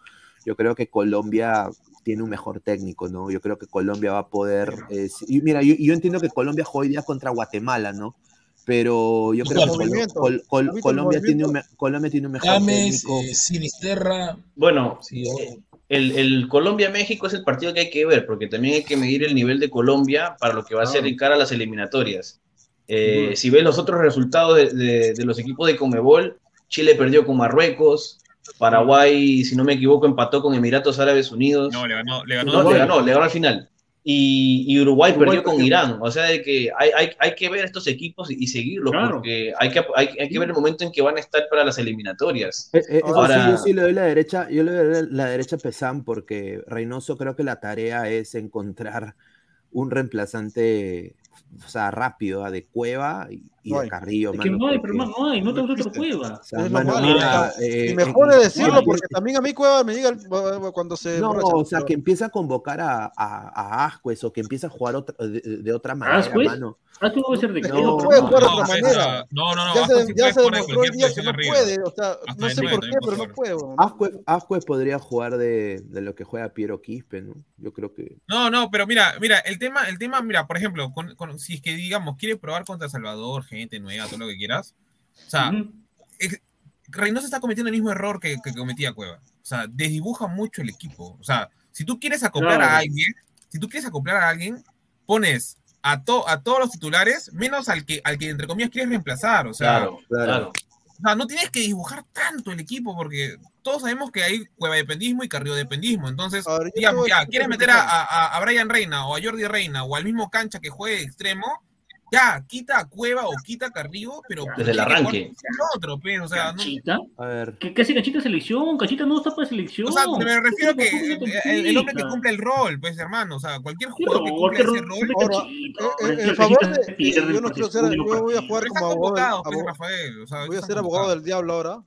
yo creo que Colombia tiene un mejor técnico, ¿no? Yo creo que Colombia va a poder, eh, y mira, yo, yo entiendo que Colombia juega hoy día contra Guatemala, ¿no? Pero yo creo que. Col- Col- ¿Has visto el Colombia, tiene un, Colombia tiene un mejor James, técnico. eh, Sinisterra. Bueno, Sí, eh, el, el Colombia-México es el partido que hay que ver, porque también hay que medir el nivel de Colombia para lo que va a ser en cara a las eliminatorias. Eh, Si ves los otros resultados de, de- de los equipos de Comebol, Chile perdió con Marruecos, Paraguay, si no me equivoco, empató con Emiratos Árabes Unidos. No, le ganó, le ganó. No, le ganó, le ganó al final. Y, y Uruguay, Uruguay perdió con. Irán. O sea, de que hay, hay, hay que ver estos equipos y, y seguirlos, Claro. porque hay que, hay, hay que ver el momento en que van a estar para las eliminatorias. Eh, eh, Ahora- sí, yo sí le doy la derecha, yo le doy la derecha a Pesán porque Reynoso creo que la tarea es encontrar un reemplazante, o sea, rápido, de Cueva y, y No de. Carrillo. Es que mano, no hay, porque- pero no hay, no te gusta otra cueva. o sea, Es mano, malo, mira, eh, Y mejor es decirlo, porque también a mí Cueva me diga el- cuando se. No, emborracha, o sea, que empieza a convocar a, a, a Ascuez o que empieza a jugar otra- de, de otra manera, ¿Ascuez? mano. Ah, tú debes ser de no pero puede no. jugar de No, otra manera. no, no, no, Ya se, ya puede se demostró el día que no arriba. puede. O sea, Hasta no sé por qué, pero puede no puede. Ascuez podría jugar de, de lo que juega Piero Quispe, ¿no? Yo creo que... No, no, pero mira, mira, el tema, el tema, mira, por ejemplo, con, con- si es que digamos, quieres probar contra Salvador, gente nueva, todo lo que quieras, o sea, Ujú. ex- Reynoso está cometiendo el mismo error que, que cometía Cueva. O sea, desdibuja mucho el equipo. O sea, si tú quieres acoplar Claro. a alguien, si tú quieres acoplar a alguien, pones a, to- a todos los titulares, menos al que, al que entre comillas quieres reemplazar. O sea, Claro, claro. o sea, no tienes que dibujar tanto el equipo porque todos sabemos que hay cueva dependismo y carrio dependismo. Entonces, digamos, ya, quieres meter a, a- a Brian Reina o a Jordi Reina o al mismo cancha que juegue de extremo, ya, quita a Cueva o quita a Carrillo, pero Desde el arranque. otro, pues, o sea, no- ¿Cachita? A ver, ¿Qué, qué hace Cachita selección? Cachita no está para selección. o sea, me refiero que ¿Cómo el, que el- el hombre que cumple el rol, pues, hermano, o sea, cualquier ¿Qué jugador que cumple ¿Qué ese rol? Ahora, eh, eh, favor de. Yo no quiero ser. Yo voy a jugar pero como abogado. pues, Rafael, o sea, Voy a ser abogado del diablo ahora.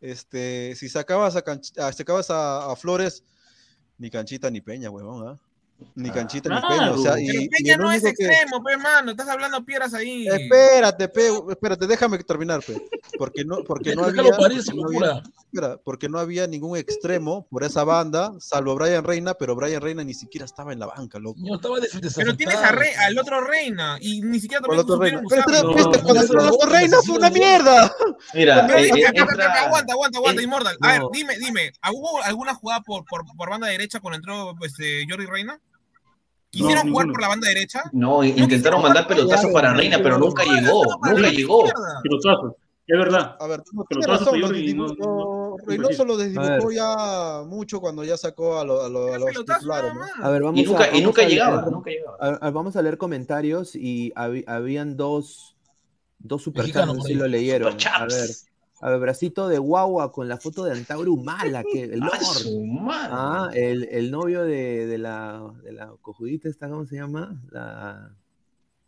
Este, si sacabas a, Canch- ah, sacabas a, a Flores, ni canchita ni peña, huevón, ¿ah? Ni canchita ni peña. O sea, y, Pero y Peña no es único que- extremo, pe, mano. Estás hablando piedras ahí. Espérate, pe, espérate, déjame terminar, pe. Porque no, porque no Déjalo había, esa no había- espera, porque no había ningún extremo por esa banda, salvo Brian Reina, pero Brian Reina ni siquiera estaba en la banca, loco. No, estaba Pero tienes a Re- al otro Reina y ni siquiera ¿Cuál también otro Reina? Pero, pero, cuando entró el otro Reina fue una mierda. Mira, Pero, aguanta, aguanta, aguanta, eh, Immortal. A ver, dime, dime, ¿hubo alguna jugada por, por, por banda derecha cuando entró este, Jordi Reina? ¿Quisieron jugar ninguno. por la banda derecha? No, intentaron mandar pelotazos para Reina, pero nunca llegó, nunca llegó. Pelotazos. Es verdad. A ver, no, Pero tiene razón, lo no- desdibujó- no- Reynoso lo desdibujó ya mucho cuando ya sacó a, lo- a lo- a los titulares, ¿no? A ver, vamos Y nunca- a, y vamos nunca a leer- llegaba, nunca llegaba. a- a- vamos a leer comentarios y habi- habían dos, dos superchats, no sé si lo leyeron. A ver, a ver, bracito de guagua con la foto de Antauro Humala, que el. Ah, el, el novio de, de la, de la cojudita esta, ¿cómo se llama? La,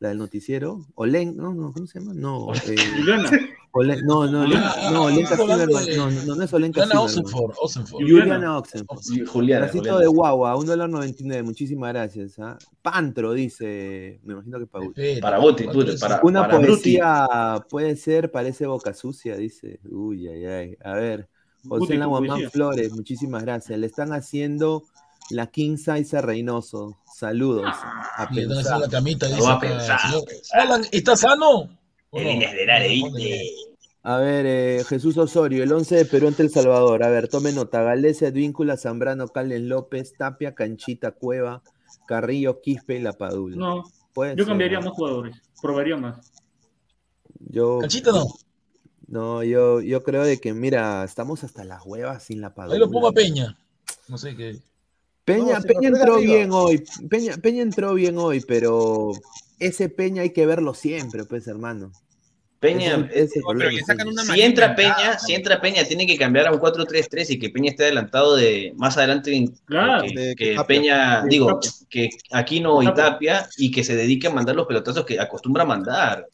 la del noticiero. Olen, no, no, ¿cómo se llama? No, eh, Juliana. Olen- no, no, Olen- Ah, no, Olenka hablando Silverman, no, no, no es Olenka Juliana Silverman. Osenford, Osenford. Juliana Oxenford. Juliana, Bracito Juliana. de guagua, un dólar 99, muchísimas gracias. ¿ah? Pantro, dice, me imagino que Paul. Para ¿cuánto tú, para, Una para Bruti. poesía puede ser, parece boca sucia, dice. Uy, ay, ay. A ver, José Laguamán. Flores, muchísimas gracias. Le están haciendo la King Size a Reynoso. Saludos. A están haciendo pensar. la camita. Dice va a pensar. Alan, ¿Está sano? ¿O no? Vienes de la. A ver, eh, Jesús Osorio, el 11 de Perú ante El Salvador. A ver, tome nota. Galese, Advíncula, Zambrano, Calen López, Tapia, Canchita, Cueva, Carrillo, Quispe y La Padula. No, Puede yo ser, cambiaría ¿no? más jugadores. Probaría más. Yo, Canchita no. no, yo, yo creo de que, mira, estamos hasta las huevas sin La Padula. Ahí lo pongo a Peña. No sé qué. Peña, No, entró arriba. bien hoy. Peña, Peña entró bien hoy, pero ese Peña hay que verlo siempre, pues, hermano. Peña, Ese- ese pero le sacan una si entra en Peña, si entra Peña, tiene que cambiar a un 4-3-3 y que Peña esté adelantado de más adelante en- Claro. que, De- que Tapia. Peña, De digo, Tapia. que Aquino y Tapia. Tapia y que se dedique a mandar los pelotazos que acostumbra mandar,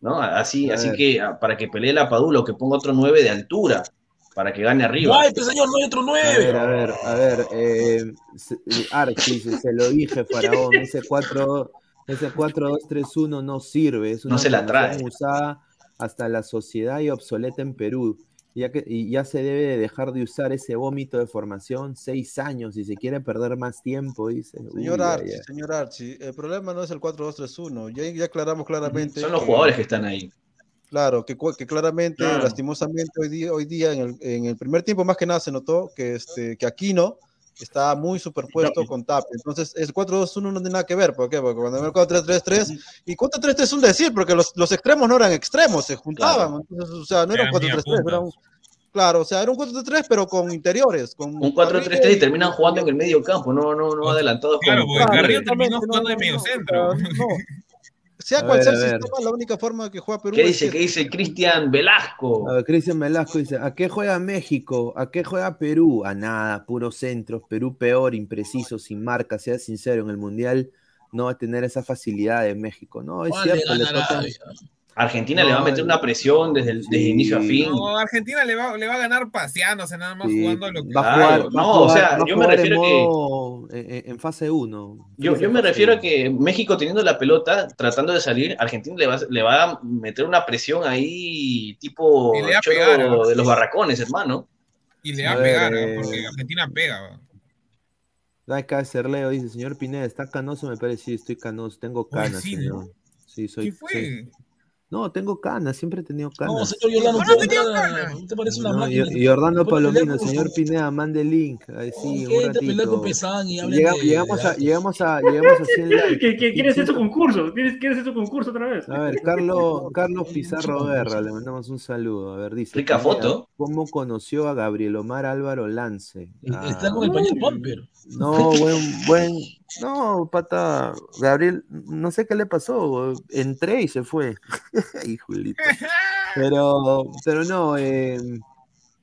¿no? Así, A así ver. que ah, para que pelee la Padula o que ponga otro 9 de altura para que gane arriba. Ay, pues señor, no hay otro A nueve. ver, a ver, a ver. Eh, dice, se lo dije, Faraón, ese 4, ese 4-2-3-1 no sirve. Es una No se la trae. usada hasta la sociedad y obsoleta en Perú. Ya que, y ya se debe de dejar de usar ese vómito de formación seis años si se quiere perder más tiempo, dice. Señor Uy, Archie, ay. señor Archie, el problema no es el 4-2-3-1. Ya, ya aclaramos claramente. Son los que- jugadores que están ahí. Claro, que, que claramente, Claro. lastimosamente, hoy día, hoy día en, el, en el primer tiempo más que nada se notó que, este, que Aquino está muy superpuesto con Tapia. Entonces, el 4-2-1 no tiene nada que ver. ¿Por qué? Porque cuando el 4-3-3, y 4-3-3 es un decir, porque los, los extremos no eran extremos, se juntaban. Entonces, o sea, no era un Eran media 4-3-3, era un, claro, o sea, era un 4-3-3, pero con interiores. Con Un 4-3-3 y terminan jugando en el medio campo, no, no, no adelantados Claro, con- porque Claro, Carrillo terminó jugando de medio centro. no. Sea A cual ver, sea el sistema, la única forma que juega Perú ¿Qué es dice? que- ¿Qué dice Cristian Velasco? A ver, Cristian Velasco dice, ¿a qué juega México? ¿A qué juega Perú? A nada, puros centros. Perú peor, impreciso, sin marca, sea sincero, en el Mundial no va a tener esa facilidad de México. No, es ¿Cuál le cierto, le tocan- Argentina le va a meter una presión desde, el, desde inicio a fin. No, Argentina le va, le va a ganar paseándose, nada más Sí, jugando lo que. va a Claro, jugar, va a no, o sea, yo me jugar en refiero que- modo- en, en fase 1. Yo, yo me refiero a que México teniendo la pelota, tratando de salir, Argentina le va, le va a meter una presión ahí tipo Y le va a choro pegar, ¿no? de los barracones, hermano. Y le va A a ver, pegar, eh, porque Argentina pega. Acá Cerleo dice, señor Pineda, ¿está canoso? Me parece, sí, estoy canoso, tengo canas, sí, señor. Sí, soy. ¿Qué fue? sí. No, tengo canas, siempre he tenido canas. No, señor Yolano, ¿Cómo no usted, tenía está- ganas? usted parece una No, máquina. y, Orlando Palomino, señor Pineda, mande el link. Ay, sí, un con ratito. Y Llega- de- llegamos, de a, llegamos, a, llegamos a 100 likes. ¿Qué, qué, ¿Quieres ese concurso? ¿Quieres, ¿Quieres ese concurso otra vez? A ver, Carlos, Carlos Pizarro Guerra, le mandamos un saludo. A ver, dice. Rica foto. ¿Cómo conoció a Gabriel Omar Álvaro Lance? Ah, Está con el pañal Pamper. No, buen, buen. No, pata. Gabriel, no sé qué le pasó. Entré y se fue. Pero, pero no, eh,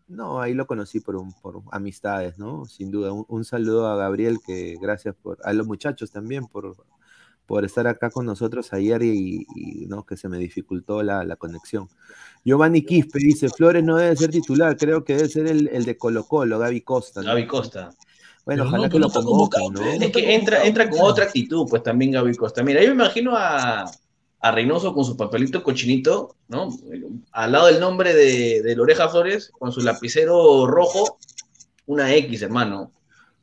no, ahí lo conocí por, un- por amistades, ¿no? Sin duda. Un, un saludo a Gabriel, que gracias por, a los muchachos también por, por estar acá con nosotros ayer y, y, no, que se me dificultó la, la conexión. Giovanni Quispe dice, Flores no debe ser titular, creo que debe ser el, el de Colo Colo, Gaby Costa. ¿no? Gaby Costa. Bueno, ojalá no, que lo convoquen, ¿no? Es que entra, entra con otra actitud, pues también Gaby Costa. Mira, yo me imagino a, a Reynoso con su papelito cochinito, ¿no? Al lado del nombre de, de Loreja Flores, con su lapicero rojo, una X, hermano.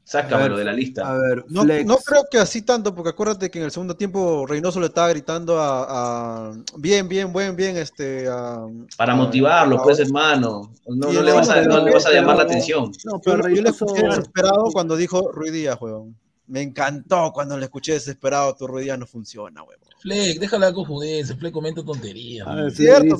Sácamelo de la lista. A ver, No, no creo que así tanto, porque acuérdate que en el segundo tiempo Reynoso le estaba gritando a, a- bien, bien, buen, bien, este a- Para a- motivarlo, a- pues, hermano. No, no le vas a, no le vas a pero- llamar la atención. No, Yo, pero yo le escuché desesperado cuando dijo Ruiz Díaz, weón. Me encantó cuando le escuché desesperado, tu Ruiz Díaz no funciona, weón. Fleck, déjala confundirse, Fleck comenta tonterías. A man. ver, Cierto,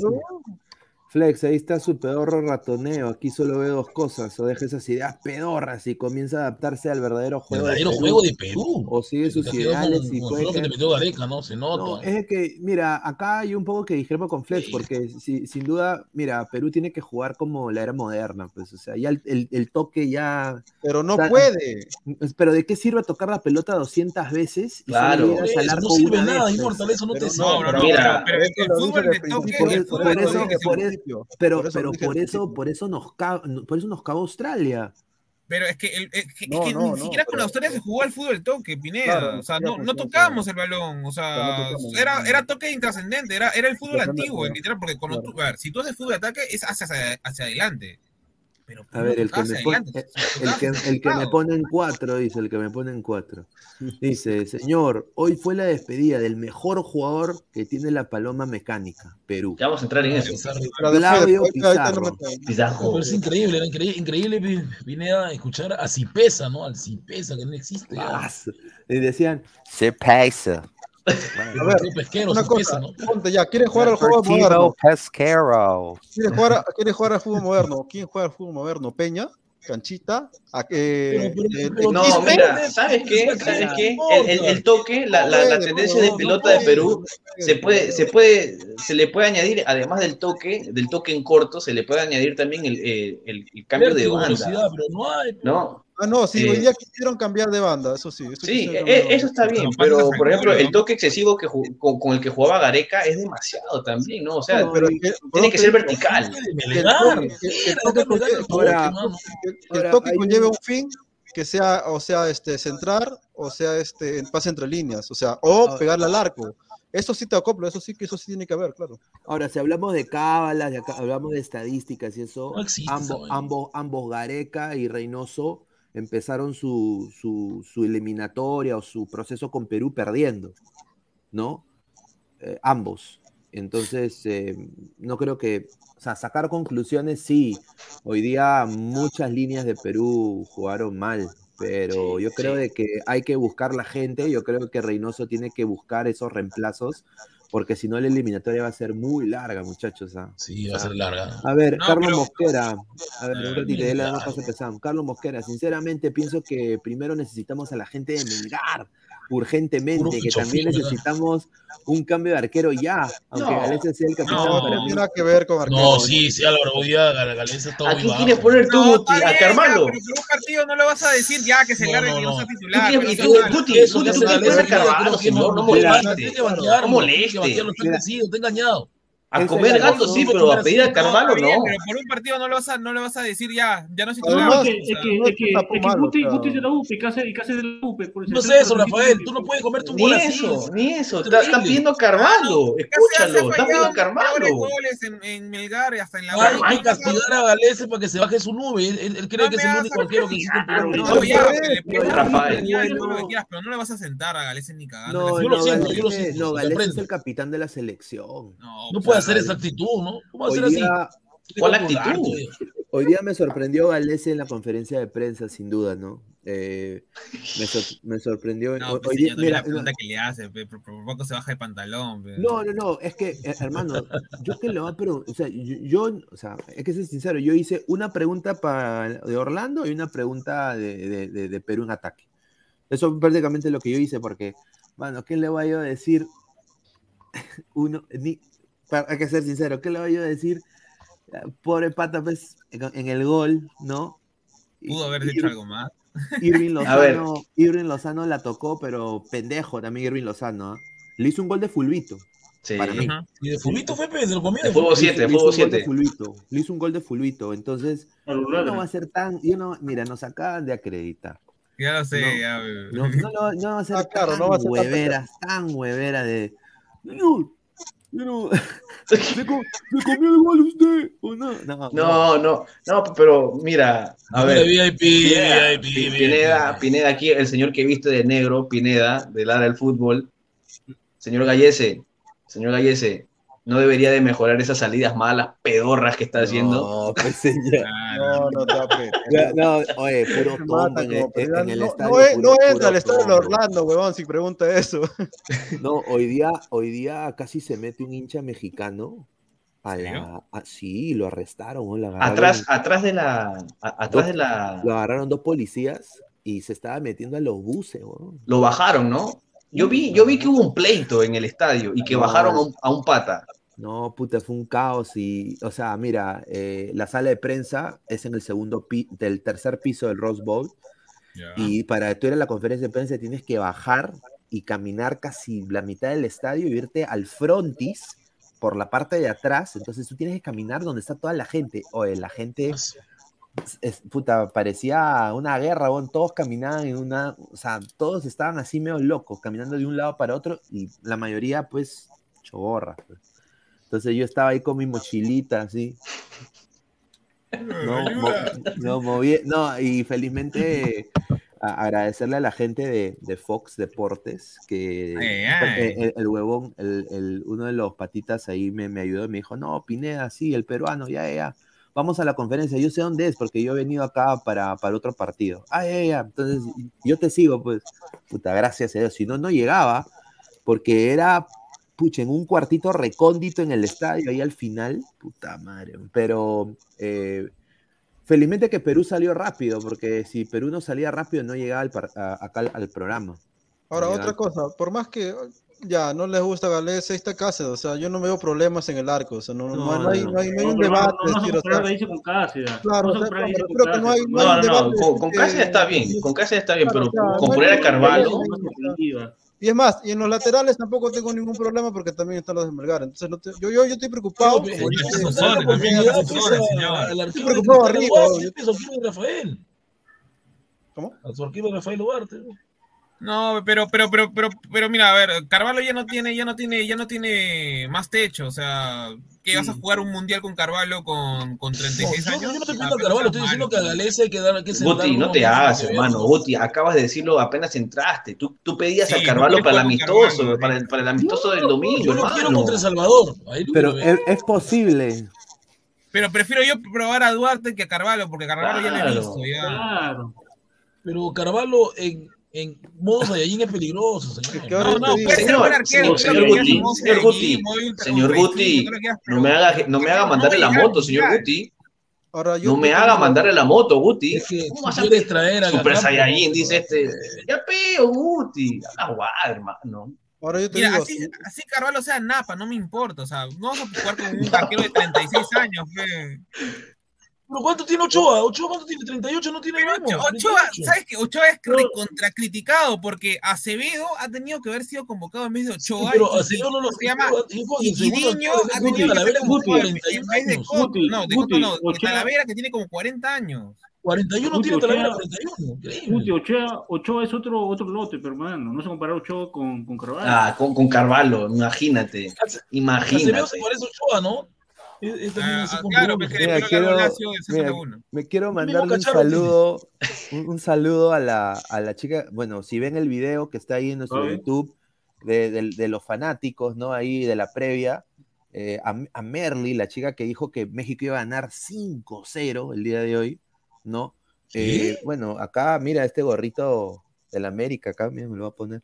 Flex ahí está su pedorro ratoneo. Aquí solo ve dos cosas. O deja esas ideas pedorras y comienza a adaptarse al verdadero juego Verdadero de Perú. juego de Perú. O sigue sus ideales con- y con puede que te metió Gareca, ¿no? Se nota. No, es que, mira, acá hay un poco que discrepo con Flex, porque si- sin duda, mira, Perú tiene que jugar como la era moderna, pues, o sea, ya el, el- el toque ya... Pero no o sea, puede. Pero ¿de qué sirve tocar la pelota 200 veces y Claro. solo al no sirve nada, vez, Inmortal, pues? eso no Pero te no, sirve. pero- Mira, pero el fútbol de desde el toque, Por, fútbol por eso, principio. pero, Por eso pero por eso, por eso nos caga, por eso nos caga Australia. Pero es que, el- es que, es No, que no, ni no, siquiera con pero- Australia se jugó al fútbol toque, Pineda. Claro, o sea, no, no tocábamos el balón. O sea, no era, no. era toque intrascendente, era, era el fútbol antiguo, literal, porque cuando Claro. tú, a ver, si tú haces fútbol de ataque es hacia, hacia adelante. Pero A ver, el que, me pone, el, que, el que me pone en cuatro, dice, el que me pone en cuatro. Dice, señor, hoy fue la despedida del mejor jugador que tiene la paloma mecánica, Perú. Ya vamos a entrar en eso. Claudio no Pizarro. Pizarro. Es increíble, era increíble, increíble vi- vine a escuchar a Cipesa, ¿no? Al Cipesa, que no existe Y decían, se A ver, pesquero, una cosa, ¿no? ponte ya, ¿quieren jugar al juego moderno? Pesquero. ¿Quieren jugar, a- ¿Quieren jugar al fútbol moderno? ¿Quién juega al fútbol moderno? ¿Peña? ¿Canchita? ¿A, eh, Pero- pero- eh, pero- No, Quispe? mira, ¿sabes qué? ¿Sabes qué? El, el- el toque, la, la- la tendencia de pelota de Perú, se puede, se puede, se le puede añadir, además del toque, del toque en corto, se le puede añadir también el, eh, el- el cambio de banda. ¿no? Ah, no, sí, Eh, hoy día quisieron cambiar de banda, eso sí. Eso Sí, e- de eso está bien, Pero por ejemplo, el toque excesivo que con, con el que jugaba Gareca es demasiado también, ¿no? O sea, No, pero tiene que ser vertical. El toque- conlleve- un- fin que sea, o sea, este, centrar, o sea, este, en pase entre líneas, o sea, o pegarle al arco. Eso sí te acoplo, eso sí que eso sí tiene que haber, claro. Ahora, si hablamos de cábalas, de acá- hablamos de estadísticas y eso, No ambos, ambos, ambos Gareca y Reynoso empezaron su, su, su eliminatoria o su proceso con Perú perdiendo, ¿no? Eh, ambos. Entonces, eh, no creo que, o sea, sacar conclusiones, sí, hoy día muchas líneas de Perú jugaron mal, pero Sí, yo creo sí. de que hay que buscar la gente, yo creo que Reynoso tiene que buscar esos reemplazos, porque si no la eliminatoria va a ser muy larga, muchachos. ¿ah? Sí, va a ser larga. A ver, No, Carlos pero- Mosquera, a ver, un Ah, ratito, ya le damos Melgar. paso a empezar. Carlos Mosquera, sinceramente pienso que primero necesitamos a la gente de Melgar, Puro urgentemente, que también necesitamos un cambio de arquero ya, aunque No. Galese sea el capitán No, para No mí. tiene nada que ver con arquero. No, sí, sí, Álvaro, hoy día Gal- Galeza está ¿A quién quieres poner tú, No, Guti? ¿A ya, pero un partido no le vas a decir ya que se No, largue no, que no no. sea ¿Tú titular. y no tú-. Guti, Guti, tú se quieres Galeza poner a quería, Carvalho, señor, no Mira, moleste. Tiene que bañarlo, No moleste. tiene que bañarlo, está Mira. vencido, está engañado. A comer gato sí, pero a pedir a Carvalho no. Pero por un partido no le vas a, no le vas a decir ya, ya no es titular. Es que, es que, Guti, es de la UPE, ¿qué hace, y hace de la UPE? Por el No centro, eso, Rafael, tú no puedes comerte un Ni gol así. eso, ni eso. Están pidiendo Carvalho. Escúchalo, están pidiendo Carvalho. goles en, en Melgar y hasta en la Hay, que castigar a Galese para que se baje su nube. Él, cree que es el único arquero que existe en Rafael. pero no le vas a sentar a Galese ni cagando. No, Yo no, lo siento, yo lo Galese- es el capitán de la selección. No, No puede sea, hacer esa actitud, ¿no? ¿Cómo va a Hoy ser así? día, ¿Cuál actitud? hoy día me sorprendió Galese en la conferencia de prensa, sin duda, ¿no? Eh, me, sor- me sorprendió. No, hoy pues, día- señor, también mira, la pregunta que le hace, pe, por, por poco se baja de pantalón. pe. No, no, no, es que, eh, hermano, yo que le voy a preguntar, o sea, yo, yo- o sea, es que ser sincero, yo hice una pregunta para, de Orlando y una pregunta de, de- de- de Perú en ataque. Eso es prácticamente lo que yo hice, porque, bueno, ¿qué le voy a decir? Uno, ni, para, hay que ser sincero, ¿qué le voy yo a decir? Eh, Pobre pata, pues, en, en el gol, ¿no? Pudo haber Ir- dicho algo más. Irving. Lozano, Irving Lozano la tocó, pero pendejo también Irving Lozano, ¿ah? Le hizo un gol de fulbito. Sí. Para mí. Y de Fulvito fue, pe, de lo comió. De fútbol Le 7, hizo- le fútbol hizo un gol de 7. fulbito, Le hizo un gol de fulbito. Entonces, no ladra. va a ser tan. Yo no, mira, nos acaban de acreditar. Ya lo sé, No, ya. No, no, no, no va a ser Ah, claro, tan no va a ser tan huevera, tan huevera de. No, no, se, co- se comió igual usted, ¿o no? No, No, no, no, pero mira, a ver. VIP, Pineda, VIP, Pi- VIP. Pineda, Pineda, aquí el señor que viste de negro, Pineda, del área del fútbol. Señor Gallese, señor Gallese, no debería de mejorar esas salidas malas, pedorras que está haciendo. No, pues señor. No, no, No, oye, puro en el, como en pelea. el no, estadio. no, es- puro- no entra puro al estadio de. Orlando, huevón, si pregunta eso. No, hoy día, hoy día casi se mete un hincha mexicano a la. a- sí, lo arrestaron. Lo agarraron- Atrás, atrás de la, a- atrás dos- de la, Lo agarraron dos policías y se estaba metiendo a los buses, weón. lo bajaron, ¿no? Yo vi, yo vi que hubo un pleito en el estadio y que bajaron a un, a un pata. No, puta, fue un caos y, o sea, mira, eh, la sala de prensa es en el segundo pi- del tercer piso del Rose Bowl y para tú ir a la conferencia de prensa tienes que bajar y caminar casi la mitad del estadio y irte al frontis por la parte de atrás, entonces tú tienes que caminar donde está toda la gente. Oye, la gente, es- es- puta, parecía una guerra, weón, todos caminaban en una, o sea, todos estaban así medio locos, caminando de un lado para otro y la mayoría pues choborra. pues. Entonces yo estaba ahí con mi mochilita así. No, mo- no, moví- no, y felizmente a- agradecerle a la gente de, de Fox Deportes que Ay, ay. El, el huevón, el, el- uno de los patitas ahí me, me ayudó y me dijo, no, Pineda, sí, el peruano, ya, ya, ya. Vamos a la conferencia, yo sé dónde es, porque yo he venido acá para, para otro partido. Ah, ya, ya, entonces yo te sigo, pues, puta, gracias a Dios. Si no, no llegaba, porque era, pucha, en un cuartito recóndito en el estadio, ahí al final, puta madre. Pero eh, felizmente que Perú salió rápido, porque si Perú no salía rápido, no llegaba al par- a- acá al, al programa. Ahora, No otra cosa, por más que ya no les gusta Galés, ahí está Cáceres, o sea, yo no veo problemas en el arco, o sea, no, no, No, no hay, no, no hay, no hay No, un no, debate. no, no con Cáceres. Claro, no que no hay- no con, Cáceres está bien, con Cáceres está bien, pero con poner a Carvalho. Y es más, y en los laterales tampoco tengo ningún problema porque también están los de Melgar. Entonces, no te- yo, yo, yo estoy preocupado. Pero. Al Estoy preocupado arriba, yo- Rafael. ¿Cómo? A su arquero Rafael Duarte. No, pero, pero, pero, pero, pero mira, a ver, Carvalho ya no tiene, ya no tiene, ya no tiene más techo, o sea, que vas a jugar un mundial con Carvalho con, con No, 36 yo, años. yo no estoy Ah, pidiendo a Carvalho, estoy diciendo que a Galese hay que dar que Guti, no te hagas, hermano. Guti, acabas de decirlo apenas entraste. Tú, tú pedías Sí, a no Carvalho para el amistoso, Carvalho, para el, para el amistoso del domingo, Yo lo quiero hermano. contra El Salvador. Ahí Pero quiero es, es posible. Pero prefiero yo probar a Duarte que a Carvalho, porque Carvalho ya lo he Claro. visto, ya. Claro. Pero Carvalho en, en modo Saiyajin es peligroso, señor. Que No, no, puede ser Señor, buen arquero, señor, que Guti, señor Guti, señor Guti, que no me haga, no me haga mandarle la moto, señor. Guti. Ahora, yo No me haga mandarle la moto, Guti. Es que ¿Cómo vas a traer a Super Saiyajin, dice este. Ya peo, Guti. Aguar, hermano. Ahora yo te Mira, digo, así, así Carvalho sea Napa, no me importa, o sea, no vas a jugar con un arquero de 36 años, fe. ¿Pero cuánto tiene Ochoa? ¿Ochoa cuánto tiene? ¿38? ¿No tiene? Ochoa, Ochoa, 38. ¿sabes qué? Ochoa es recontra criticado porque Acevedo ha tenido que haber sido convocado en vez de Ochoa. pero Acevedo no lo- se llama y Guidiño ha tenido que Talavera ser convocado en 41 vez de. Cotto. No, de Guti, Cotto no, de Talavera que tiene como 40 años. 41 Guti, tiene Talavera, Ochoa- 41. Increíble. Guti, Ochoa, Ochoa es otro, otro lote, pero hermano. No se compara Ochoa con, con Carvalho. Ah, con, con Carvalho, imagínate. Acevedo Imagínate. se parece a Ochoa, ¿no? Es, es también Ah, así con claro, Rubio. que le Mira, pegó la quiero, Lazio del mira, 6-1. me quiero mandarle un saludo, un, un saludo a la, a la chica, bueno, si ven el video que está ahí en nuestro. YouTube de, de- de los fanáticos, ¿no? Ahí de la previa, eh, a, a Merly, la chica que dijo que México iba a ganar 5-0 el día de hoy, ¿no? Eh, bueno, acá, mira, este gorrito del América, acá, mira, me lo voy a poner.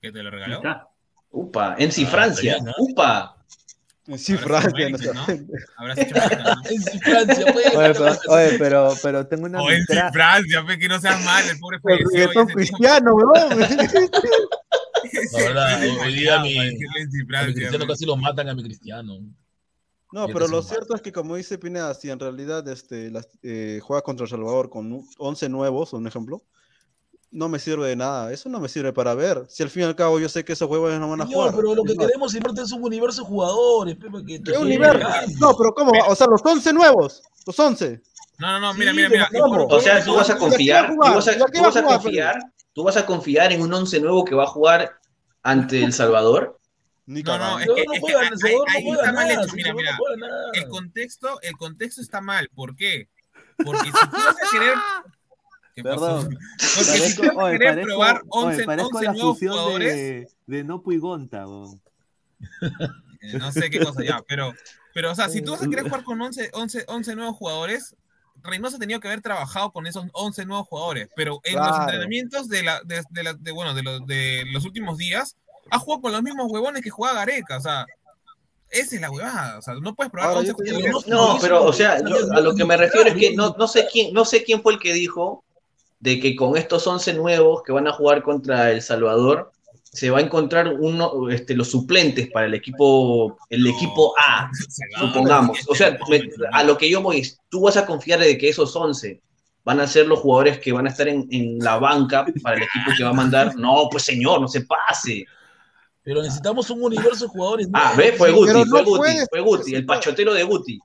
Que te lo regaló. está. Upa, en sí, Francia. está bien, ¿no? Upa. Sí, Habrás Francia, no América. ¿no? Habrás hecho América, ¿no? En sí, Francia, pues. Oye, pero, oye, pero, pero tengo una O en sí, Francia, fe, que no seas mal, el pobre El falleció. cristiano, weón. La verdad, hoy día mi, Francia, cristiano casi lo matan a mi cristiano. No, pero lo cierto es que como dice Pineda, si en realidad este, las- eh, juega contra El Salvador con un- 11 nuevos, un ejemplo, no me sirve de nada. Eso no me sirve para ver. Si al fin y al cabo yo sé que esos juegos no van a Señor, jugar. pero lo que No. queremos siempre es un universo de jugadores. Pepe, que ¿Qué universo? No, pero ¿cómo? O sea, los 11 nuevos. Los 11. No, no, no, mira, Sí, mira, mira. O sea, tú vas a ¿Y a qué va a confiar, tú vas a, ¿Y a qué tú va a vas a jugar, confiar, tú vas a confiar en un once nuevo que va a jugar ante El Salvador. Ni No, no, es que ahí, ahí mal hecho. Mira, mira, el contexto, el contexto está mal. ¿Por qué? Porque si tú vas a querer. ¿Qué pasó? Perdón. Si tú vas a oye, parezco- probar oye, 11, parezco 11 la nuevos fusión jugadores, de, de Nopo y Gonta, weón. eh, no sé qué cosa ya, pero, pero o sea, si tú vas a querer jugar con 11, 11, 11 nuevos jugadores, Reynoso ha tenido que haber trabajado con esos 11 nuevos jugadores, pero en los Claro. entrenamientos de, la, de, de la- de, bueno, de, los, de los últimos días, ha jugado con los mismos huevones que jugaba Gareca, o sea, esa es la huevada, o sea, no puedes probar Ahora, 11 yo te digo, jugadores. No, pero, o sea, yo a lo que me refiero es que no, no sé quién, no sé quién fue el que dijo de que con estos 11 nuevos que van a jugar contra El Salvador se va a encontrar uno, este, los suplentes para el equipo, el equipo A, supongamos. O sea, me- a lo que yo voy, es, tú vas a confiar de que esos 11 van a ser los jugadores que van a estar en, en la banca para el equipo que va a mandar. No, pues señor, no se pase. Pero necesitamos un universo de jugadores. Ah, ve, fue Guti, fue no Guti, puedes fue Guti, el pachotero de Guti.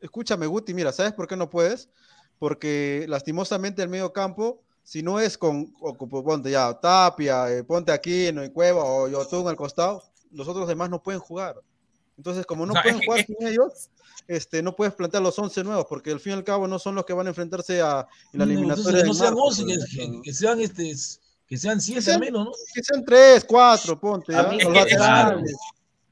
Escúchame, Guti, mira, ¿sabes por qué no puedes? Porque lastimosamente el medio campo, si no es con, o con- ponte ya, Tapia, eh, ponte aquí en Cueva o Yotun al costado, los otros demás no pueden jugar. Entonces, como no pueden es jugar es- sin ellos, este, no puedes plantear los 11 nuevos, porque al fin y al cabo no son los que van a enfrentarse a en la No, eliminatoria. no de sean marzo, 11, que, pues. que- sean este, que sean 7 sean- al menos, ¿no? Que sean 3, 4, ponte. A mí- Los es que- laterales.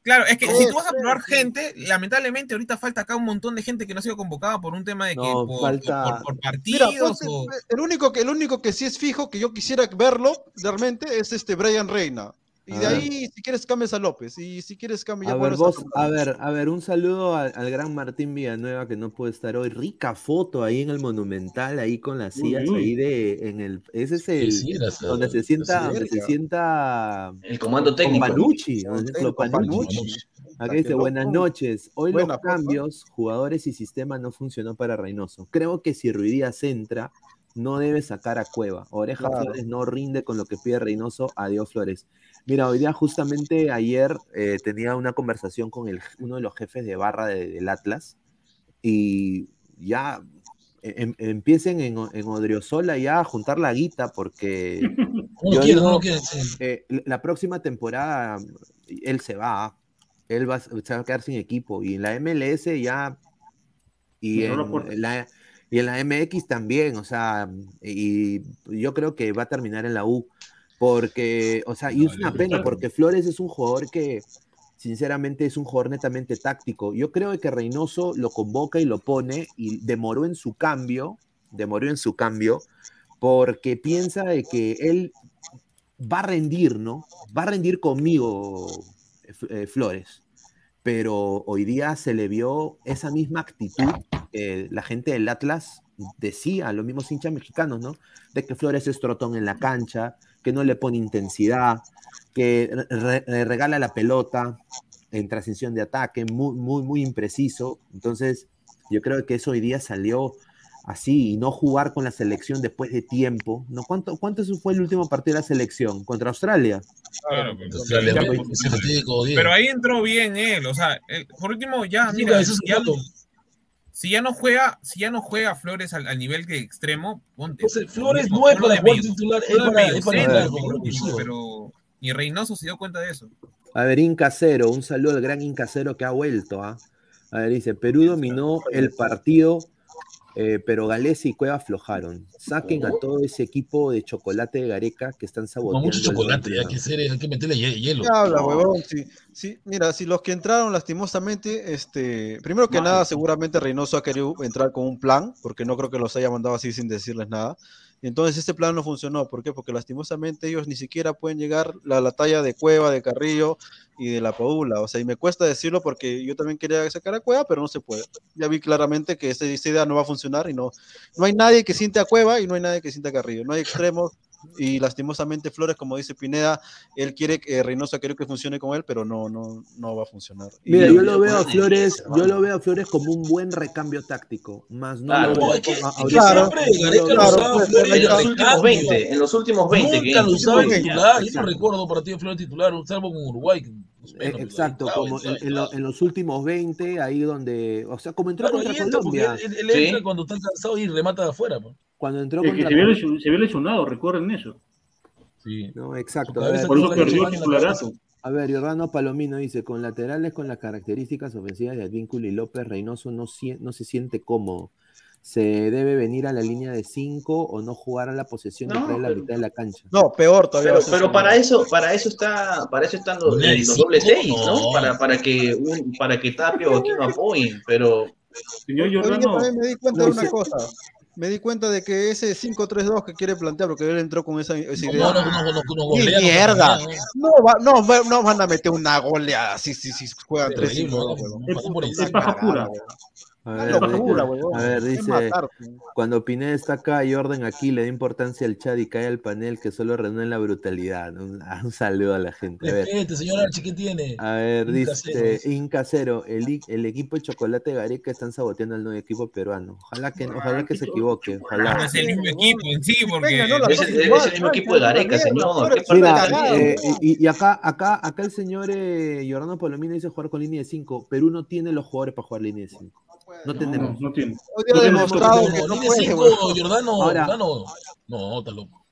Claro, es que si tú vas a probar sí. gente, lamentablemente ahorita falta acá un montón de gente que no ha sido convocada por un tema de que No, por, falta- por- por Mira, partidos o... el único que el único que sí es fijo que yo quisiera verlo realmente es este Brian Reina. Y A de ver. ahí, si quieres, cambias a López. Y si quieres, cambias A ver, vos, a a ver, a ver, un saludo al, al gran Martín Villanueva que no puede estar hoy. Rica foto ahí en el Monumental, ahí con las sillas uy. ahí de, en el, ese es el, Sí, era, sí, donde se sienta, donde se era. El sienta comando técnico. Panucci. Acá dice, buenas noches. Hoy Buena los cambios, jugadores y sistema no funcionó para Reynoso. Creo que si Ruidíaz entra, no debe sacar a Cueva. Oreja Claro. Flores no rinde con lo que pide Reynoso. Adiós Flores. Mira, hoy día justamente ayer eh, tenía una conversación con el, uno de los jefes de barra de- del Atlas y ya em- empiecen en, en Odriozola ya a juntar la guita porque eh, la próxima temporada él se va, él va, se va a quedar sin equipo y en la MLS ya y en la, y en la MX también, o sea, y yo creo que va a terminar en la U porque, o sea, y es una pena porque Flores es un jugador que sinceramente es un jugador netamente táctico. Yo creo que Reynoso lo convoca y lo pone y demoró en su cambio, demoró en su cambio porque piensa de que él va a rendir, ¿no? Va a rendir conmigo eh, Flores. Pero hoy día se le vio esa misma actitud que la gente del Atlas decía, los mismos hinchas mexicanos, ¿no? De que Flores es trotón en la cancha, que no le pone intensidad, que re- re- regala la pelota en transición de ataque, muy, muy, muy impreciso. Entonces, yo creo que eso hoy día salió así y no jugar con la selección después de tiempo. ¿no? ¿Cuánto, ¿Cuánto fue el último partido de la selección? ¿Contra Australia? Claro, como diez. Pero ahí entró bien él, o sea, el- por último ya, Sí, mira, eso es un ya- dato. Si ya no juega, si ya no juega Flores al, al nivel que extremo, ponte. Entonces, Flores no es para de jugar titular, es de para- es para pero- revulsivo. pero ni Reynoso se dio cuenta de eso. A ver, Incasero, un saludo al gran Incasero que ha vuelto. ¿ah? A ver, dice, Perú dominó el partido, eh, pero Gales y Cueva aflojaron. Saquen a todo ese equipo de chocolate de Gareca que están Con saboteando. mucho chocolate, torneo". hay que, ser, hay que meterle hie- hielo. ¿Qué habla, huevón? Sí, sí, mira, si los que entraron lastimosamente, este, primero que nada, seguramente Reynoso ha querido entrar con un plan, porque no creo que los haya mandado así sin decirles nada. Entonces este plan no funcionó. ¿Por qué? Porque lastimosamente ellos ni siquiera pueden llegar a la talla de Cueva, de Carrillo y de la Paula. O sea, y me cuesta decirlo porque yo también quería sacar a Cueva, pero no se puede. Ya vi claramente que esta, esta idea no va a funcionar y no, no hay nadie que siente a Cueva y no hay nadie que siente a Carrillo. No hay extremos. Y lastimosamente Flores, como dice Pineda, él quiere que Reynoso quiere que funcione con él, pero no, no, no va a funcionar. Y- Mira, yo lo veo a Flores, yo lo veo a Flores como un buen recambio táctico, más no Claro, lo veo es que- a- siempre lo lo usaba pues, Flores En los últimos recambio. 20, en los últimos 20. Nunca lo que- usaba de que- titular, yo no recuerdo partido Flores titular, salvo con Uruguay. Eh, exacto, como en, en lo- en los últimos 20, ahí donde, o sea, como entró Claro, contra entra, Colombia. él, él entra cuando está cansado y remata de afuera. pues. Cuando entró El que contra se lesion- se vio lesionado, recuerden eso. Sí. No, exacto. A ver, Por eso perdió titularazo. A ver, Giordano Palomino dice, con laterales con las características ofensivas de Advíncula y López, Reynoso no, sien- no se siente cómodo. Se debe venir a la línea de 5 o no jugar a la posesión No, detrás de la pero- mitad de la cancha. No, peor todavía. Pero, pero para eso, para eso está, para eso están los, de los doble seis, ¿no? no. Para, para que un, para que Tapio o Aquino apoyen, pero Señor Giordano, me di cuenta de una cosa. Me di cuenta de que ese 5-3-2 que quiere plantear, porque él entró con esa, esa idea. no, no, no, no, no, ¡Qué golea, mierda! No, va- no, va- no van a meter una goleada si, si, si juegan Terrible, 3-5-2, ¿no? huevón. Pasó por es encima. paja pura. A ver, locura, dice- a ver, cuando Pineda está acá y Orden aquí, le da importancia al chat y cae al panel que solo reúne la brutalidad. Un, un saludo a la gente. A ver, Respete, señor Archie, ¿qué tiene? a ver Inca dice Cero. Inca Cero, el, el equipo de Chocolate Gareca están saboteando al nuevo equipo peruano. Ojalá que, ojalá que se equivoque, No ojalá. es el mismo equipo en sí, porque. Venga, no, la es, el- igual, es el mismo equipo de Gareca, señor. Flores, ¿Qué falta Mira, eh, y, y acá, acá, acá el señor eh, Giordano Palomino dice jugar con línea de 5. Perú no tiene los jugadores para jugar línea de 5. No No, tenemos. no tiene. Hoy día No ha demostrado que no puede, cinco, Ahora- Giordano. No, está loco.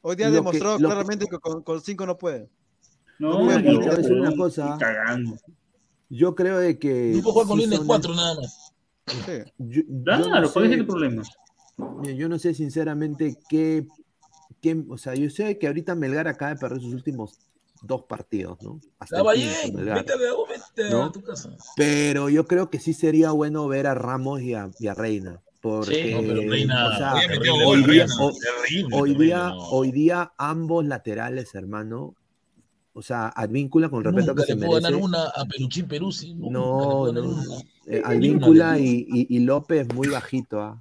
Hoy día ha demostrado claramente que con, con 5 no puede. No, puede, y te voy a no, decir una no, cosa. Yo creo de que. No puede jugar con sí línea son- 4 nada más. Sí. Yo, yo Claro, no ¿cuál es sé- el problema? Mira, Yo no sé sinceramente qué, qué- o sea, yo sé que ahorita Melgar acaba de perder sus últimos dos partidos, ¿no? Hasta bien, vete a, vete a ¿No? tu casa. Pero yo creo que sí sería bueno ver a Ramos y a, y a Reina. Porque, Sí, No, pero Reina. o sea, Hoy día, Reina. hoy día, no. hoy día ambos laterales, hermano, o sea, Advíncula con respeto Nunca que se puedo ganar merece. una a Peruzzi. nunca le No, no. Eh, Advíncula y, y, y López muy bajito. ¿ah?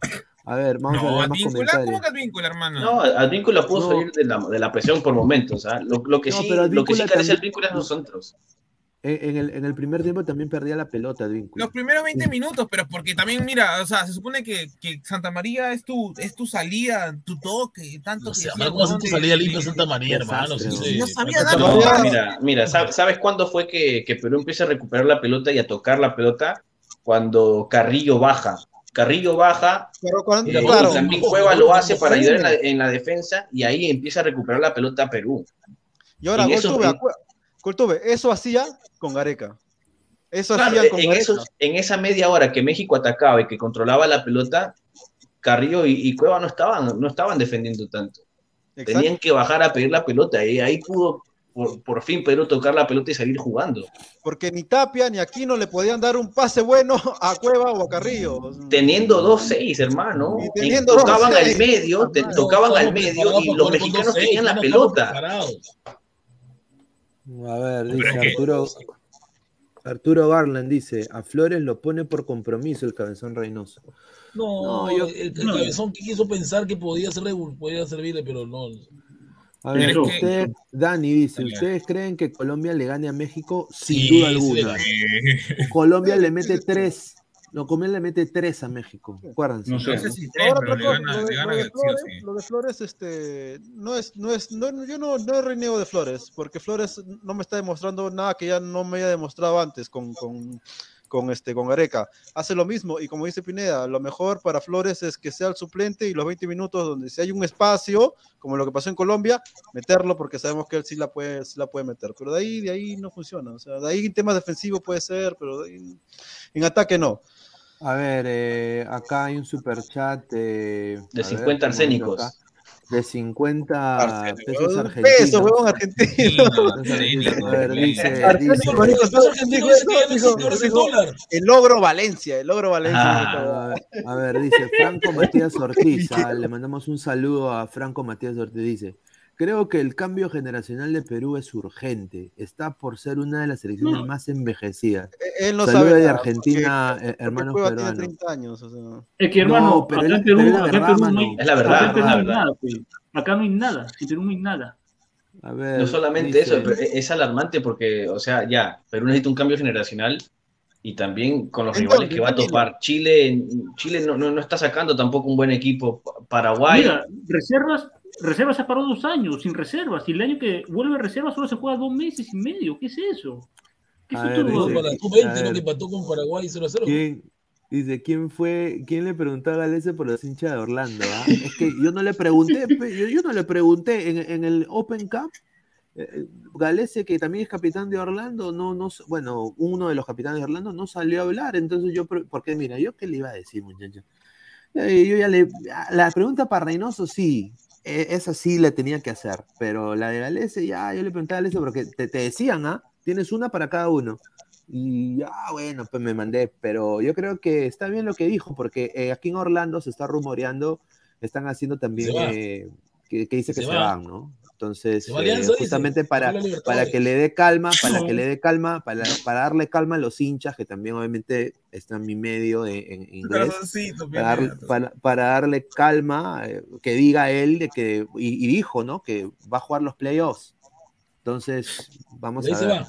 A ver, vamos a No, ver más Advíncula, comentarios. ¿cómo que Advíncula, hermano? No, Advíncula pudo No. salir de la, de la presión por momentos. ¿ah? Lo, lo que No, sí, pero lo que sí carece también- Advíncula es los centros. En, el, en el primer tiempo también perdía la pelota, Advíncula. Los primeros 20 minutos, pero porque también, mira, o sea, se supone que, que Santa María es tu, es tu salida, tu toque, tanto No que Marco hace tu de- salida limpia Santa María, hermano. sí, weón. sí. No sabía dar pase. Mira, mira, ¿sab- ¿sabes cuándo fue que, que Perú empieza a recuperar la pelota y a tocar la pelota? Cuando Carrillo baja. Carrillo baja, Pero cuando, eh, claro, y también ojo, Cueva lo hace para ayudar en la, en la defensa y ahí empieza a recuperar la pelota a Perú. y ahora acue- Coltuve, eso hacía con Gareca. Eso Claro, hacían con en, Gareca. esos- en esa media hora que México atacaba y que controlaba la pelota, Carrillo y, y Cueva no estaban, no estaban defendiendo tanto. Exacto. Tenían que bajar a pedir la pelota y ahí pudo por, por fin Perú tocar la pelota y salir jugando. Porque ni Tapia ni Aquino le podían dar un pase bueno a Cueva o a Carrillo. Teniendo 2-6, hermano. Y Y teniendo tocaban 2-6. al medio, te- tocaban al medio y los mexicanos 2-6, tenían la pelota. A ver, dice Arturo. Arturo Garland dice, a Flores lo pone por compromiso el cabezón Reynoso. No, No, yo- el, el no. cabezón que quiso pensar que podía, serle, podía servirle, pero no. A ver, Pero usted, Dani dice. ¿ustedes creen que Colombia le gane a México? Sin Sí, duda alguna. Colombia le mete tres. No, Colombia le mete tres a México. Acuérdense. No sé. si tres, Ahora pero de, de sí sí. lo de Flores, este, no es, no es, no, yo no, no reniego de Flores, porque Flores no me está demostrando nada que ya no me haya demostrado antes con, con, con este, con Gareca. Hace lo mismo, y como dice Pineda, lo mejor para Flores es que sea el suplente y los 20 minutos donde si hay un espacio, como lo que pasó en Colombia, meterlo, porque sabemos que él sí la puede, sí la puede meter. Pero de ahí, de ahí no funciona. O sea, de ahí en temas defensivos puede ser, pero de ahí- en ataque no. A ver, eh, acá hay un super chat eh, De a 50 ver, ¿cómo arsénicos. De 50 Arsénico. pesos argentinos. peso, huevón, argentino. A ver, dice, El logro Valencia, el logro Valencia. Ah. A ver, a ver, dice Franco Matías Ortiz. ah, le mandamos un saludo a Franco Matías Ortiz. Dice: Creo que el cambio generacional de Perú es urgente. Está por ser una de las selecciones más envejecidas. Él no Saludos sabe de Argentina, porque- eh, porque hermanos tiene peruanos. 30 años, o sea. Es que, hermano, No, pero acá en Perú, Perú no hay, Es la verdad, acá en Perú es la no hay verdad. nada, pues. Acá no hay nada, en Perú no hay nada. A ver, No solamente dice- eso, pero es alarmante porque, o sea, ya, Perú necesita un cambio generacional y también con los Entonces, rivales que va a topar. Chile, Chile no, no, no está sacando tampoco un buen equipo. Paraguay, Mira, reservas, reservas se paró dos años, sin reservas. Y el año que vuelve a reservas solo se juega dos meses y medio. ¿Qué es eso? A ver, Jugó dice, para la a sub-20, ¿no? ver, Que empató con Paraguay 0 a 0. ¿quién, dice, ¿quién fue, quién le preguntó a Galese por los hinchas de Orlando? ah? Es que yo no le pregunté, yo, yo no le pregunté en, en el Open Cup. eh, Galese, que también es capitán de Orlando, no, no, bueno, uno de los capitanes de Orlando no salió a hablar, entonces yo, porque mira, yo qué le iba a decir, muchacho. Eh, Yo ya le, la pregunta para Reynoso, sí, esa sí la tenía que hacer, pero la de Galese, ya, yo le pregunté a Galese porque te, te decían, ¿ah? Tienes una para cada uno. Y ya, bueno, pues me mandé, pero yo creo que está bien lo que dijo, porque eh, aquí en Orlando se está rumoreando, están haciendo también, va. eh, que, que dice que Se se, va. van, ¿no? Entonces, eh, justamente para, para que le dé calma, para que le dé calma, para, para darle calma a los hinchas, que también obviamente está en mi medio de- en inglés, para, dar- pendejo. para- para darle calma, eh, que diga él de que, y, y dijo, ¿no? Que va a jugar los playoffs. Entonces, vamos a ver. va.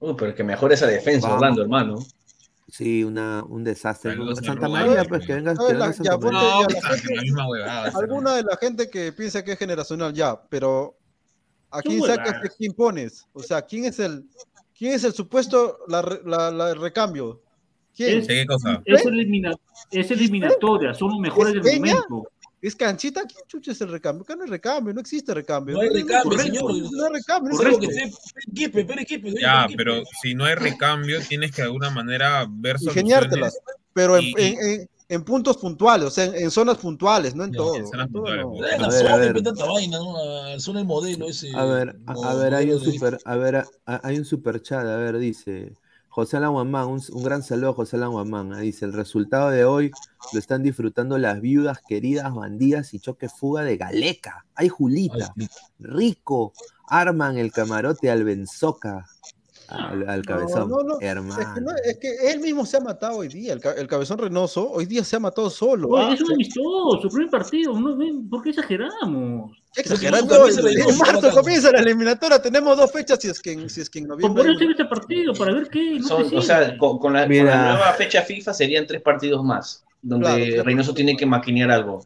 Uy, pero que mejore esa defensa, Vamos. Orlando, hermano. Sí, una, un desastre. A Santa. María, pues que venga, A que venga alguna de la gente que piensa que es generacional ya, pero ¿a quién sacas y a quién pones? O sea, ¿quién es el, quién es el supuesto la, la- la recambio? ¿Quién? Es, ¿Qué cosa? es, elimina- es eliminatoria, son los mejores del momento. ¿Es canchita? ¿Quién chucha es el recambio? Acá no hay recambio, no existe recambio. No hay recambio, correcto, señor. No hay recambio, no Por que esté Perequipe, Perequipe. Ya, pero si no hay recambio, tienes que de alguna manera ver ingeniártelas, soluciones. pero en, y- en- en- en puntos puntuales, o sea, en, en zonas puntuales, no en Ya, todo. en la ver, a zona zona del modelo ese. A ver, a, ver, hay un super, a ver, a- hay un super chat, a ver, dice José Alan Guamán, un, un gran saludo a José Alan Guamán, ah, dice, el resultado de hoy lo están disfrutando las viudas queridas, bandidas y choque fuga de Galeca. Ay, Julita, Rico, arman el camarote al Benzoca, al, al cabezón, No, no, no. hermano. Es que, no- es que él mismo se ha matado hoy día, el, el cabezón Reynoso, hoy día se ha matado solo. Oye, Ah, es un amistoso, primer partido. ¿Por qué exageramos? exagerando. En marzo comienza la eliminatoria, tenemos dos fechas si es que en, si es que en Por, noviembre. por eso este partido, para ver qué. No Son- o sea, con, con la, con Mira. la nueva fecha FIFA serían tres partidos más, donde Claro, Reynoso tiene que maquinear algo.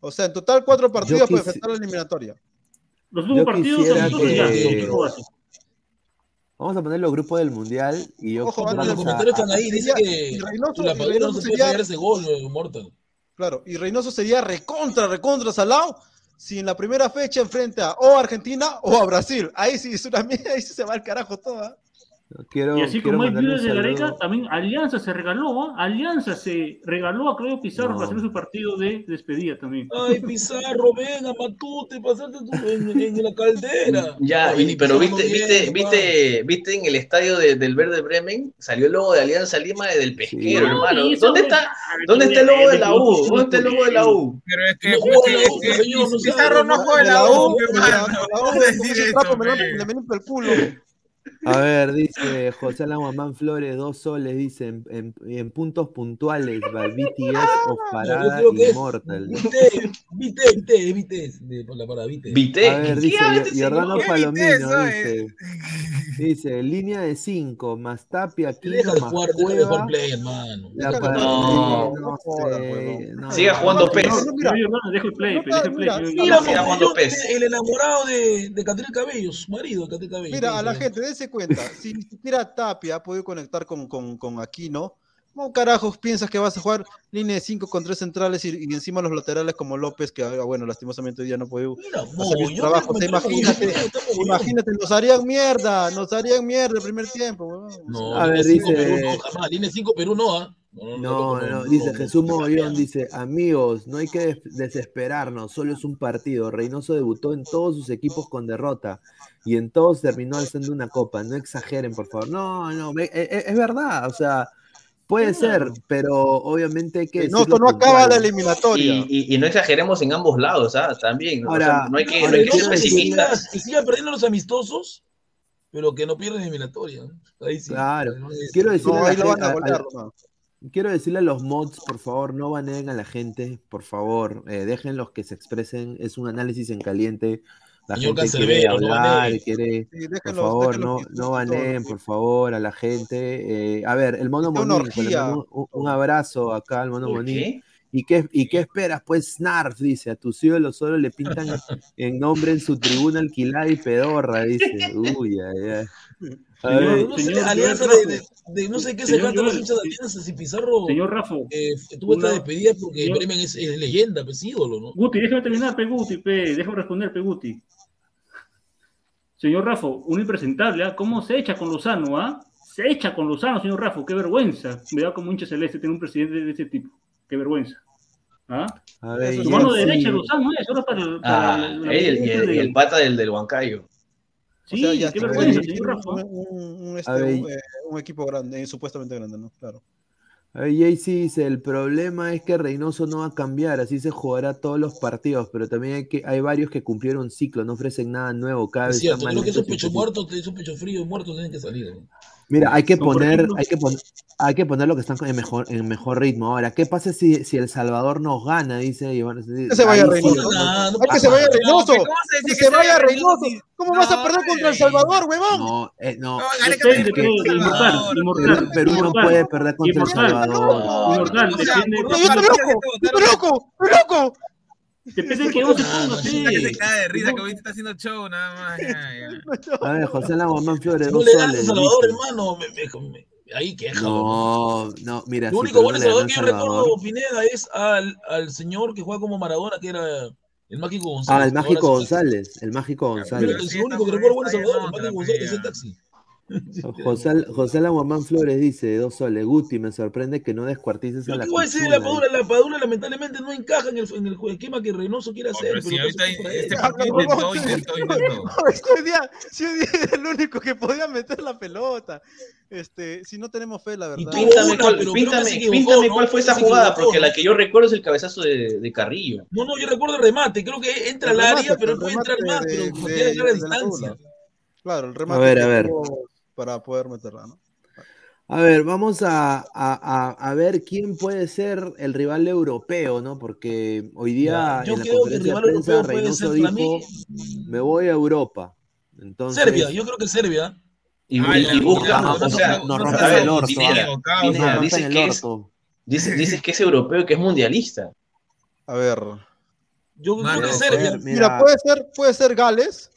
O sea, en total cuatro partidos para enfrentar la eliminatoria. Los últimos partidos ya, que-. Vamos a poner los grupos del mundial y yo Ojo, antes los comentarios están ahí, dice que y Reynoso- la y Padula no Reynoso se puede sería- ese gol, eh, Mortal. Claro, y Reynoso sería recontra, recontra salado si en la primera fecha enfrenta o a Argentina o a Brasil. Ahí sí es una mierda, ahí sí se va al carajo toda. Quiero, Y así quiero como hay viudas de. Gareca, también Alianza se regaló, ¿ah? Alianza se regaló a Claudio Pizarro No. para hacer su partido de despedida también. Ay, Pizarro, ven a Matute, pasarte tú en, en la caldera. Ya, Ay, pero viste, bien, viste, viste, viste en el estadio de- del Verde Bremen, salió el logo de Alianza Lima y del pesquero, Sí. hermano. ¿Dónde está, Ah, ¿dónde está el logo de la U? ¿Dónde está el logo de la U? Pero es que, No pues, juega es que no Pizarro no juega De la U, de la- U, ¿Cómo de decir ese eso, trapo me el culo. A ver, dice José Alan Guamán Flores, dos soles, dice, en, en- en puntos puntuales, va BTS o Yo Parada Immortal. Vite, vite, vite, vite, de- por la para Vite. ¿Viste? A ver, dice ¿Qué habla Yo- este Jordano? ¿Qué Palomino, dice, dice, línea de 5, más Tapia, Quino, deja de más jugar, deja de Cueva, jugar play, hermano. la no, no no sé, Siga jugando no, PES. No, no, hermano, dejo el play, dejo el play. Siga jugando PES. el enamorado de, de Catril Cabello, su marido de Catril Cabello. Mira, a la gente, dése cuenta, si ni siquiera Tapia ha podido conectar con, con, con Aquino, ¿cómo carajos piensas que vas a jugar línea de 5 con tres centrales y, y encima los laterales como López, que ah, bueno, lastimosamente hoy día no Mira, hacer yo trabajo? Te imagínate, imagínate, nos harían mierda, nos harían mierda el primer tiempo. No, A ver, dice- Perú no, jamás. Línea 5 Perú no, ¿ah? No, no, no, no, dice Jesús Mogollón, dice, amigos, no hay que des- desesperarnos, solo es un partido. Reynoso debutó en todos sus equipos con derrota y en todos terminó alzando una copa. No exageren, por favor. No, no, e- e- es, verdad, o sea, puede ser, pero obviamente hay que No, esto no acaba la eliminatoria. Y, y- y no exageremos en ambos lados, ¿ah? También. ¿no? O sea, Ahora- no hay que, ahora no hay que ser pesimistas. Que sigan perdiendo los amistosos, pero que no pierdan eliminatoria. ¿no? Ahí sí. Claro. Quiero decirle No, ahí lo van a a-. Quiero decirle a los mods, por favor, no baneen a la gente, por favor, eh, déjenlos que se expresen, es un análisis en caliente, la Señor gente quiere no hablar, baneen. quiere, Sí, por favor, no, no baneen, por favor, a la gente. eh, a ver, el Mono Monín, pues, un, un abrazo acá al Mono ¿Por Monín. qué? ¿Y qué, ¿Y qué esperas? Pues Snarf, dice, a tus ídolos solo le pintan en nombre en su tribuna alquilada y pedorra, dice. Uy, ay, ay. Señor- no sé, alianza de, Rafa. de- de no sé qué se cantan los hinchas de Alianza si Pizarro Señor Rafa, eh, tuvo esta una- despedida porque señor- Bremen es, es leyenda, pues ídolo, ¿no? Guti, déjame terminar, Peguti, pe, déjame responder, Peguti. Señor Rafa, un impresentable, ¿ah? ¿Cómo se echa con Lozano, ah? Se echa con Lozano, señor Rafa, qué vergüenza. Me da como hincha celeste tener un presidente de este tipo. Qué vergüenza. ¿Ah? A ver, Su mano Jesse- derecha, Lozano, es ahora para, el- para Ah, la- la- él y el, y el pata del, del Huancayo. Sí, O sea, ya qué está vergüenza, dirigir señor Rafa. un, un- un, este, un, eh, un equipo grande, eh, supuestamente grande, ¿no? Claro. Ver, Jaycee dice, el problema es que Reynoso no va a cambiar, así se jugará todos los partidos, pero también hay, que, hay varios que cumplieron ciclo, no ofrecen nada nuevo, cada Es vez cierto, están más creo que esos poquitos. muertos, esos pechos fríos muertos tienen que salir. ¿no? Mira, hay que poner, hay que poner, hay que poner lo que están en mejor, en mejor ritmo. Ahora, ¿qué pasa si, si El Salvador nos gana? Dice Iván. Que se vaya Reynoso. Hay que se vaya Reynoso. Que se vaya Reynoso. ¿Cómo vas a perder contra El Salvador, huevón? No, eh, no. Depende, pe, de inmortal, inmortal. Perú no puede perder contra El. Salvador. Yo estoy loco, yo estoy loco, Depende de que vos se ponga, Que pe. se cae de risa que ahorita está haciendo show, nada más. ya, ya. A ver, José Laguamán Flores, No le das a. Salvador, hermano. me- me- me- ahí queja. No, no, mira, El sí, único pero gol no de le ganó Salvador El que yo recuerdo, Pineda, es al, al señor que juega como Maradona, que era el Mágico González. Ah, el Mágico es- González, el Mágico González. es el único que recuerdo bueno Salvador, el Mágico González, ese taxi. José, José Laguamán Flores dice, dos soles, Guti, me sorprende que no descuartices a Pero la ¿qué voy a decir? La Padula, la Padula lamentablemente no encaja en el, en el esquema que Reynoso quiere hacer. Pero si pero ahorita este partido intentó, intentó, intentó. Si hoy día, si hoy día era el único que podía meter la pelota. Este, si no tenemos fe, la verdad. Píntame, cuál, píntame, píntame cuál fue esa jugada, porque la que yo recuerdo es el cabezazo de, de Carrillo. No, no, yo recuerdo el remate. Creo que entra El al remate, área, pero el puede entrar más, de- pero no de- a de la distancia. Claro, el remate. ver, que a ver. tuvo Para poder meterla, ¿no? A ver, vamos a, a- a- a ver quién puede ser el rival europeo, ¿no? Porque hoy día yo en la creo que el conferencia de rival prensa europeo puede Reynoso ser para dijo, me voy a Europa. Entonces, Serbia, yo creo que Serbia. Y, Ah, y- busca, o no, sea, no, no a rompan ver, el orto, Pineda, No dices el que es, orto. dices, dices que es europeo y que es mundialista. A ver. Yo Mano, creo que Serbia. Fer, Mira, mira, puede ser, puede ser Gales.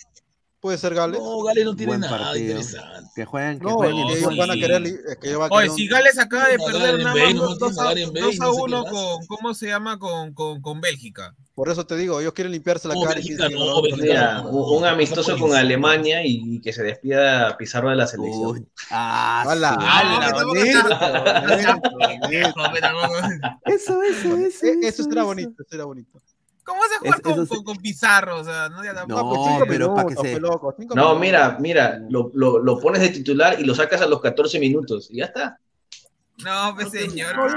Puede ser Gales. No, Gales no tiene buen nada partido. interesante. Que jueguen, que No, jueguen que ellos sí. van a querer. Es que ellos van a Oye, querer si un- Gales acaba de No, perder nada más no 2 tiene a, Garen Bale, 2 a no sé qué 1 más. con, ¿cómo se llama? Con, con, con Bélgica. Por eso te digo, ellos quieren limpiarse la No, cara. y Bélgica dicen, no, "No, Bélgica Mira, no. un, un amistoso con Alemania y que se despida Pizarro de la selección. Uy, ah, ¡Hala, hala! Viejo, pero tampoco- Eso, eso, eso. Eh, Eso será bonito, eso será bonito. ¿Cómo vas a jugar Es- con, con, con Pizarro? O sea, no, ya. No, pues cinco pero pa' que se- pe, loco, cinco No, mira, mira, lo, lo, lo pones de titular y lo sacas a los 14 minutos y ya está. No, pues señor. No,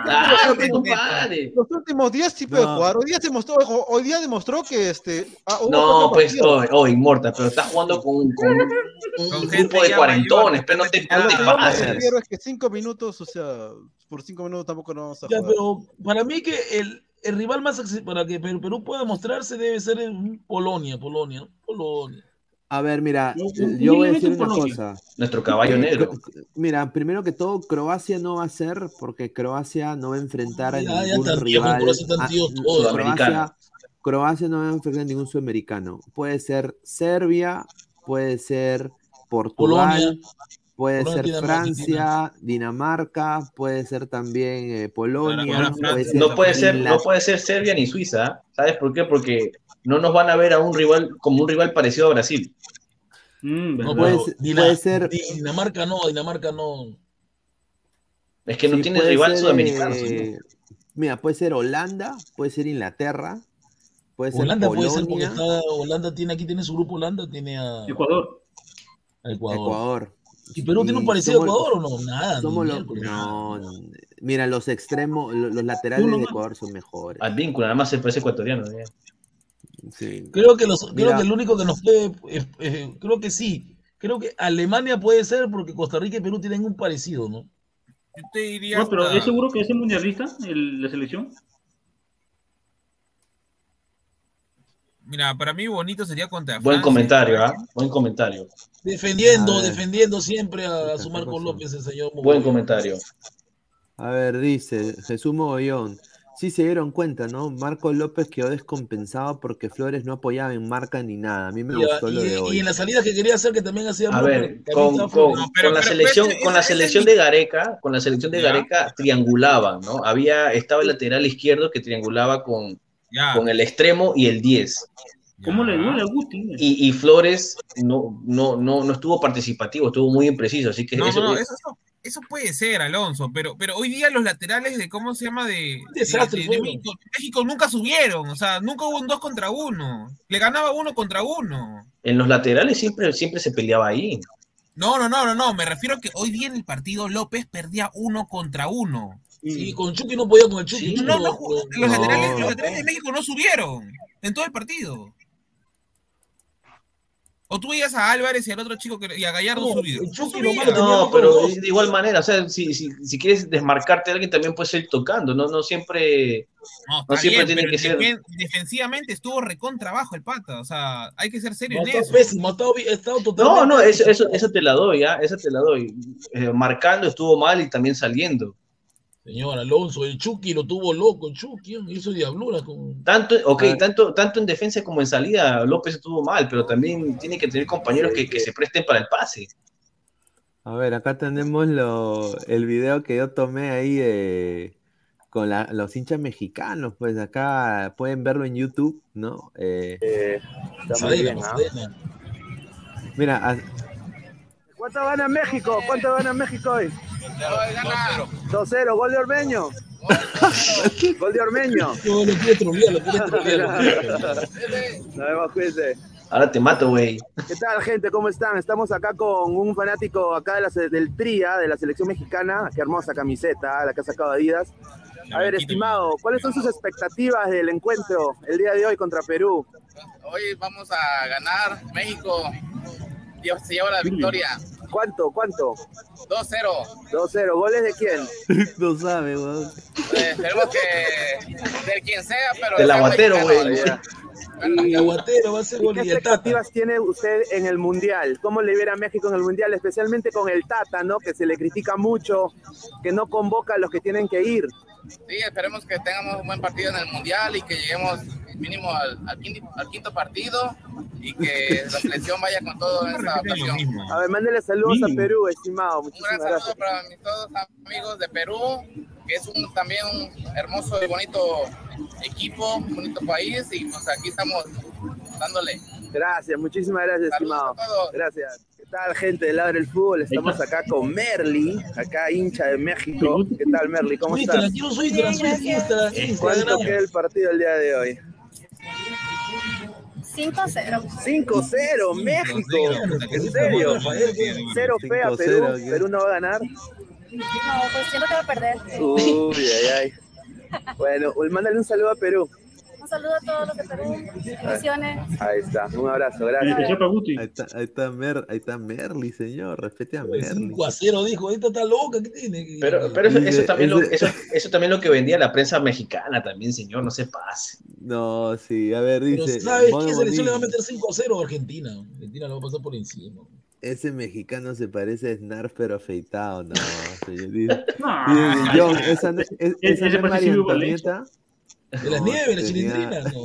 que- pues, que-. Los últimos días sí puede No. jugar. Hoy día, se mostró, ojo, hoy día demostró que este. ah, No, pues, partidos. oh, oh, Inmorta, pero estás jugando con, con un, un grupo de ya cuarentones, pero no te, no lo te que pases. refiero es que cinco minutos, o sea, por cinco minutos tampoco no vamos a Ya, jugar. pero para mí que el, el rival más para que Perú, Perú pueda mostrarse debe ser el Polonia, Polonia, ¿no? Polonia. A ver, mira, Yo- voy a decir una Polonia. cosa. Nuestro caballo negro. Mira, primero que todo, Croacia no va a ser porque Croacia no va a enfrentar a Ya, ya ningún viejos, rival. Croacia están a- tíos n- todos, Croacia. Croacia no va a enfrentar a ningún sudamericano. Puede ser Serbia, puede ser Portugal, Polonia. Puede ser Francia, Dinamarca, puede ser también eh, Polonia, puede ser No puede ser, no puede ser Serbia ni Suiza. ¿ah? ¿Sabes por qué? Porque no nos van a ver a un rival como un rival parecido a Brasil. Mm, No, puede ser- Dina- puede ser- Dinamarca no, Dinamarca no. Es que no Sí, tiene rival ser, sudamericano. eh, Mira, puede ser Holanda, puede ser Inglaterra, puede ser Holanda puede ser porque está, Holanda tiene aquí tiene su grupo Holanda, tiene a, Ecuador. a Ecuador. Ecuador. ¿Y Perú tiene un parecido a Ecuador o no? Nada, Somos los- no, nada. mira, los extremos, lo- los, laterales de más. Ecuador son mejores. Al vínculo, además se parece ecuatoriano. ¿eh? Sí. Creo que los, creo que el único que nos puede, eh, eh, creo que sí. Creo que Alemania puede ser porque Costa Rica y Perú tienen un parecido, ¿no? Yo te diría. No, pero ¿es seguro que es el mundialista, el- la selección? Mira, para mí bonito sería contra Buen Francia. comentario, ¿ah? Buen comentario. Defendiendo, A ver. defendiendo siempre a, a su ¿Qué Marco? López, el señor. Buen comentario. A ver, dice Jesús Mogollón. sí se dieron cuenta, ¿no? Marco López quedó descompensado porque Flores no apoyaba en marca ni nada. A mí me Y, gustó lo de y- hoy. y en la salida que quería hacer, que también hacía A ver, con, con- la selección, con la selección de Gareca, con la selección de Ya. Gareca triangulaban, ¿no? Había, estaba el lateral izquierdo que triangulaba con, Con el extremo y el 10. ¿Cómo le duele a Guti? Y, y Flores no, no, no, no estuvo participativo, estuvo muy impreciso, así que No, eso, no, no, eso, eso, eso puede ser, Alonso, pero, pero hoy día los laterales de, ¿cómo se llama? De, desastre de- de fueron. México, México nunca subieron, o sea, nunca hubo un dos contra uno. Le ganaba uno contra uno. en los laterales siempre, siempre se peleaba ahí. No, no, no, no, no, me refiero a que hoy día en el partido López perdía uno contra uno. Sí, con Chucky no podía con el Chucky. No, no, ju- los, laterales, los laterales de México no subieron en todo el partido. O tú veías a Álvarez y al otro chico que, y a Gallardo No, tenía No, pero de igual manera, o sea, si, si, si quieres desmarcarte de alguien también puedes ir tocando, no, no siempre, No, no siempre bien, tiene que ser. defen- defensivamente estuvo recontra abajo el pata. O sea, hay que ser serio No, en está eso. pésimo, ha estado, bi- ha estado totalmente. No, no, eso, eso, eso te la doy, ¿ah? Eso te la doy. Eh, marcando estuvo mal y también saliendo. Señor Alonso, el Chucky lo tuvo loco, el Chucky hizo diablura con. Tanto, ok, Ah. tanto, tanto en defensa como en salida, López estuvo mal, pero también tiene que tener compañeros que, que se presten para el pase. A ver, acá tenemos lo, el video que yo tomé ahí de, con la- los hinchas mexicanos. Pues acá pueden verlo en YouTube, ¿no? Eh, Está muy bien, ¿ah? mira, a- ¿Cuánto gana México? ¿Cuánto gana México hoy? 2-0, gol de Ormeño. Gol de Ormeño. No, lo quiere trolear, lo quiere trolear. Nos vemos, cuídense. Ahora te mato, güey. ¿Qué tal, gente? ¿Cómo están? Estamos acá con un fanático acá de la, del TRIA, de la selección mexicana. Qué hermosa camiseta, la que ha sacado Adidas. A ver, estimado, ¿cuáles son sus expectativas del encuentro el día de hoy contra Perú? Hoy vamos a ganar. México se lleva la victoria. ¿Cuánto? ¿Cuánto? 2-0. 2-0. ¿Goles de quién? no sabe, weón. Eh, esperemos que de quien sea, pero. Del aguatero, güey. Y- aguatero va a ser ¿Y gol ¿Qué el expectativas tiene usted en el Mundial? ¿Cómo le viera a México en el Mundial? Especialmente con el Tata, ¿no? Que se le critica mucho, que no convoca a los que tienen que ir. Sí, esperemos que tengamos un buen partido en el Mundial y que lleguemos mínimo al, al quinto, al quinto partido y que la selección vaya con todo en esta ocasión. A ver, mándele saludos a Perú, estimado. Un Muchísimas gran gracias. saludo para mis todos amigos de Perú, que es un, también un hermoso y bonito equipo, un bonito país y pues aquí estamos dándole. Gracias, muchísimas gracias, estimado. a todos. Gracias. ¿Qué tal, gente de Ladre el Fútbol? Estamos acá con Merly, acá hincha de México. ¿Qué tal, Merly? ¿Cómo estás? Su Instagram, su ¿Cuánto queda el partido el día de hoy? 5-0. 5-0, México. ¿En serio? Cero fe a 5-0, Perú. Perú no va a ganar. No, pues siento que va a perder. Uy, ay, ay. Bueno, pues mándale un saludo a Perú. Un saludo a todos los de Perú. Bendiciones. Ahí está, un abrazo, gracias. Ahí está, ahí está, Mer, ahí está Merly, señor. Respete a Merly. 5 a 0 dijo, esta está loca, ¿qué tiene? Pero, pero eso, eso Dice- también lo, eso, eso también lo que vendía la prensa mexicana también, señor, no se pase. No, sí, a ver, Pero dice. ¿sabes Mono qué selección le va a meter 5 a 0 a Argentina? Argentina lo va a pasar por encima. Ese mexicano se parece a Snarf, pero afeitado. No, señor. Dice, No. dice, John, esa, no- es- Ese esa no es parece María Antonieta. De las No, nieves, la tenía- chilindrina. No,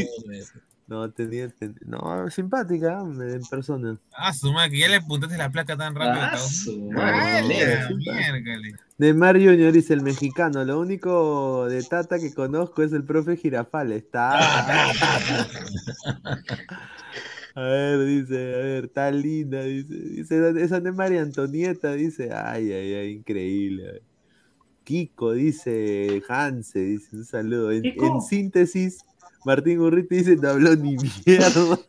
no tenía, ten- no, simpática en persona. Ah, su madre, que ya le apuntaste la placa tan rápido. Ah, su madre. Neymar Junior dice el mexicano, lo único de Tata que conozco es el profe Girafales. Está. A ver, dice, a ver, está linda, dice, dice, esa es María Antonieta, dice, ay, ay, ay, increíble. Kiko, dice, Hanse, dice, un saludo. En, síntesis, Martín Urriti dice, no habló ni mierda.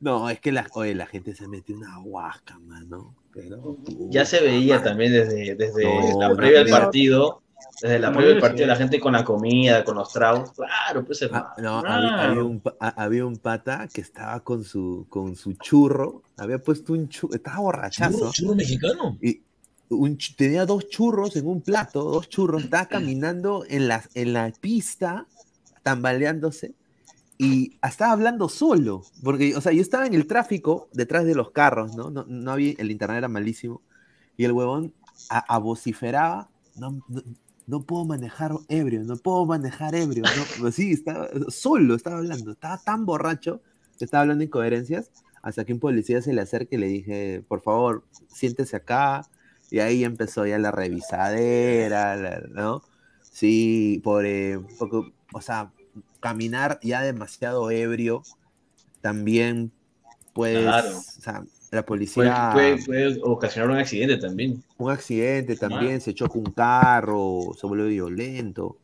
No, es que la, oye, la gente se metió una huasca, mano. Pero, Ya se veía también desde, desde No, la previa del no. partido, desde la previa del partido, la gente con la comida, con los tragos. Claro, pues hermano. Ah, no, había, había un, había un pata que estaba con su, con su churro, había puesto un churro, estaba borrachazo. ¿Churro, churro mexicano? Y un tenía dos churros en un plato, dos churros, estaba caminando en la, en la pista, tambaleándose, y estaba hablando solo, porque, o sea, yo estaba en el tráfico detrás de los carros, ¿no? No, no había, el internet era malísimo, y el huevón a, a vociferaba, no, no- no puedo manejar ebrio, no puedo manejar ebrio. No, sí, estaba, solo estaba hablando, estaba tan borracho estaba hablando incoherencias, hasta que un policía se le acerca y le dije, por favor, siéntese acá. Y ahí empezó ya la revisadera, la- ¿no? Sí, por, eh, poco- o sea, caminar ya demasiado ebrio también puede, Claro. o sea, la Puede, policía puede- puede ocasionar un accidente también. un accidente también, se choca un carro, se vuelve violento.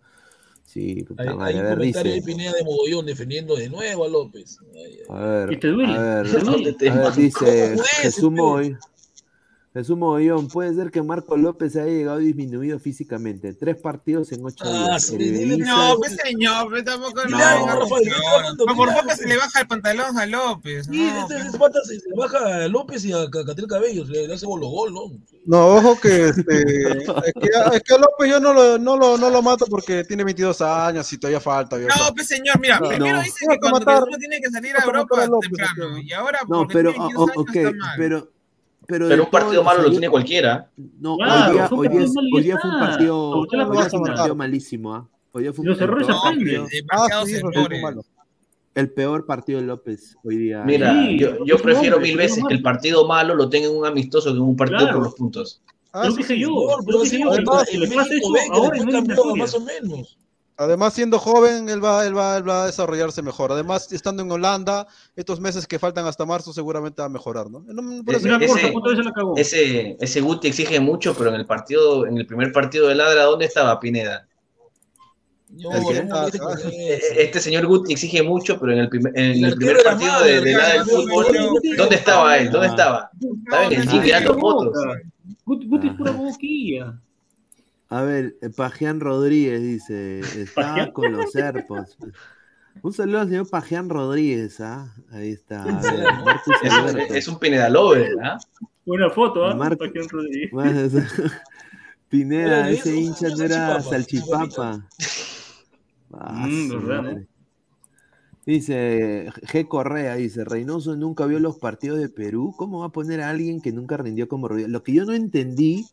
Sí, puta Hay, madre, hay a un ver, comentario de dice. Pineda de Mogollón defendiendo de nuevo a López. A ver, ¿Y te duele? a ver, ¿Te duele? a ver, dice ¿Cómo es, Jesús? Moy. Jesús Mogollón, puede ser que Marco López haya llegado disminuido físicamente. Tres partidos en ocho Ah, días. sí, No, pues señor, pues tampoco no. No, no, no, por no, poco no, se le baja el pantalón a López. Sí, no, este, pues. este pata se, se baja a López y a Ca- Catriel Cabello, le, le hace gol gol, ¿no? No, ojo que, este, es que, es que a López yo no lo, no, lo, no lo mato porque tiene 22 años y todavía falta. yo- No, pues señor, mira, No. primero No. dice Tengo que cuando matar- uno tiene que salir a Europa a López, temprano. Y ahora, No, porque pero, tiene o- 22 o- años, ok, está mal. pero, pero, un partido malo lo tiene cualquiera. No, Claro, hoy día, hoy día, hoy fue un partido, hoy día fue un malísimo, ¿ah? Hoy día fue un Los errores aprenden. Ah. El peor partido de López hoy día. Mira, Sí, yo, prefiero hombre, mil veces que el partido malo lo tenga en un amistoso que en un partido Claro. por los puntos. Ah, Lo sí, dije yo, No, lo dije yo. además, el ahora más o menos. Además, siendo joven, él va, él, va, él va a desarrollarse mejor. Además, estando en Holanda, estos meses que faltan hasta marzo seguramente va a mejorar, ¿no? No, por eso- Una cosa, Ese-. Ese, ese Guti exige mucho, pero en el partido, en el primer partido de Ladra, ¿dónde estaba Pineda? No, no Eh. Este señor Guti exige mucho, pero en el, primer- en El primer partido de, Ladra del fútbol. ¿dónde estaba él? ¿Dónde estaba? Estaba en el gym mirando fotos. Guti Guti es pura boquilla. A ver, eh, Pajean Rodríguez dice, ¿Pajean? con los serpos. Un saludo al señor Pajean Rodríguez, ¿ah? Ahí está. A ver, Es un, Alberto. es un Pineda Lover, ¿ah? Una foto, ¿ah? Marco- Paquián Rodríguez. Pineda, ese hincha no era salchipapa. Ah, Mm, su ¿verdad, madre. Dice G. Correa, dice, Reynoso nunca vio los partidos de Perú. ¿Cómo va a poner a alguien que nunca rindió como Ruidías? Lo que yo no entendí,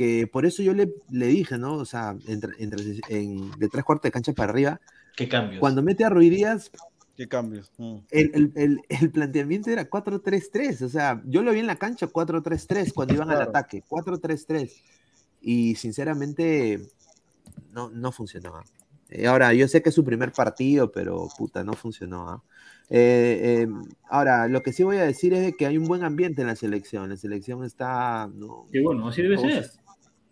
que por eso yo le, le dije, ¿no? O sea, entre, entre- en- de tres cuartos de cancha para arriba, ¿Qué cambios? cuando mete a Ruidías, ¿Qué cambios? Mm. el, el- el- el planteamiento era 4-3-3. O sea, yo lo vi en la cancha 4-3-3 cuando iban al Claro. ataque. 4-3-3. Y sinceramente, no, no funcionaba. Eh, ahora, yo sé que es su primer partido, pero puta, no funcionó. ¿ah? Eh, eh, ahora, lo que sí voy a decir es que hay un buen ambiente en la selección. La selección está. No, Que bueno, así debe ser.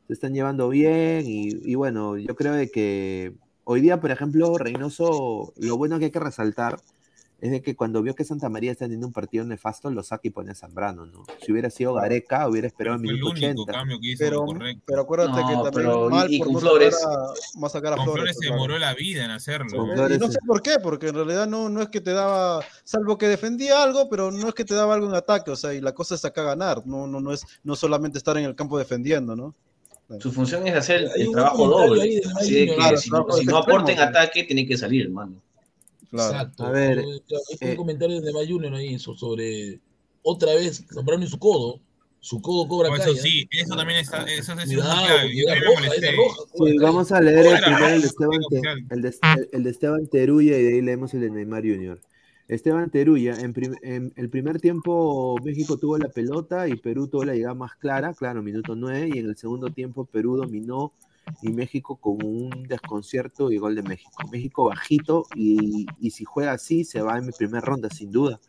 Se están llevando bien y, y bueno, yo creo de que hoy día, por ejemplo, Reynoso, lo bueno que hay que resaltar es de que cuando vio que Santa María está teniendo un partido nefasto, lo saca y pone a Zambrano, ¿no? Si hubiera sido Gareca, hubiera esperado el el minuto único 80. cambio que hizo Pero, correcto. pero acuérdate No, que también pero mal y- y por con no Flores. a, más sacar a Con Flores. Flores se claro. demoró la vida en hacerlo. Con Flores y no sé por qué, porque en realidad no, no es que te daba, salvo que defendía algo, pero no es que te daba algo en ataque, o sea, y la cosa es acá ganar, no, no, no es no solamente estar en el campo defendiendo, ¿no? Su función es hacer Hay el un trabajo ahí doble. Así de que Claro, si, trabajo si no extremo, aporta en pues. ataque, tiene que salir, hermano. Claro. Exacto. A ver, Hay un eh, comentario de May Junior ahí so- sobre otra vez Zambrano y su codo. Su codo cobra calle. eso sí, eso también está, eso es Cuidado, clave. roja, roja. Sí, calle. vamos a leer el primero el de Esteban, el de, el- el de Esteban Teruya y de ahí leemos el de Neymar Jr. Esteban Teruya, en, en el primer tiempo México tuvo la pelota y Perú tuvo la llegada más clara, claro, minuto 9, y en el segundo tiempo Perú dominó y México con un desconcierto y gol de México. México bajito y, si juega así se va en mi primera ronda, sin duda.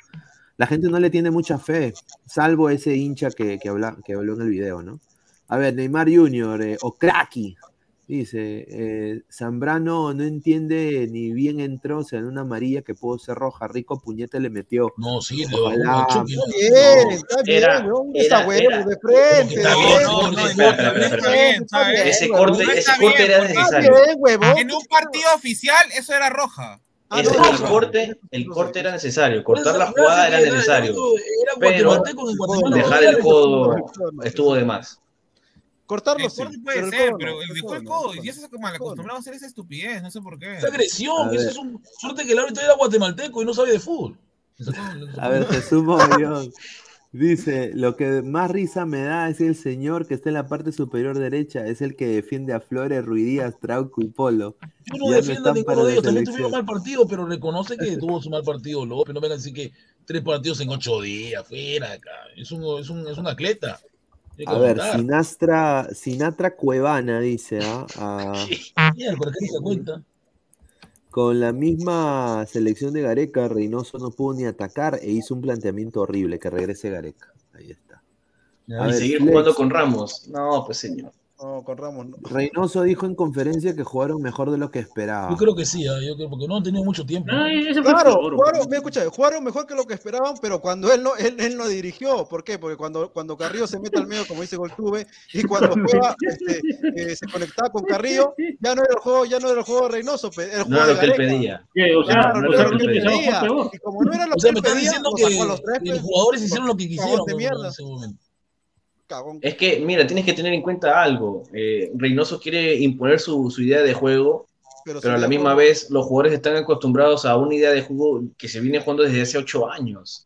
La gente no le tiene mucha fe, salvo ese hincha que, que, habla, que habló en el video, ¿no? A ver, Neymar Jr. eh, o Cracky, dice, eh, Zambrano no entiende ni bien entró, o sea, en una amarilla que pudo ser roja, rico puñete le metió. No, sí, le Ojalá. ¿no? Bien, está bien, Era- weón, era- está huevo, era- de frente, Está bien, no, espera, espera, espera, está Ese corte, no ese está corte bien, era Está necesario. bien. En un partido oficial, eso era roja. Ah, Ese- el corte, el corte era necesario. Cortar la jugada era necesario. Pero. Dejar el codo estuvo de más. Cortarlo El sí, puede pero el ser, codo pero el dejó el codo y se no. mal acostumbrado a hacer esa estupidez, no sé por qué. Es agresión, ver. es un suerte que el árbitro era guatemalteco y no sabe de fútbol. A ver, Jesús Mogollón. Dice, lo que más risa me da es el señor que está en la parte superior derecha, es el que defiende a Flores, Ruidías, Trauco y Polo. Yo no defiendo a ninguno de ellos, también tuvieron mal partido, pero reconoce que tuvo su mal partido López. No vengan a decir que tres partidos en ocho días, fuera acá. Es un, es un, es un atleta. A ver. Sinastra, Sinatra Cuevana dice, ¿ah? Ah, Miércoles, ¿qué se cuenta? con la misma selección de Gareca, Reynoso no pudo ni atacar e hizo un planteamiento horrible, que regrese Gareca. Ahí está. A y ver, seguir Flex. jugando con Ramos. No, pues señor. No, con Ramos no. Reynoso dijo en conferencia que jugaron mejor de lo que esperaba. Yo creo que sí, ah, yo creo, porque no han tenido mucho tiempo. ¿no? Claro, jugaron, mira, escucha, jugaron mejor que lo que esperaban, pero cuando él no, él, él no dirigió. ¿Por qué? Porque cuando, cuando Carrillo se mete al medio, como dice Goltube, y cuando juega, este, eh, se conectaba con Carrillo, ya no era el juego, ya no era el juego de Reynoso, el No juego lo de que él no era lo que nosotros pedía. Y como no era lo O sea, que me él pedía, diciendo que, los tres, los jugadores hicieron lo que quisieron de en ese momento. Cagón. Es que, mira, tienes que tener en cuenta algo. Eh, Reynoso quiere imponer su, su idea de juego, Pero, pero a la misma acuerdo. vez los jugadores están acostumbrados a una idea de juego que se viene jugando desde hace ocho años.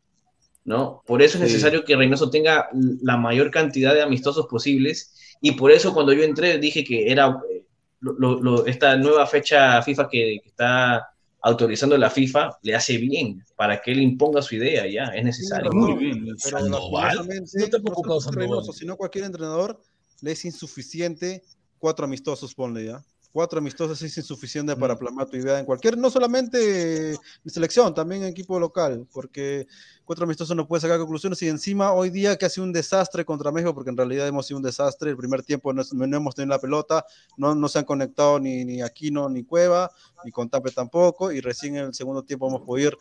¿no? Por eso es Sí. necesario que Reynoso tenga la mayor cantidad de amistosos posibles. Y por eso cuando yo entré dije que era eh, lo- lo- lo- esta nueva fecha FIFA que, que está autorizando la FIFA le hace bien para que él imponga su idea ya, es necesario. Muy bien. Pero Sandoval. No te ha no sino cualquier entrenador le es insuficiente cuatro amistosos, ponle ya. Cuatro amistosos es insuficiente Mm. para plasmar tu idea en cualquier, no solamente en selección, también en equipo local, porque cuatro amistosos no puede sacar conclusiones y encima hoy día que ha sido un desastre contra México, porque en realidad hemos sido un desastre, el primer tiempo no, no hemos tenido la pelota, no, no se han conectado ni, ni Aquino ni Cueva, ni con Tape tampoco, y recién en el segundo tiempo hemos podido ir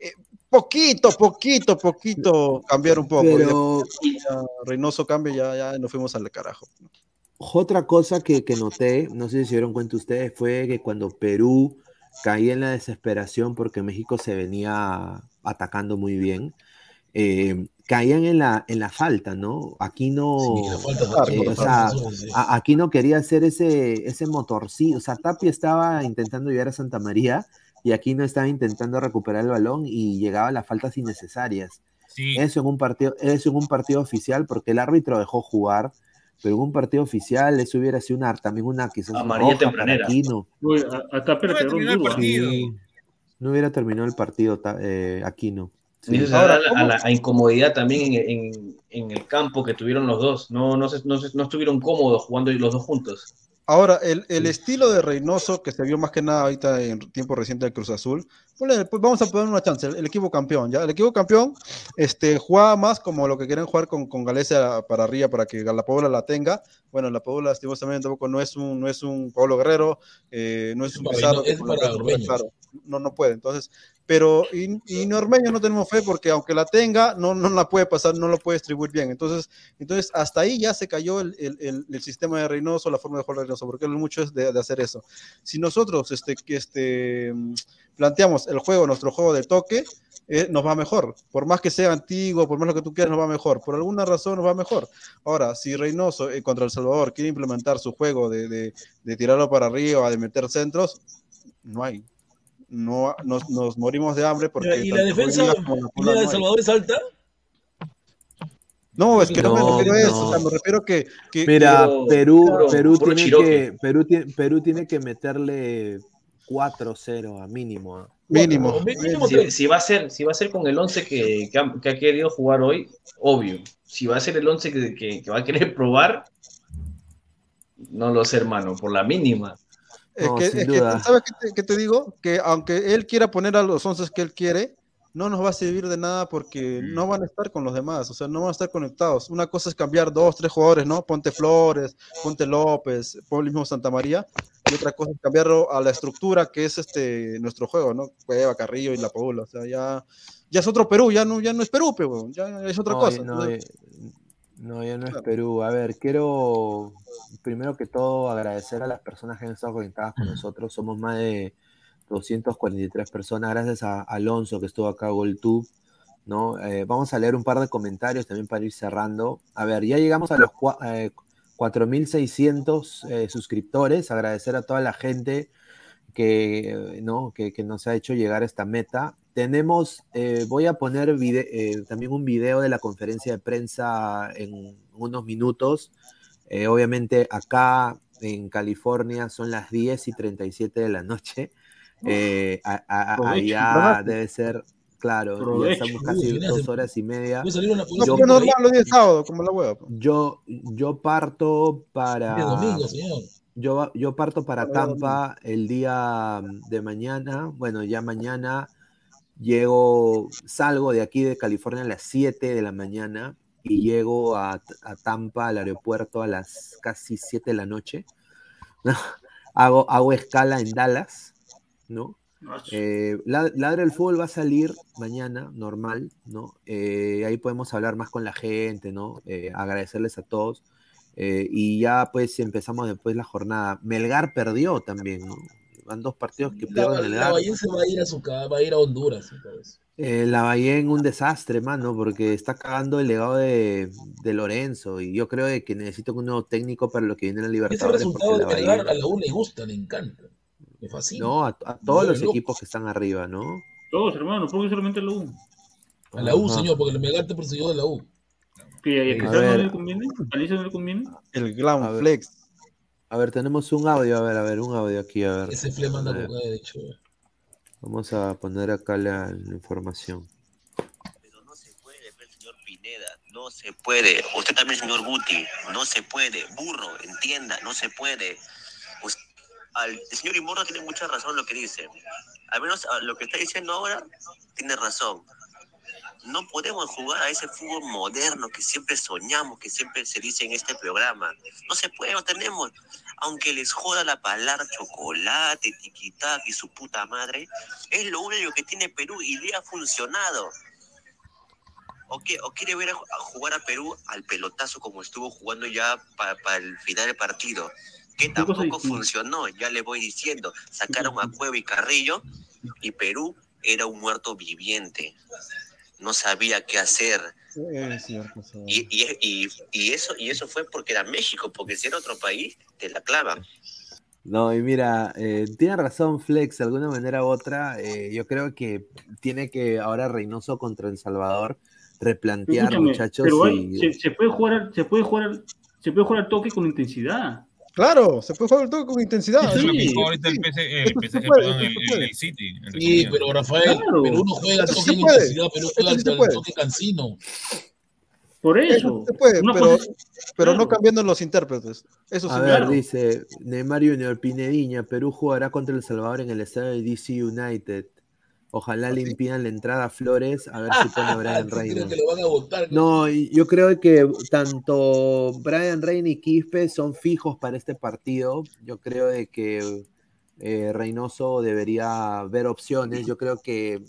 eh, poquito, poquito, poquito cambiar un poco. Pero- ya Reynoso cambia, ya, ya nos fuimos al carajo. Otra cosa que, que noté, no sé si se dieron cuenta ustedes, fue que cuando Perú caía en la desesperación porque México se venía atacando muy bien, eh, caían en la, en la falta, ¿no? Aquí no, Sí, la falta, eh, o sea, a- aquí no quería hacer ese, ese motorcito, o sea, Tapia estaba intentando llegar a Santa María y aquí no estaba intentando recuperar el balón y llegaba a las faltas innecesarias. Sí. Eso en un partido, eso en un partido oficial, porque el árbitro dejó jugar, pero en un partido oficial eso hubiera sido una, también una quizás Amarilla tempranera. Aquino. Uy, a, a Tapia le No el duro. Sí, no hubiera terminado el partido eh, Aquino. Se Ahora, a, la, a la- a incomodidad también en, en- en el campo que tuvieron los dos. No, no, se- no, se- no estuvieron cómodos jugando los dos juntos. Ahora, el, el estilo de Reynoso, que se vio más que nada ahorita en tiempo reciente del Cruz Azul, pues vamos a poner una chance, el, el equipo campeón, ¿ya? El equipo campeón este, jugaba más como lo que quieren jugar con, con Galicia para arriba, para que la Paula la tenga. Bueno, la Paula, lastimosamente, tampoco no es un, no es un Pablo Guerrero, eh, no es Es un para Pizarro. Reino- es para claro, no, no puede. Entonces, pero y, y Normeño no tenemos fe porque aunque la tenga, no, no la puede pasar, no lo puede distribuir bien. Entonces, entonces hasta ahí ya se cayó el, el- el- el sistema de Reynoso, la forma de jugar de Reynoso, porque lo mucho es de, de hacer eso. Si nosotros este, que este, planteamos el juego, nuestro juego de toque, eh, nos va mejor. Por más que sea antiguo, por más lo que tú quieras, nos va mejor. Por alguna razón nos va mejor. Ahora, si Reynoso eh, contra El Salvador quiere implementar su juego de, de- de tirarlo para arriba, de meter centros, no hay. No, nos, nos morimos de hambre porque... ¿Y la defensa y la de. Salvador es alta? No, es que no, No, me refiero a eso, no. o sea, me refiero que... que Mira, Puro- Perú, puro- Perú, tiene Chiroque. que, Perú, tiene, Perú tiene que meterle 4-0 a mínimo. ¿ah? mínimo. Si, va a ser, si va a ser con el 11 que, que ha, que ha querido jugar hoy, obvio. Si va a ser el 11 que, que- que va a querer probar, no lo sé, hermano, por la mínima. Es No, que, es que. ¿sabes qué te, qué te digo? Que aunque él quiera poner a los 11 que él quiere, no nos va a servir de nada porque Mm. no van a estar con los demás, o sea, no van a estar conectados. Una cosa es cambiar dos, tres jugadores, ¿no? Ponte Flores, Ponte López, pon el mismo Santa María, y otra cosa es cambiarlo a la estructura que es este nuestro juego, ¿no? Cueva, Carrillo y La Paula, o sea, ya, ya es otro Perú, ya no, ya no es Perú, pero ya es otra No, cosa. No, entonces- no, ya no es. Perú. A ver, quiero primero que todo agradecer a las personas que han estado conectadas con nosotros. Somos más de 243 personas. Gracias a Alonso que estuvo acá, GolTube. ¿no? Eh, vamos a leer un par de comentarios también para ir cerrando. A ver, ya llegamos a los eh, 4.600 eh, suscriptores. Agradecer a toda la gente que, eh, ¿no? que, que nos ha hecho llegar a esta meta. Tenemos, eh, voy a poner vide- eh, también un video de la conferencia de prensa en unos minutos. Eh, obviamente acá en California son las 10 y 37 de la noche. Eh, a- a- a- allá debe ser, claro, ya estamos Uy, casi mira, dos horas y media. una- Yo- normal los días sábados, como la hueva. yo, yo parto para. Es domingo, señor. Yo, yo parto Para Tampa el día de mañana. Bueno, ya mañana llego, salgo de aquí de California a las 7 de la mañana y llego a, a Tampa, al aeropuerto, a las casi 7 de la noche. hago, hago escala en Dallas, ¿no? Eh, La- Ladra el Fútbol va a salir mañana, normal, ¿no? Eh, ahí podemos hablar más con la gente, ¿no? Eh, agradecerles a todos. Eh, y ya pues empezamos después la jornada. Melgar perdió también, ¿no? Van dos partidos que La, pierden la Melgar. Bahía se va a ir a su casa, va a ir a Honduras. y. Eh, la Bahía en un desastre, mano, porque está cagando el legado de, de Lorenzo. Y yo creo de que necesito un nuevo técnico para lo que viene en la Ese Libertadores. resultado de la Bahía- a la U le gusta, le encanta. Me fascina. no, a, a todos los loco. equipos que están arriba, ¿no? Todos, hermano, porque solamente la U. A la U, Ajá. señor, porque el Melgar te persiguió de la U. Que a no le conviene, a Alicia no le conviene. El Glam. Flex. A ver, tenemos un audio, a ver, a ver, un audio aquí, a ver. Ese fle manda A ver, con cada derecho. Vamos a poner acá la, la información. No se puede. Usted también, señor Guti. No se puede. Burro, entienda, no se puede. Us- al- el señor Imorra tiene mucha razón en lo que dice. Al menos a lo que está diciendo ahora, tiene razón. No podemos jugar a ese fútbol moderno que siempre soñamos, que siempre se dice en este programa. No se puede, no tenemos. Aunque les joda la palabra chocolate, tiquitac y su puta madre, es lo único que tiene Perú y le ha funcionado. ¿O, qué- o quiere ver a, a jugar a Perú al pelotazo como estuvo jugando ya para el final del partido? Que tampoco funcionó, ya le voy diciendo. Sacaron a Cueva y Carrillo y Perú era un muerto viviente. No sabía qué hacer. Eh, cierto, sí. Y, y, y, y eso, y eso fue porque era México, porque si era otro país, te la clavan. No, y mira, eh, tiene razón Flex, de alguna manera u otra. eh, yo creo que tiene que ahora Reynoso contra El Salvador replantear, Escúchame, muchachos. pero y- se, se puede jugar, se puede jugar, al- se puede jugar al toque con intensidad. Claro, se puede jugar todo con intensidad. Sí, ahorita el. PSG, el PSG, perdón, el, el- el City. comillas. pero Rafael, Claro. pero uno juega toque en puede. intensidad, pero juega sí al se al puede. toque cansino. Por Eso eso. se puede, pero, no cambiando los intérpretes. Eso sí. A ver, claro. dice Neymar Junior Pinediña, Perú jugará contra El Salvador en el estadio de DC United. Ojalá le impidan la entrada a Flores, a ver si pone a Brian Reina. No, y yo creo que tanto Brian Reina y Quispe son fijos para este partido. Yo creo de que eh, Reynoso debería ver opciones. Yo creo que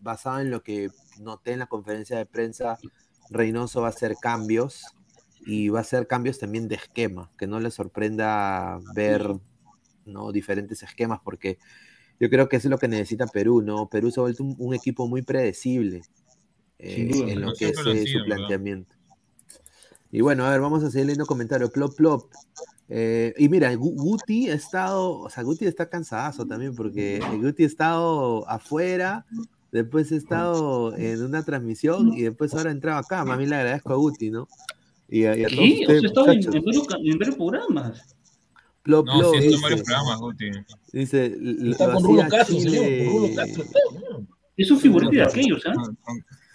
basado en lo que noté en la conferencia de prensa, Reynoso va a hacer cambios y va a hacer cambios también de esquema, que no le sorprenda ver ¿no? diferentes esquemas, porque yo creo que eso es lo que necesita Perú, ¿no? Perú se ha vuelto un, un equipo muy predecible eh, Sin duda. en lo que es eh, su ¿verdad? planteamiento. Y bueno, a ver, vamos a seguir leyendo comentarios. Plop, plop. Eh, y mira, Gu- Guti ha estado, o sea, Guti está cansadazo también, porque Guti ha estado afuera, después ha estado en una transmisión y después ahora ha entrado acá. Más bien le agradezco a Guti, ¿no? Y a, y a todos Sí, o sea, en, en varios, en varios programas. Plop, No, sí, dice, varios programas, Guti. dice, lo Está con Rulo Castro, Chile- señor, con Rulo Castro. está, señor. Es un figurante de aquellos, ¿ah?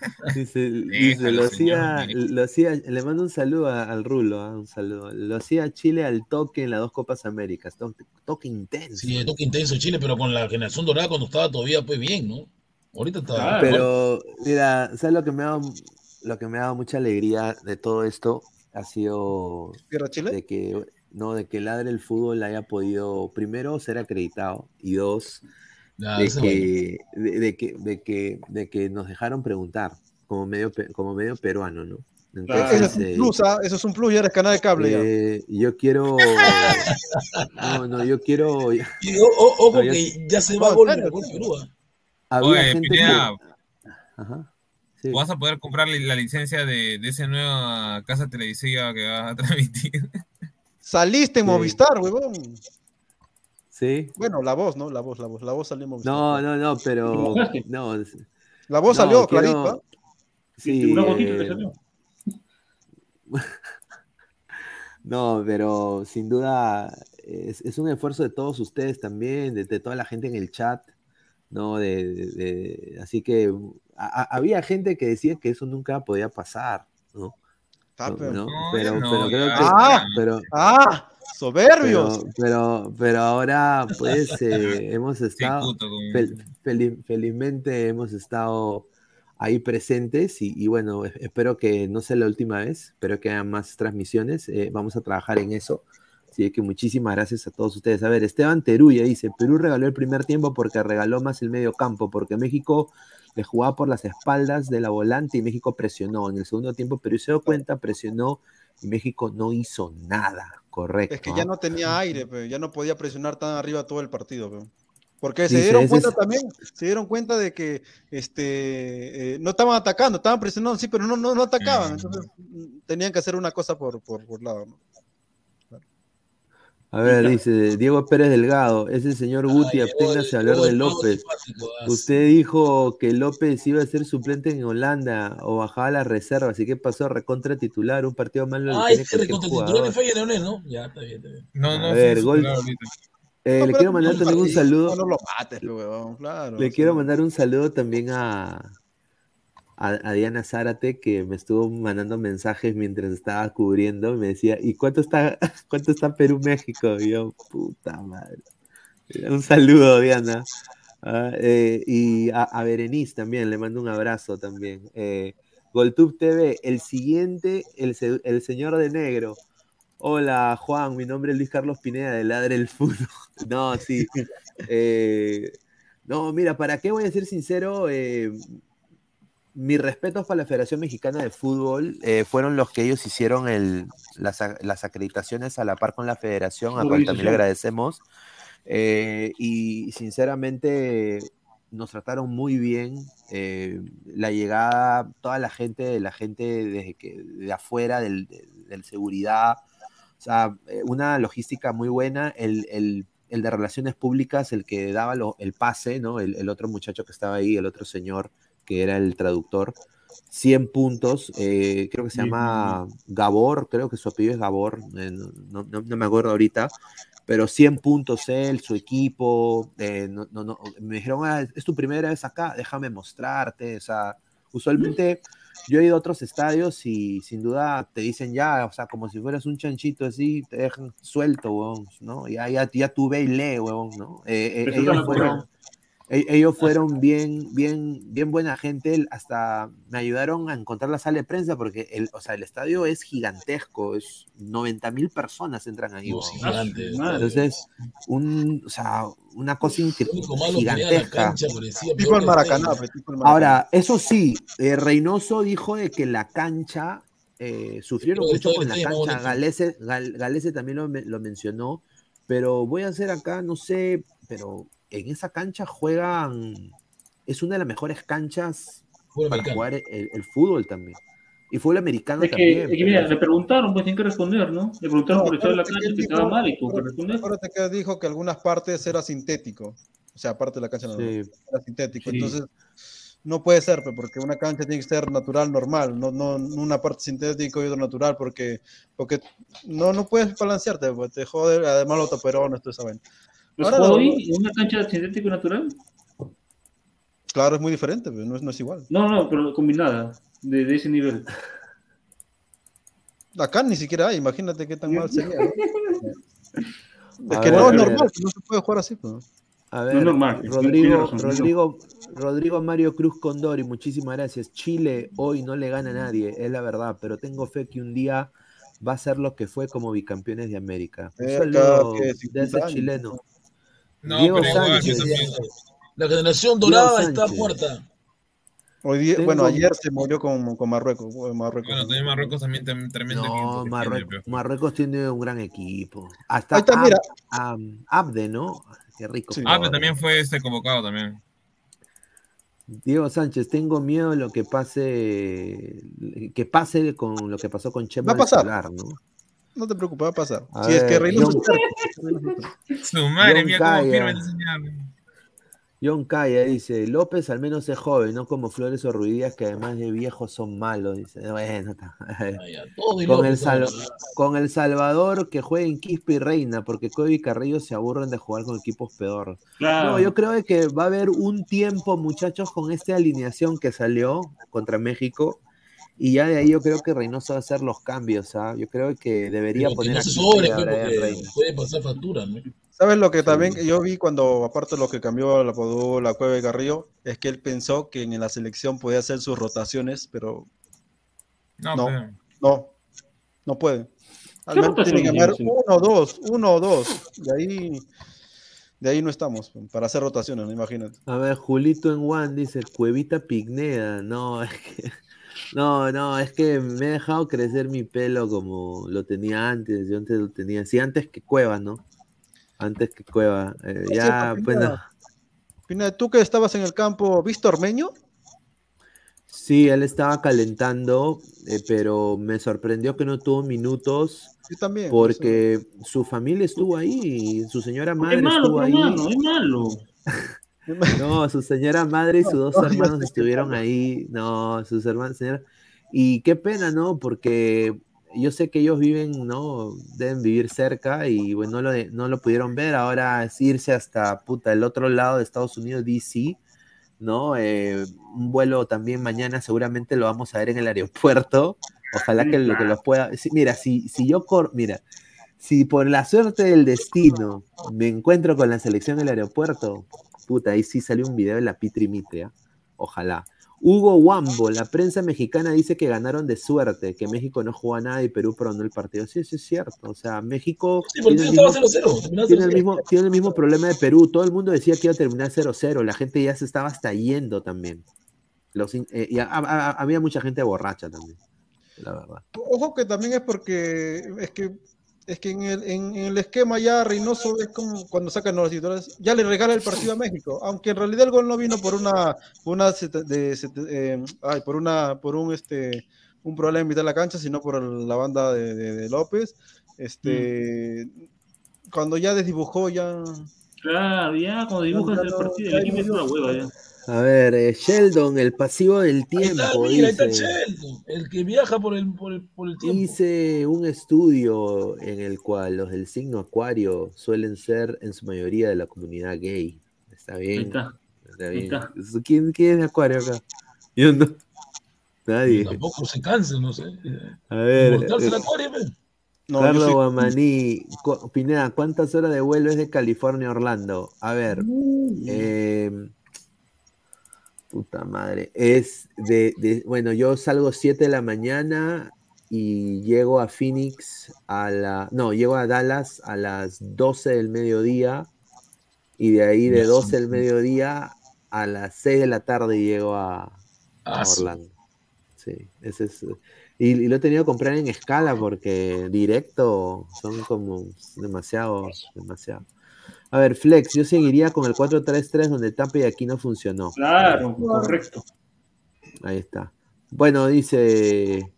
Dice, dice, lo hacía, lo hacía, le mando un saludo a- al Rulo, ah, un saludo. Lo hacía Chile al toque en las dos Copas Américas, toque, toque intenso. Sí, el toque intenso Chile, pero con la generación dorada cuando estaba todavía pues bien, ¿no? Ahorita está. Claro. Pero, mira, ¿sabes lo que me ha dado, lo que me ha dado mucha alegría de todo esto? Ha sido ¿Guerra Chile? de que, no, de que Ladre el Fútbol haya podido, primero, ser acreditado, y dos, Ya, de que, de, de que, de que, de que nos dejaron preguntar como medio, como medio peruano, ¿no? Ese es un eh, plus, ¿ah? Eso es un plus, ya eres canal de cable. ya. eh, yo quiero. No, no, yo quiero. Y o- o- ojo No, yo- que ya se va gol espérate. gol Perú. ¿ah? Había Oye, gente Pineda, que. Ajá. Sí. vas a poder comprar la licencia de, de esa nueva casa televisiva que vas a transmitir. Saliste en Sí. Movistar, huevón. ¿Sí? Bueno, la voz, ¿no? La voz, la voz. La voz salió en Movistar. No, no, no, pero. No, La voz no, salió quiero- clarito. Sí, Una gotita que eh, salió. No, pero sin duda es, es un esfuerzo de todos ustedes también, de, de toda la gente en el chat, ¿no? De, de- de- así que a- a- había gente que decía que eso nunca podía pasar, ¿no? Ah, No, pero- pero, ya no, pero creo que. Ah, pero, ah, soberbios. Pero, pero, pero ahora, pues, eh, hemos estado, fel- fel- felizmente hemos estado ahí presentes y, y bueno, espero que no sea la última vez, espero que haya más transmisiones, eh, vamos a trabajar en eso. Así que muchísimas gracias a todos ustedes. A ver, Esteban Teruya dice, Perú regaló el primer tiempo porque regaló más el medio campo, porque México le jugaba por las espaldas de la volante y México presionó. En el segundo tiempo Perú se dio cuenta, presionó y México no hizo nada, correcto. Es que ¿ah? ya no tenía aire, pe, ya no podía presionar tan arriba todo el partido. pe. Porque se dieron cuenta es- también, se dieron cuenta de que este, eh, no estaban atacando, estaban presionando, sí, pero no, no, no atacaban. Entonces mm, tenían que hacer una cosa por, por, por lado. ¿no? A ver, dice Diego Pérez Delgado, ese señor Guti, absténgase a hablar de López. ah, Usted dijo que López iba a ser suplente en Holanda o bajaba las reservas. ¿Y qué pasó? Recontra titular, un partido malo. lo este cualquier recontra titular de Falla Leonel, ¿no? Ya, está bien, está bien. No, A ver, gol. Eh, le quiero mandar también un saludo. No lo mates, pe, huevón, claro. Le quiero mandar un saludo también a, a, a Diana Zárate, que me estuvo mandando mensajes mientras estaba cubriendo. Y me decía, ¿y cuánto está, cuánto está Perú-México? Y yo, puta madre. Un saludo, Diana. Ah, eh, y a, a Berenice también, le mando un abrazo también. Eh, Goltube TV, el siguiente, el, el señor de negro. Hola Juan, mi nombre es Luis Carlos Pineda de Ladre el Fútbol. No, sí. Eh, no, mira, ¿para qué voy a ser sincero? Eh, mis respetos para la Federación Mexicana de Fútbol eh, fueron los que ellos hicieron el, las, las acreditaciones a la par con la federación, a cual también le agradecemos. Eh, y sinceramente nos trataron muy bien. eh, la llegada, toda la gente, la gente desde que, de afuera, del, seguridad, o sea, una logística muy buena. El, el- el de relaciones públicas, el que daba lo- el pase, ¿no? El, el otro muchacho que estaba ahí, el otro señor que era el traductor. 100 puntos, eh, creo que se llama Gabor, creo que su apellido es Gabor, eh, no, no- no- me acuerdo ahorita, pero 100 puntos él, su equipo, eh, no, me dijeron, "Ah, es tu primera vez acá, déjame mostrarte, o sea, usualmente yo he ido a otros estadios y sin duda te dicen ya, o sea, como si fueras un chanchito así, te dejan suelto, weón, ¿no? Ya, ya, ya tú ve y lee, weón, ¿no? Eh, eh, ellos fueron, ellos fueron bien, bien, bien buena gente, hasta me ayudaron a encontrar la sala de prensa porque el, o sea, el estadio es gigantesco, es 90 mil personas entran ahí. Gigante. Entonces, un, o sea, una cosa incre- Lo malo que era la gigantesca. cancha parecía Tipo el Maracaná, Stella. pe, tipo el Maracaná. Ahora, eso sí, eh, Reynoso dijo de que la cancha, eh, sufrieron Pero mucho con la cancha. Galese, Gal- Galese también lo, lo mencionó, pero voy a hacer acá, no sé, pero en esa cancha juegan, es una de las mejores canchas Fútbol para americano. jugar el, el fútbol también. Y fútbol americano Es que, también. es que mira, pero- le preguntaron, pues tienen que responder, ¿no? Le preguntaron No, por el estado de la cancha que estaba dijo- mal y tuvo que responder. Acuérdate que dijo que algunas partes era sintético. O sea, aparte de la cancha no, Sí. era sintético. Sí. Entonces, no puede ser, porque una cancha tiene que ser natural, normal, no, no no una parte sintético y otra natural, porque, porque no, no puedes balancearte, pues, te jode, además los toperones, toda esa vaina. ¿Los Ahora, jugó lo- hoy en una cancha sintético natural? claro, es muy diferente, pe, no es, no es igual. No, no, pero combinada, de, de ese nivel. Acá ni siquiera hay, imagínate qué tan mal sería. ¿no? Es que ver, no es normal, no se puede jugar así. Pues. A No ver, es normal, Rodrigo, Rodrigo, Rodrigo Mario Cruz Condori, muchísimas gracias. Chile hoy no le gana a nadie, es la verdad, pero tengo fe que un día va a ser lo que fue como bicampeones de América. Un Eh, saludo acá, que de 50 ese años. chileno. No, Diego pero Sánchez. La generación dorada está muerta. Hoy día, bueno, ayer se murió con, con Marruecos. Marruecos. Bueno, también Marruecos también tremendo No, equipo. que tiene, Marruecos, Marruecos tiene un gran equipo. Hasta Ahí está, Ab- mira. Am- Abde, ¿no? Qué rico. Sí. Pero también fue este convocado también. Diego Sánchez, tengo miedo de lo que pase, que pase con lo que pasó con Chema Va a pasar. Solar, ¿no? No te preocupes, va a pasar. A si es que ver, Reynoso John- Su madre, John mira cómo Calla. firma señor. John Calla dice, López al menos es joven, no como Flores o Ruidías que además de viejos son malos. Dice, bueno, está- todo y con, el López, Sal- ahora. con El Salvador que jueguen Quispe y Reina, porque Kobe y Carrillo se aburren de jugar con equipos peor. Claro. No, yo creo que va a haber un tiempo, muchachos, con esta alineación que salió contra México. Y ya de ahí yo creo que Reynoso va a hacer los cambios, ¿ah? Yo creo que debería Pero que poner no se sobre, y a pues, porque puede pasar factura, ¿no? ¿Sabes lo que también yo vi cuando, aparte de lo que cambió la Cueva de Carrillo, es que él pensó que en la selección podía hacer sus rotaciones, pero No, no, pero- no, no puede. Al ¿Qué menos tiene que hace? uno o dos, uno o dos. De ahí, de ahí no estamos, para hacer rotaciones, ¿no? imagínate. A ver, Julito en One dice, Cuevita Pigneda. No, es que, no, no, es que me he dejado crecer mi pelo como lo tenía antes. Yo antes lo tenía así, antes que Cueva, ¿no? Antes que Cueva. Eh, ya, pues no. Pineda, tú que estabas en el campo, ¿viste Ormeño? Sí, él estaba calentando, eh, pero me sorprendió que no tuvo minutos Yo también. porque su familia estuvo ahí, su señora madre Es malo, estuvo ahí. mano, es malo. No, su señora madre y sus dos hermanos estuvieron ahí. No, sus hermanos, señora. Y qué pena, ¿no? Porque yo sé que ellos viven, ¿no? Deben vivir cerca y bueno, no lo, no lo pudieron ver. Ahora es irse hasta puta el otro lado de Estados Unidos, DC, ¿no? Eh, un vuelo también mañana seguramente lo vamos a ver en el aeropuerto. Ojalá que lo que los pueda. sí, mira, si, si yo cor, mira, si por la suerte del destino me encuentro con la selección en el aeropuerto, puta, ahí sí salió un video de la Pitri Mitria. Ojalá. Hugo Wambo, la prensa mexicana dice que ganaron de suerte, que México no jugó a nada y Perú perdonó el partido. Sí, eso es cierto. O sea, México Sí, porque tiene el, estaba mismo, 0-0. terminaba tiene el 0-0. mismo- tiene el mismo problema de Perú. Todo el mundo decía que iba a terminar 0-0. La gente ya se estaba hasta yendo también. Los eh, y a- a- a- había mucha gente borracha también, la verdad. Ojo que también es porque es que es que en el, en, en el esquema ya Reynoso es como cuando sacan los titulares, ya le regala el partido a México, aunque en realidad el gol no vino por una, una de, eh, ay, por una, por un este un problema en mitad de la cancha, sino por el- la banda de, de- de López. Este cuando ya desdibujó ya Claro, ya cuando dibujas el partido, ya el equipo es una hueva ya. A ver, eh, Sheldon, el pasivo del Ahí está, tiempo, mira, ahí está. Sheldon, el que viaja por el, por el, por el tiempo. Hice un estudio en el cual los del signo Acuario suelen ser en su mayoría de la comunidad gay. Está bien. Ahí está. Está Ahí bien. está. ¿Quién, quién es de Acuario acá? Yo no. Nadie. Tampoco se cansa, no sé. A ver. Montarse eh, el acuario, pues. No, Carlos Guamaní, Pineda, ¿cuántas horas de vuelo es de California a Orlando? A ver, eh, puta madre, es de, de- bueno, yo salgo 7 de la mañana y llego a Phoenix a la, no, llego a Dallas a las 12 del mediodía y de ahí de Ya 12 son- del mediodía a las 6 de la tarde llego a, a Ah. Orlando. Sí, ese es. Y, y lo he tenido que comprar en escala porque directo son como demasiado, demasiado. A ver, Flex, yo seguiría con el 4-3-3 donde Tape y aquí no funcionó. Claro, correcto. Ahí está. Bueno, dice,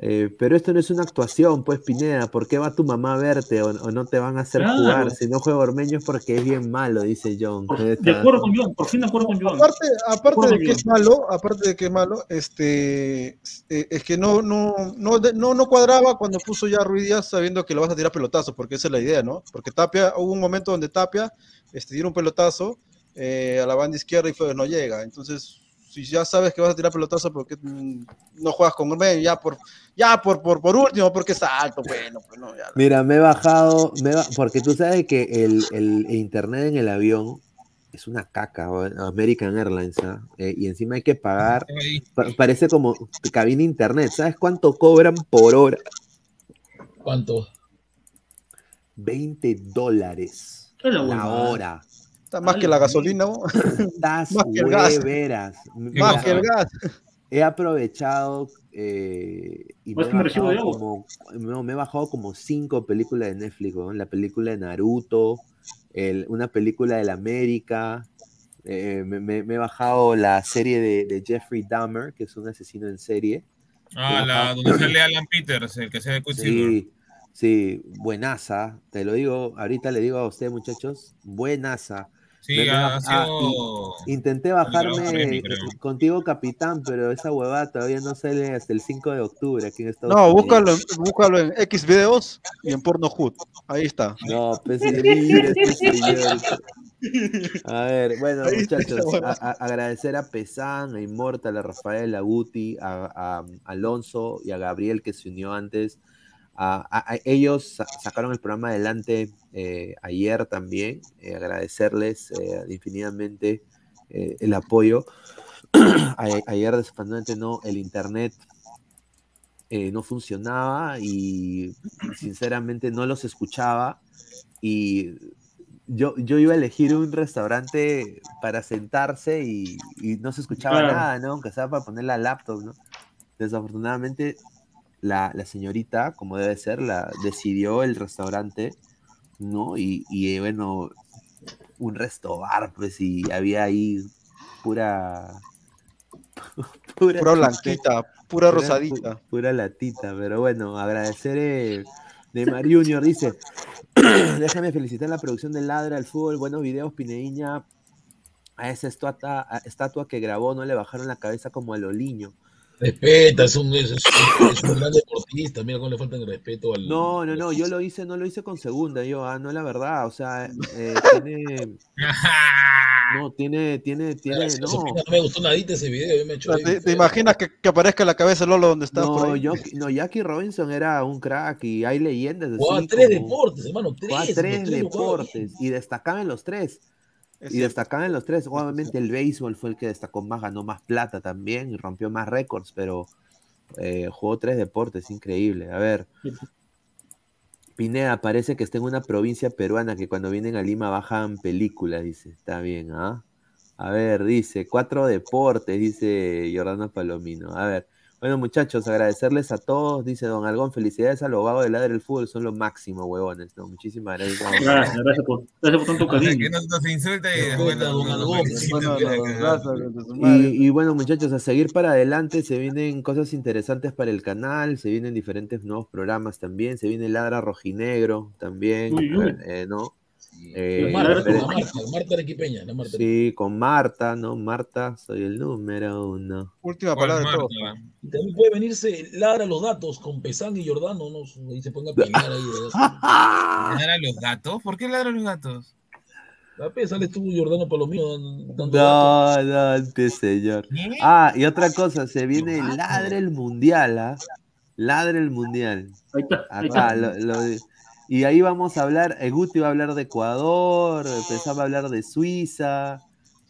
eh, pero esto no es una actuación, pues Pineda, ¿por qué va tu mamá a verte o, o no te van a hacer Claro. jugar? Si no juega Ormeño es porque es bien malo, dice John. De acuerdo con Joan, por fin de acuerdo con Joan. Aparte, aparte de que es malo, aparte de que es malo, este eh, es que no, no, no, no, no cuadraba cuando puso ya a Ruiz Díaz sabiendo que lo vas a tirar pelotazo, porque esa es la idea, ¿no? Porque Tapia, hubo un momento donde Tapia este, tiró un pelotazo eh, a la banda izquierda y fue, no llega. Entonces, si ya sabes que vas a tirar pelotazo, ¿por qué mm, no juegas con Ormeño? Ya por, ya por, por, por último, porque es alto, bueno, pues no, ya. Mira, me he bajado, me he ba- porque tú sabes que el, el internet en el avión es una caca, American Airlines, ¿ah? Eh, y encima hay que pagar, pa- parece como cabina internet, ¿sabes cuánto cobran por hora? ¿Cuánto? 20 dólares ¿Qué la hora. Está más que la gasolina, ¿no? Estás Más que el gas. Más que el gas. He aprovechado eh, y me Más he, bajado como, no, me he bajado como cinco películas de Netflix, la película de Naruto, el- una película de la América, eh, me, me- me he bajado la serie de, de Jeffrey Dahmer, que es un asesino en serie. Ah, Me la, donde sale Alan Peters, el que sea de. Sí, Sí, buenaza, te lo digo, ahorita le digo a ustedes muchachos, buenaza. Sí, ha, ha ah, sido. intenté bajarme creo. contigo, capitán, pero esa huevada todavía no sale hasta el 5 de octubre aquí en Estados No, Unidos. búscalo, en- búscalo en X videos y en Pornohood. Ahí está. No, pues este. A ver, bueno, Ahí está muchachos, a- a- agradecer a Pesán, a Immortal, a Rafael, a Guti, a, a Alonso y a Gabriel que se unió antes. A, a- a- ellos sa- sacaron el programa adelante eh, ayer también. eh, agradecerles eh, infinitamente eh, el apoyo. A- ayer desafortunadamente no, el internet no funcionaba y sinceramente no los escuchaba y yo, yo iba a elegir un restaurante para sentarse y, y no se escuchaba Claro. nada, ¿no? Aunque sea para poner la laptop, ¿no? Desafortunadamente la, la señorita, como debe ser, la decidió el restaurante, ¿no? Y, y, eh, bueno, un resto bar, pues, y había ahí pura... pura Pura blanquita, pura rosadita. pu- Pura latita, pero bueno, agradecer eh, Neymar Junior, dice, déjame felicitar la producción de Ladra al Fútbol, buenos videos, Pineíña, a esa estatua, a- estatua que grabó no le bajaron la cabeza como a Loliño. Respeta, es un, es, es- es un gran deportista. Mira cómo le falta el respeto al. No, no, no, yo lo hice, no lo hice con segunda, yo, ah, no es la verdad, o sea, eh, tiene, no, tiene, tiene, tiene, no, Sofía, no me gustó nadita ese video. yo me he hecho ¿Te, te imaginas que, que aparezca la cabeza de Lolo donde estás por no, yo, no, Jackie Robinson era un crack y hay leyendas Jugaba así tres como- deportes, hermano. Tres. Jugaba tres deportes y destacaba en los tres. Es Y cierto. destacaba en los tres. Obviamente el béisbol fue el que destacó más, ganó más plata también y rompió más récords, pero eh, jugó tres deportes, increíble. A ver, Pineda, parece que está en una provincia peruana que cuando vienen a Lima bajan películas, dice. Está bien, ¿ah? A ver, dice, cuatro deportes, dice Jordano Palomino. A ver, bueno, muchachos, agradecerles a todos, dice Don Algón, felicidades a los vagos de Ladre del Fútbol, son lo máximo, huevones, ¿no? Muchísimas gracias. Gracias, gracias por, gracias por tanto cariño. que nos, nos insulta y después nos Algón, no, y bueno, muchachos, a seguir para adelante, se vienen cosas interesantes para el canal, se vienen diferentes nuevos programas también, se viene Ladra Rojinegro también, Uy, uy. eh, ¿no? La Eh, Marta, la diferentes- Marta, Marta Arequipeña, la Marta. sí, con Marta, ¿no? Marta, soy el número uno. Última ¿Cuál palabra de? Y también puede venirse Ladra los datos con Pesán y Jordano, ¿no? Ahí se ponga a pelear ahí. ¿Ladra a los gatos? ¿Por qué ladra a los gatos? Sales tú, Jordano Palomino, dando datos. No, no, antes, señor. ¿Qué? Ah, y otra cosa, se viene Ladre el Mundial, ¿ah? Ladre el Mundial. Ahí está, ahí Acá, está. lo- lo- y ahí vamos a hablar, eh, Guti va a hablar de Ecuador, pensaba hablar de Suiza,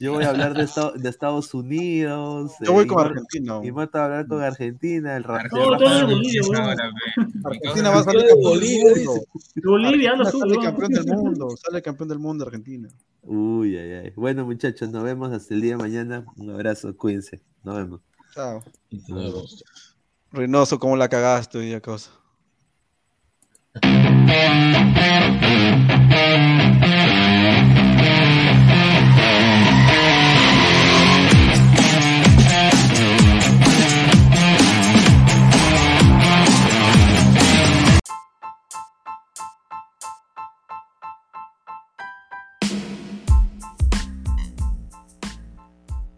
yo voy a hablar de, Esta- de Estados Unidos. Yo voy eh, con Argentina. Imorta va a hablar con Argentina, el No, todo de Argentina, Bolivia, Argentina va a salir campeón Bolivia, del mundo. Bolivia, Argentina tú, sale campeón del mundo. Sale campeón del mundo Argentina. Uy, ay, ay. Bueno, muchachos, nos vemos hasta el día de mañana. Un abrazo, cuídense. Nos vemos. Chao. Reynoso, ¿cómo la cagaste hoy día, cosa?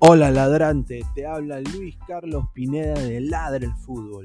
Hola ladrante, te habla Luis Carlos Pineda de Ladra el Fútbol.